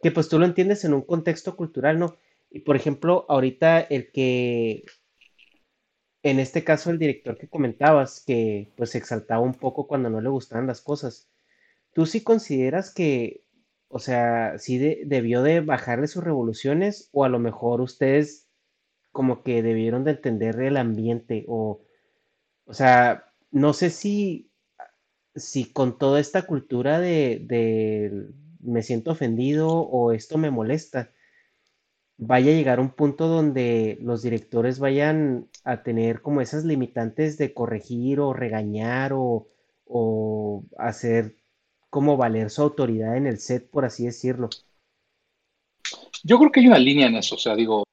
Que pues tú lo entiendes en un contexto cultural, ¿no? Y por ejemplo, ahorita el que, en este caso el director que comentabas, que pues se exaltaba un poco cuando no le gustaban las cosas, ¿tú sí consideras que, o sea, sí de, debió de bajarle sus revoluciones o a lo mejor ustedes como que debieron de entender el ambiente o, o sea, no sé si, si con toda esta cultura de, de me siento ofendido o esto me molesta, vaya a llegar un punto donde los directores vayan a tener como esas limitantes de corregir o regañar o, o hacer como valer su autoridad en el set, por así decirlo. Yo creo que hay una línea en eso, o sea, digo,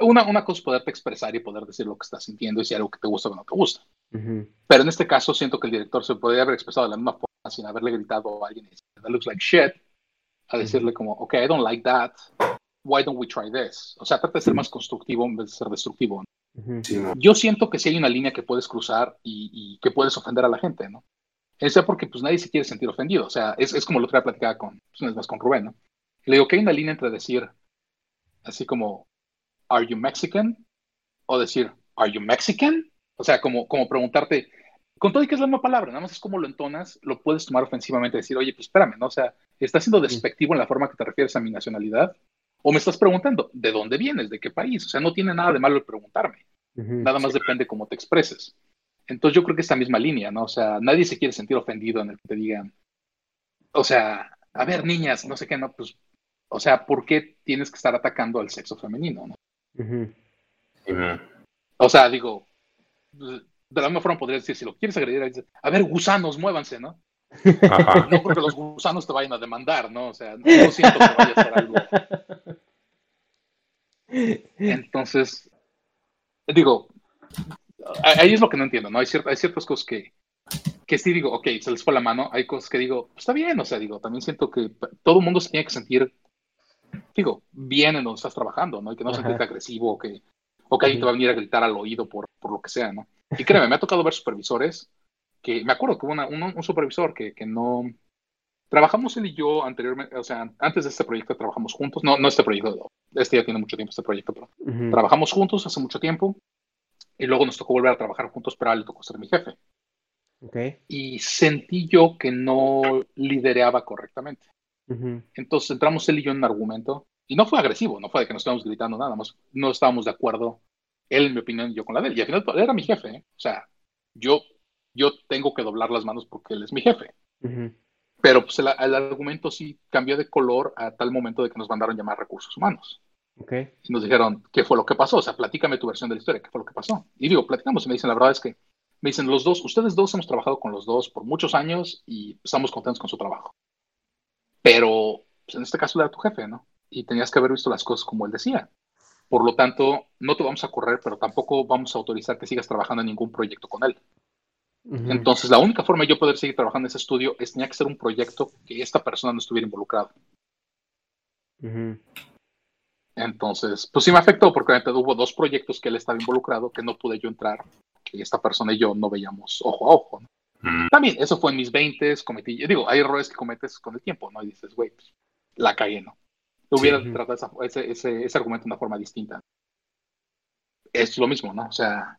una, una cosa es poderte expresar y poder decir lo que estás sintiendo y si algo que te gusta o no te gusta. Uh -huh. Pero en este caso siento que el director se podría haber expresado de la misma forma sin haberle gritado a alguien, that looks like shit, a decirle como, ok, I don't like that, why don't we try this? O sea, trata de ser más constructivo en vez de ser destructivo. ¿no? Uh -huh. sí, no. Yo siento que sí hay una línea que puedes cruzar y, y, que puedes ofender a la gente, ¿no? Eso porque pues nadie se quiere sentir ofendido, o sea, es, es como lo que platicaba con, pues, más con Rubén, ¿no? Le digo que hay una línea entre decir, así como, ¿Are you Mexican? O decir, ¿Are you Mexican? O sea, como, como preguntarte, con todo y que es la misma palabra, nada más es como lo entonas, lo puedes tomar ofensivamente y decir, oye, pues espérame, ¿no? O sea, ¿estás siendo despectivo en la forma que te refieres a mi nacionalidad? O me estás preguntando, ¿de dónde vienes? ¿De qué país? O sea, no tiene nada de malo el preguntarme. Nada más depende cómo te expreses. Entonces yo creo que esta misma línea, ¿no? O sea, nadie se quiere sentir ofendido en el que te digan, o sea, a ver, niñas, no sé qué, no, pues, o sea, ¿por qué tienes que estar atacando al sexo femenino, no? O sea, digo, de la misma forma podrías decir, si lo quieres agredir, a ver, gusanos, muévanse, ¿no? No porque los gusanos te vayan a demandar, ¿no? O sea, no, siento que vaya a ser algo. Entonces, digo, ahí es lo que no entiendo, ¿no? Hay, hay ciertas cosas que, que sí digo, ok, se les fue la mano. Hay cosas que digo, pues está bien, o sea, digo, también siento que todo el mundo se tiene que sentir, digo, bien en donde estás trabajando, ¿no? Y que no sentirte agresivo o que, o que alguien te va a venir a gritar al oído por, por lo que sea, ¿no? Y créeme, me ha tocado ver supervisores que, me acuerdo que hubo un, supervisor que, que no, Trabajamos él y yo anteriormente, o sea, antes de este proyecto trabajamos juntos, no, no este proyecto, este ya tiene mucho tiempo este proyecto, pero trabajamos juntos hace mucho tiempo y luego nos tocó volver a trabajar juntos, pero a él le tocó ser mi jefe. Okay. Y sentí yo que no lidereaba correctamente. Entonces entramos él y yo en un argumento, y no fue agresivo, no fue de que nos estábamos gritando nada más, no estábamos de acuerdo, él en mi opinión y yo con la de él, y al final él era mi jefe, ¿eh? o sea, yo, yo tengo que doblar las manos porque él es mi jefe. Pero pues el, argumento sí cambió de color a tal momento de que nos mandaron llamar recursos humanos. Okay. Y nos dijeron, ¿qué fue lo que pasó? O sea, platícame tu versión de la historia, ¿qué fue lo que pasó? Y digo, platicamos y me dicen, la verdad es que, me dicen, los dos, ustedes dos hemos trabajado con los dos por muchos años y estamos contentos con su trabajo. Pero, pues, en este caso era tu jefe, ¿no? Y tenías que haber visto las cosas como él decía. Por lo tanto, no te vamos a correr, pero tampoco vamos a autorizar que sigas trabajando en ningún proyecto con él. Entonces, la única forma de yo poder seguir trabajando en ese estudio es tenía que ser un proyecto que esta persona no estuviera involucrada. Entonces, pues sí me afectó porque hubo dos proyectos que él estaba involucrado que no pude yo entrar, que esta persona y yo no veíamos ojo a ojo. También, eso fue en mis 20, cometí, digo, hay errores que cometes con el tiempo, ¿no? Y dices, güey, pues, la cagué, ¿no? Hubiera tratado ese, ese, ese argumento de una forma distinta. Es lo mismo, ¿no? O sea,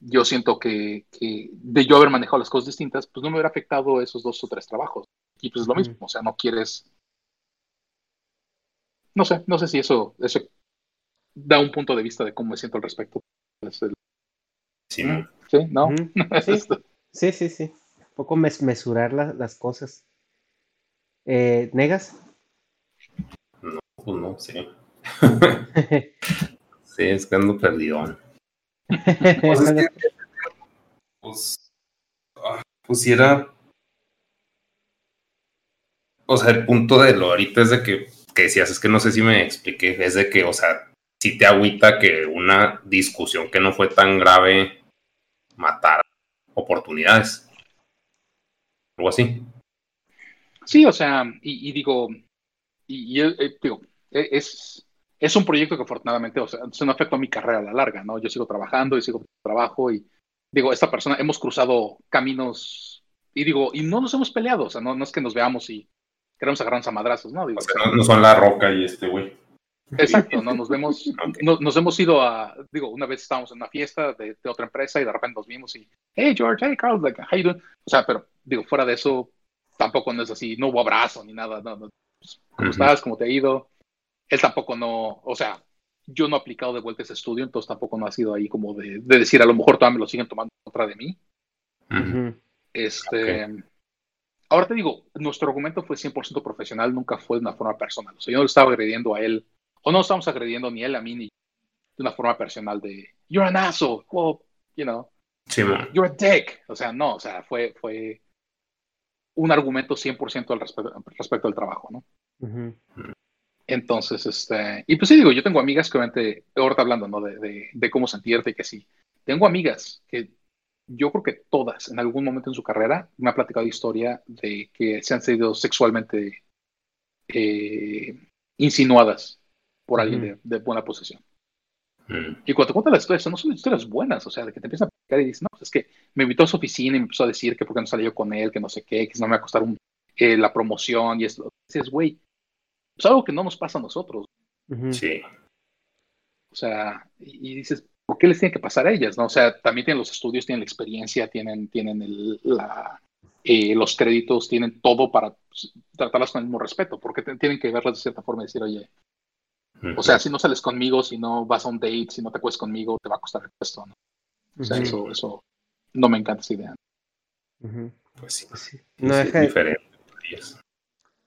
yo siento que, de yo haber manejado las cosas distintas, pues no me hubiera afectado esos dos o tres trabajos. Y pues es lo mismo, o sea, no quieres... No sé, no sé si eso, eso da un punto de vista de cómo me siento al respecto. Sí, ¿Sí? ¿No? sí. Sí, sí, Un poco mesurar las cosas. Eh, ¿Negas? No, pues no, sí. sí, es que ando perdido. pues, pues, ah, pues, si era. O sea, el punto de lo ahorita es de que, que decías, es que no sé si me expliqué, es de que, o sea, si te agüita que una discusión que no fue tan grave matara oportunidades. Algo así. Sí, o sea, y, digo, y, eh, digo, e, es, es un proyecto que afortunadamente, o sea, no afectó a mi carrera a la larga, ¿no? Yo sigo trabajando y sigo trabajo y digo, esta persona, hemos cruzado caminos y digo, y no nos hemos peleado, o sea, no, no es que nos veamos y queremos agarrarnos a madrazos, ¿no? Digo, no, son la roca y este güey. Exacto, ¿no? Nos vemos, nos hemos ido a, digo, una vez estábamos en una fiesta de, otra empresa y de repente nos vimos y, hey George, hey Carl, like, how you doing? O sea, pero digo, fuera de eso, tampoco no es así, no hubo abrazo ni nada, no, pues, ¿cómo estás? ¿Cómo te ha ido? él tampoco no, o sea, yo no he aplicado de vuelta ese estudio, entonces tampoco no ha sido ahí como de, decir, a lo mejor todavía me lo siguen tomando contra de mí. Este. Ahora te digo, nuestro argumento fue 100% profesional, nunca fue de una forma personal. O sea, yo no lo estaba agrediendo a él, o no estamos agrediendo ni él a mí, ni de una forma personal de, you're an asshole, well, you know, you're a dick. O sea, no, o sea, fue, fue un argumento 100% al respecto, respecto al trabajo, ¿no? Entonces, este, y pues sí digo, yo tengo amigas que obviamente, ahorita hablando, ¿no? De, de, cómo sentirte y que sí. Tengo amigas que yo creo que todas en algún momento en su carrera me han platicado historia de que se han sido sexualmente eh, insinuadas por alguien de, buena posesión. Mm. Y cuando te cuentan las historias, no son historias buenas, o sea, de que te empiezan a platicar y dices, no, pues es que me invitó a su oficina y me empezó a decir que porque no salí yo con él, que no sé qué, que no me va a costar un, eh, la promoción y esto. Dices, güey, es algo que no nos pasa a nosotros. Sí. O sea, y, dices, ¿por qué les tiene que pasar a ellas? ¿no? O sea, también tienen los estudios, tienen la experiencia, tienen, tienen el, la, eh, los créditos, tienen todo para pues, tratarlas con el mismo respeto, porque tienen que verlas de cierta forma y decir, oye, o sea, si no sales conmigo, si no vas a un date, si no te acuestas conmigo, te va a costar el puesto, ¿no? O sea, eso, eso no me encanta esa idea. Pues sí, pues No, deja de,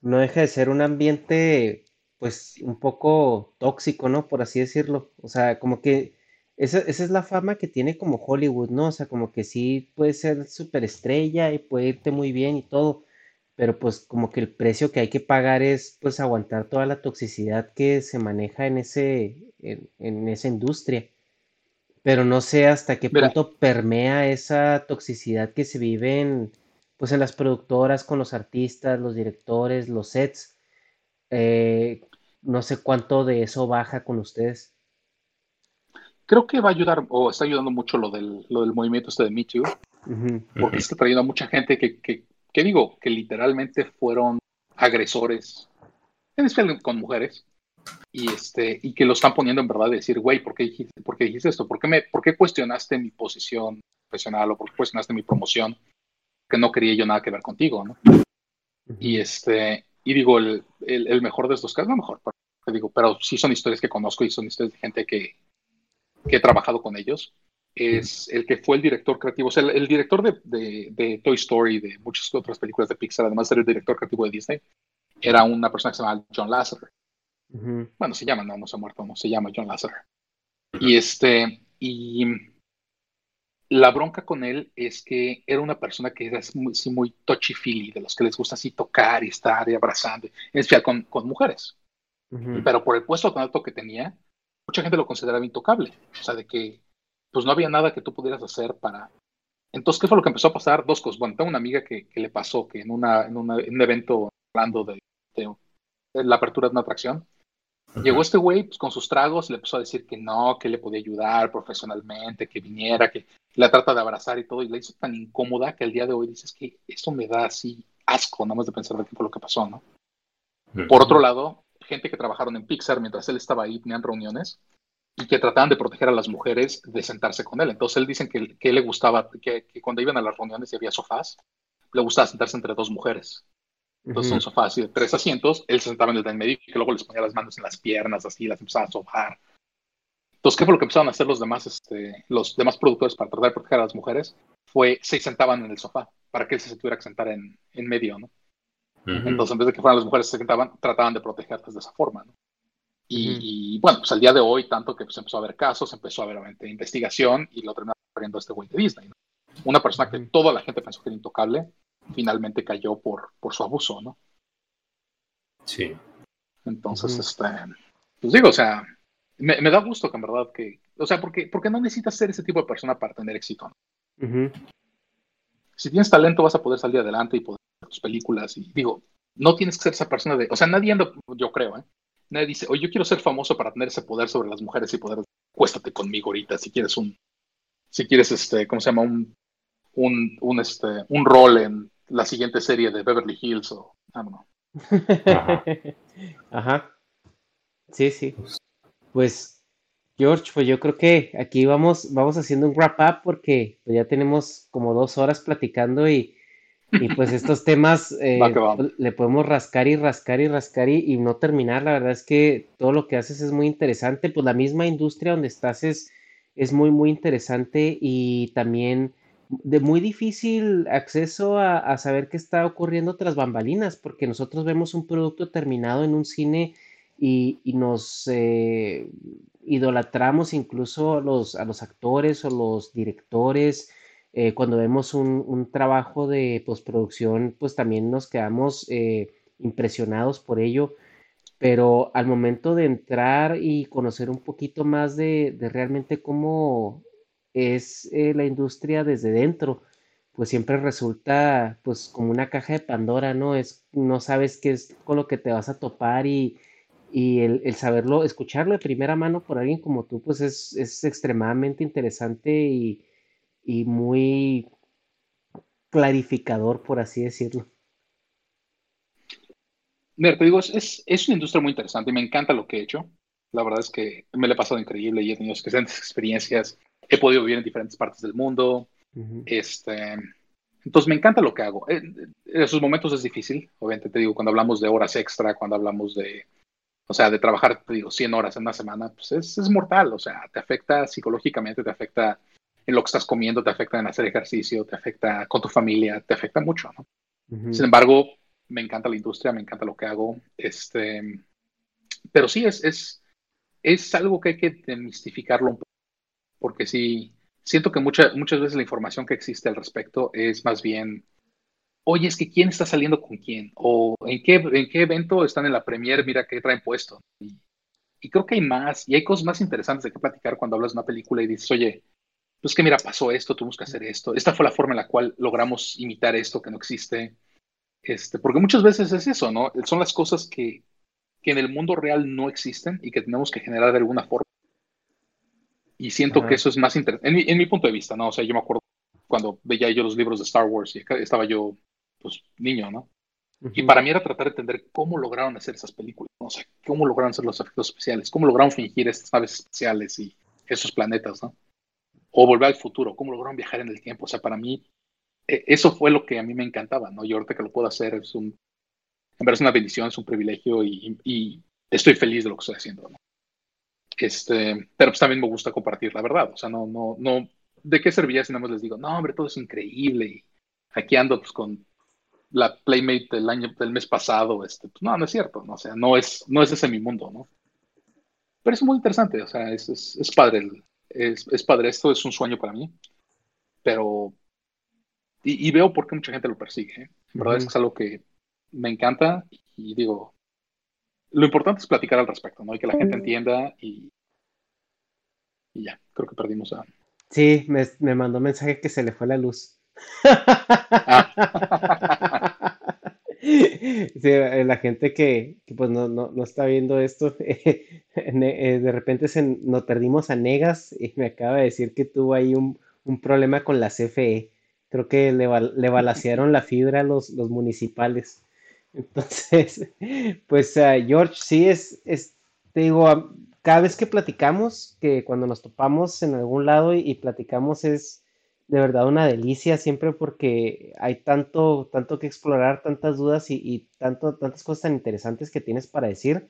no deja de ser un ambiente, pues, un poco tóxico, ¿no? Por así decirlo. O sea, como que esa, esa es la fama que tiene como Hollywood, ¿no? O sea, como que sí puede ser súper estrella y puede irte muy bien y todo, pero pues como que el precio que hay que pagar es pues aguantar toda la toxicidad que se maneja en ese, en, esa industria. Pero no sé hasta qué punto permea esa toxicidad que se vive en, pues en las productoras, con los artistas, los directores, los sets. Eh, no sé cuánto de eso baja con ustedes creo que va a ayudar, o está ayudando mucho lo del, lo del movimiento este de Me Too, porque está trayendo a mucha gente que, que, digo, que literalmente fueron agresores, en especial con mujeres, y, este, y que lo están poniendo en verdad de decir, güey, ¿por qué dijiste, por qué dijiste esto? ¿Por qué, me, ¿Por qué cuestionaste mi posición profesional o por qué cuestionaste mi promoción? Que no quería yo nada que ver contigo, ¿no? Y este, y digo, el, el, mejor de estos casos, no mejor, pero, digo, pero sí son historias que conozco y son historias de gente que, que he trabajado con ellos, es el que fue el director creativo, o sea, el, director de, de, Toy Story, de muchas otras películas de Pixar, además de ser el director creativo de Disney, era una persona que se llama John Lasseter. Bueno, se llama, no, no se ha muerto, no, se llama John Lasseter. Y este, y la bronca con él es que era una persona que era muy, muy touchy-feely, de los que les gusta así tocar y estar y abrazando, en especial con, con mujeres. Pero por el puesto tan alto que tenía, mucha gente lo consideraba intocable. O sea, de que pues no había nada que tú pudieras hacer para... Entonces, ¿qué fue lo que empezó a pasar? Dos cosas. Bueno, tengo una amiga que, le pasó que en, una, en, un evento hablando de, la apertura de una atracción, llegó este güey pues, con sus tragos, le empezó a decir que no, que le podía ayudar profesionalmente, que viniera, que la trata de abrazar y todo, y la hizo tan incómoda que el día de hoy dices que eso me da así asco, nada más de pensar de qué fue lo que pasó, ¿no? Por otro lado, gente que trabajaron en Pixar mientras él estaba ahí, tenían reuniones y que trataban de proteger a las mujeres de sentarse con él. Entonces él dicen que, que le gustaba, que, cuando iban a las reuniones y había sofás, le gustaba sentarse entre dos mujeres. Entonces son sofás de tres asientos, él se sentaba en el del medio y que luego les ponía las manos en las piernas, así, las empezaba a sobar. Entonces, ¿qué fue lo que empezaron a hacer los demás, este, los demás productores para tratar de proteger a las mujeres? Fue, se sentaban en el sofá, para que él se tuviera que sentar en, en medio, ¿no? Entonces, en vez de que fueran las mujeres que se sentaban, trataban de protegerlas de esa forma. ¿no? Y, bueno, pues al día de hoy, tanto que pues, empezó a haber casos, empezó a haber investigación y lo terminó corriendo este güey de Disney. ¿no? Una persona que toda la gente pensó que era intocable, finalmente cayó por, por su abuso, ¿no? Sí. Entonces, este, pues digo, o sea, me, da gusto que en verdad que, o sea, porque, porque no necesitas ser ese tipo de persona para tener éxito. ¿no? Si tienes talento, vas a poder salir adelante y poder tus películas y digo, no tienes que ser esa persona de, o sea, nadie anda, yo creo, ¿eh? Nadie dice, oye, yo quiero ser famoso para tener ese poder sobre las mujeres y poder, cuéstate conmigo ahorita si quieres un, si quieres, este, ¿cómo se llama? Un, un, un, este, un rol en la siguiente serie de Beverly Hills o, don't know. Ajá. Sí, sí. Pues, George, pues yo creo que aquí vamos, vamos haciendo un wrap up porque ya tenemos como dos horas platicando y y pues estos temas eh, le podemos rascar y rascar y rascar y, no terminar. La verdad es que todo lo que haces es muy interesante. Pues la misma industria donde estás es, es muy, muy interesante y también de muy difícil acceso a, saber qué está ocurriendo tras bambalinas, porque nosotros vemos un producto terminado en un cine y, nos eh, idolatramos incluso los, a los actores o los directores eh, cuando vemos un, trabajo de postproducción, pues también nos quedamos eh, impresionados por ello, pero al momento de entrar y conocer un poquito más de, realmente cómo es eh, la industria desde dentro, pues siempre resulta pues como una caja de Pandora, ¿no? Es, no sabes qué es con lo que te vas a topar y, el, el, saberlo, escucharlo de primera mano por alguien como tú, pues es, es extremadamente interesante y, y muy clarificador, por así decirlo. Mira, te digo, es, es, una industria muy interesante y me encanta lo que he hecho. La verdad es que me lo he pasado increíble y he tenido excelentes experiencias. He podido vivir en diferentes partes del mundo. este, entonces me encanta lo que hago. En, esos momentos es difícil, obviamente te digo, cuando hablamos de horas extra, cuando hablamos de, o sea, de trabajar, te digo, 100 horas en una semana, pues es, es mortal, o sea, te afecta psicológicamente, te afecta en lo que estás comiendo, te afecta en hacer ejercicio, te afecta con tu familia, te afecta mucho, ¿no? Sin embargo, me encanta la industria, me encanta lo que hago, este, pero sí es, es, es algo que hay que demistificarlo un poco, porque sí, siento que muchas muchas veces la información que existe al respecto es más bien, oye, es que quién está saliendo con quién, o en qué, en qué evento están en la premier, mira qué traen puesto. Y, y creo que hay más, y hay cosas más interesantes de qué platicar cuando hablas de una película y dices, oye, pues que mira, pasó esto, tuvimos que hacer esto, esta fue la forma en la cual logramos imitar esto que no existe. Este, porque muchas veces es eso, ¿no? Son las cosas que, que en el mundo real no existen y que tenemos que generar de alguna forma. Y siento que eso es más interesante, en, mi, punto de vista, ¿no? O sea, yo me acuerdo cuando veía yo los libros de Star Wars y estaba yo, pues, niño, ¿no? Y para mí era tratar de entender cómo lograron hacer esas películas, ¿no? o sea, cómo lograron hacer los efectos especiales, cómo lograron fingir estas naves especiales y esos planetas, ¿no? O volver al futuro, cómo lograron viajar en el tiempo. O sea, para mí, e, eso fue lo que a mí me encantaba, ¿no? Y ahorita que lo puedo hacer es un, en verdad es una bendición, es un privilegio y, estoy feliz de lo que estoy haciendo, ¿no? Este, pero pues también me gusta compartir la verdad, o sea, no, no, no, ¿de qué serviría si nada más les digo, no, hombre, todo es increíble y aquí ando pues con la Playmate del año, del mes pasado, este, pues, no, no es cierto, ¿no? o sea, no es, no es ese mi mundo, ¿no? Pero es muy interesante, o sea, es, es, es padre, es, es, padre, esto es un sueño para mí, pero, y, veo por qué mucha gente lo persigue, ¿eh? En verdad es que es algo que me encanta y digo, lo importante es platicar al respecto, ¿no? Y que la gente entienda y, y ya, creo que perdimos a... Sí, me, me mandó mensaje que se le fue la luz. Ah. eh, la gente que, que pues no, no, no, está viendo esto, eh, de repente nos perdimos a Negas y me acaba de decir que tuvo ahí un, un problema con la CFE. Creo que le, le la fibra a los, los municipales. Entonces, pues George, sí es, es, te digo, cada vez que platicamos, que cuando nos topamos en algún lado y, platicamos es de verdad una delicia siempre porque hay tanto, tanto que explorar, tantas dudas y, tanto, tantas cosas tan interesantes que tienes para decir.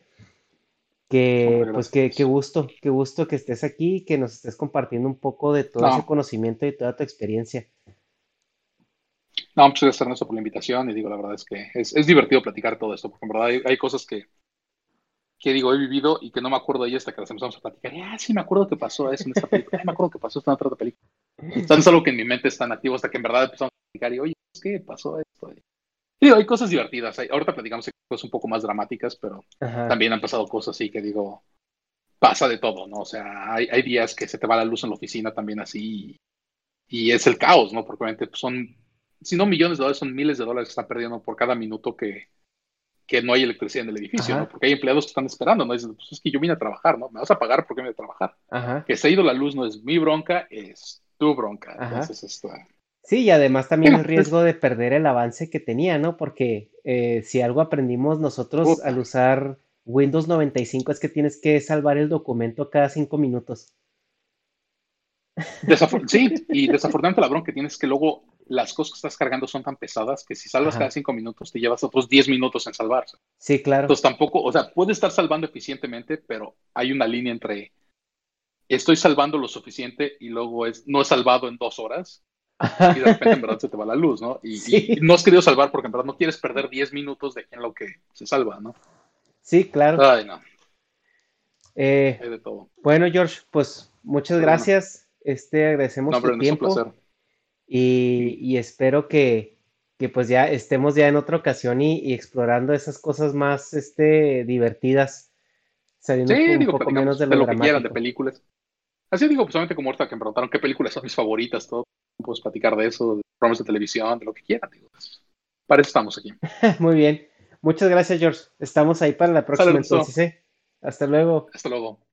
Que pues qué, gusto, qué gusto que estés aquí y que nos estés compartiendo un poco de todo ese conocimiento y toda tu experiencia. No, muchas gracias Ernesto por la invitación y digo, la verdad es que es, divertido platicar todo esto, porque en verdad hay, cosas que, que digo, he vivido y que no me acuerdo de hasta que las empezamos a platicar. ah, sí, me acuerdo que pasó eso en esta película. me acuerdo que pasó esto en otra película. O no es algo que en mi mente está activo hasta que en verdad empezamos a platicar y, oye, ¿qué pasó esto? Y digo, hay cosas divertidas. ahorita platicamos de cosas un poco más dramáticas, pero también han pasado cosas así que digo, pasa de todo, ¿no? O sea, hay, hay días que se te va la luz en la oficina también así y, es el caos, ¿no? Porque obviamente pues, son si no millones de dólares, son miles de dólares que están perdiendo por cada minuto que, que no hay electricidad en el edificio, ¿no? Porque hay empleados que están esperando, ¿no? Dicen, pues es que yo vine a trabajar, ¿no? Me vas a pagar porque vine a trabajar. Que se ha ido la luz no es mi bronca, es tu bronca. Entonces, esto... Sí, y además también el riesgo de perder el avance que tenía, ¿no? Porque eh, si algo aprendimos nosotros al usar Windows 95 es que tienes que salvar el documento cada cinco minutos. sí, y desafortunadamente la bronca tienes es que luego las cosas que estás cargando son tan pesadas que si salvas cada cinco minutos te llevas otros diez minutos en salvarse. Sí, claro. Entonces tampoco, o sea, puede estar salvando eficientemente, pero hay una línea entre estoy salvando lo suficiente y luego es no he salvado en dos horas y de repente en verdad se te va la luz, ¿no? Y, no has querido salvar porque en verdad no quieres perder diez minutos de en lo que se salva, ¿no? Sí, claro. Ay, no. Eh, de todo. Bueno, George, pues muchas gracias. Este, agradecemos tu tiempo. Y, espero que, pues ya estemos ya en otra ocasión y, explorando esas cosas más este, divertidas. Saliendo un, poco menos de lo, que quieran, de películas. Así digo, pues como ahorita que me preguntaron qué películas son mis favoritas, todo. Puedes platicar de eso, de programas de televisión, de lo que quieran. Digo, pues, para eso estamos aquí. Muy bien. Muchas gracias, George. Estamos ahí para la próxima entonces. ¿eh? Hasta luego. Hasta luego.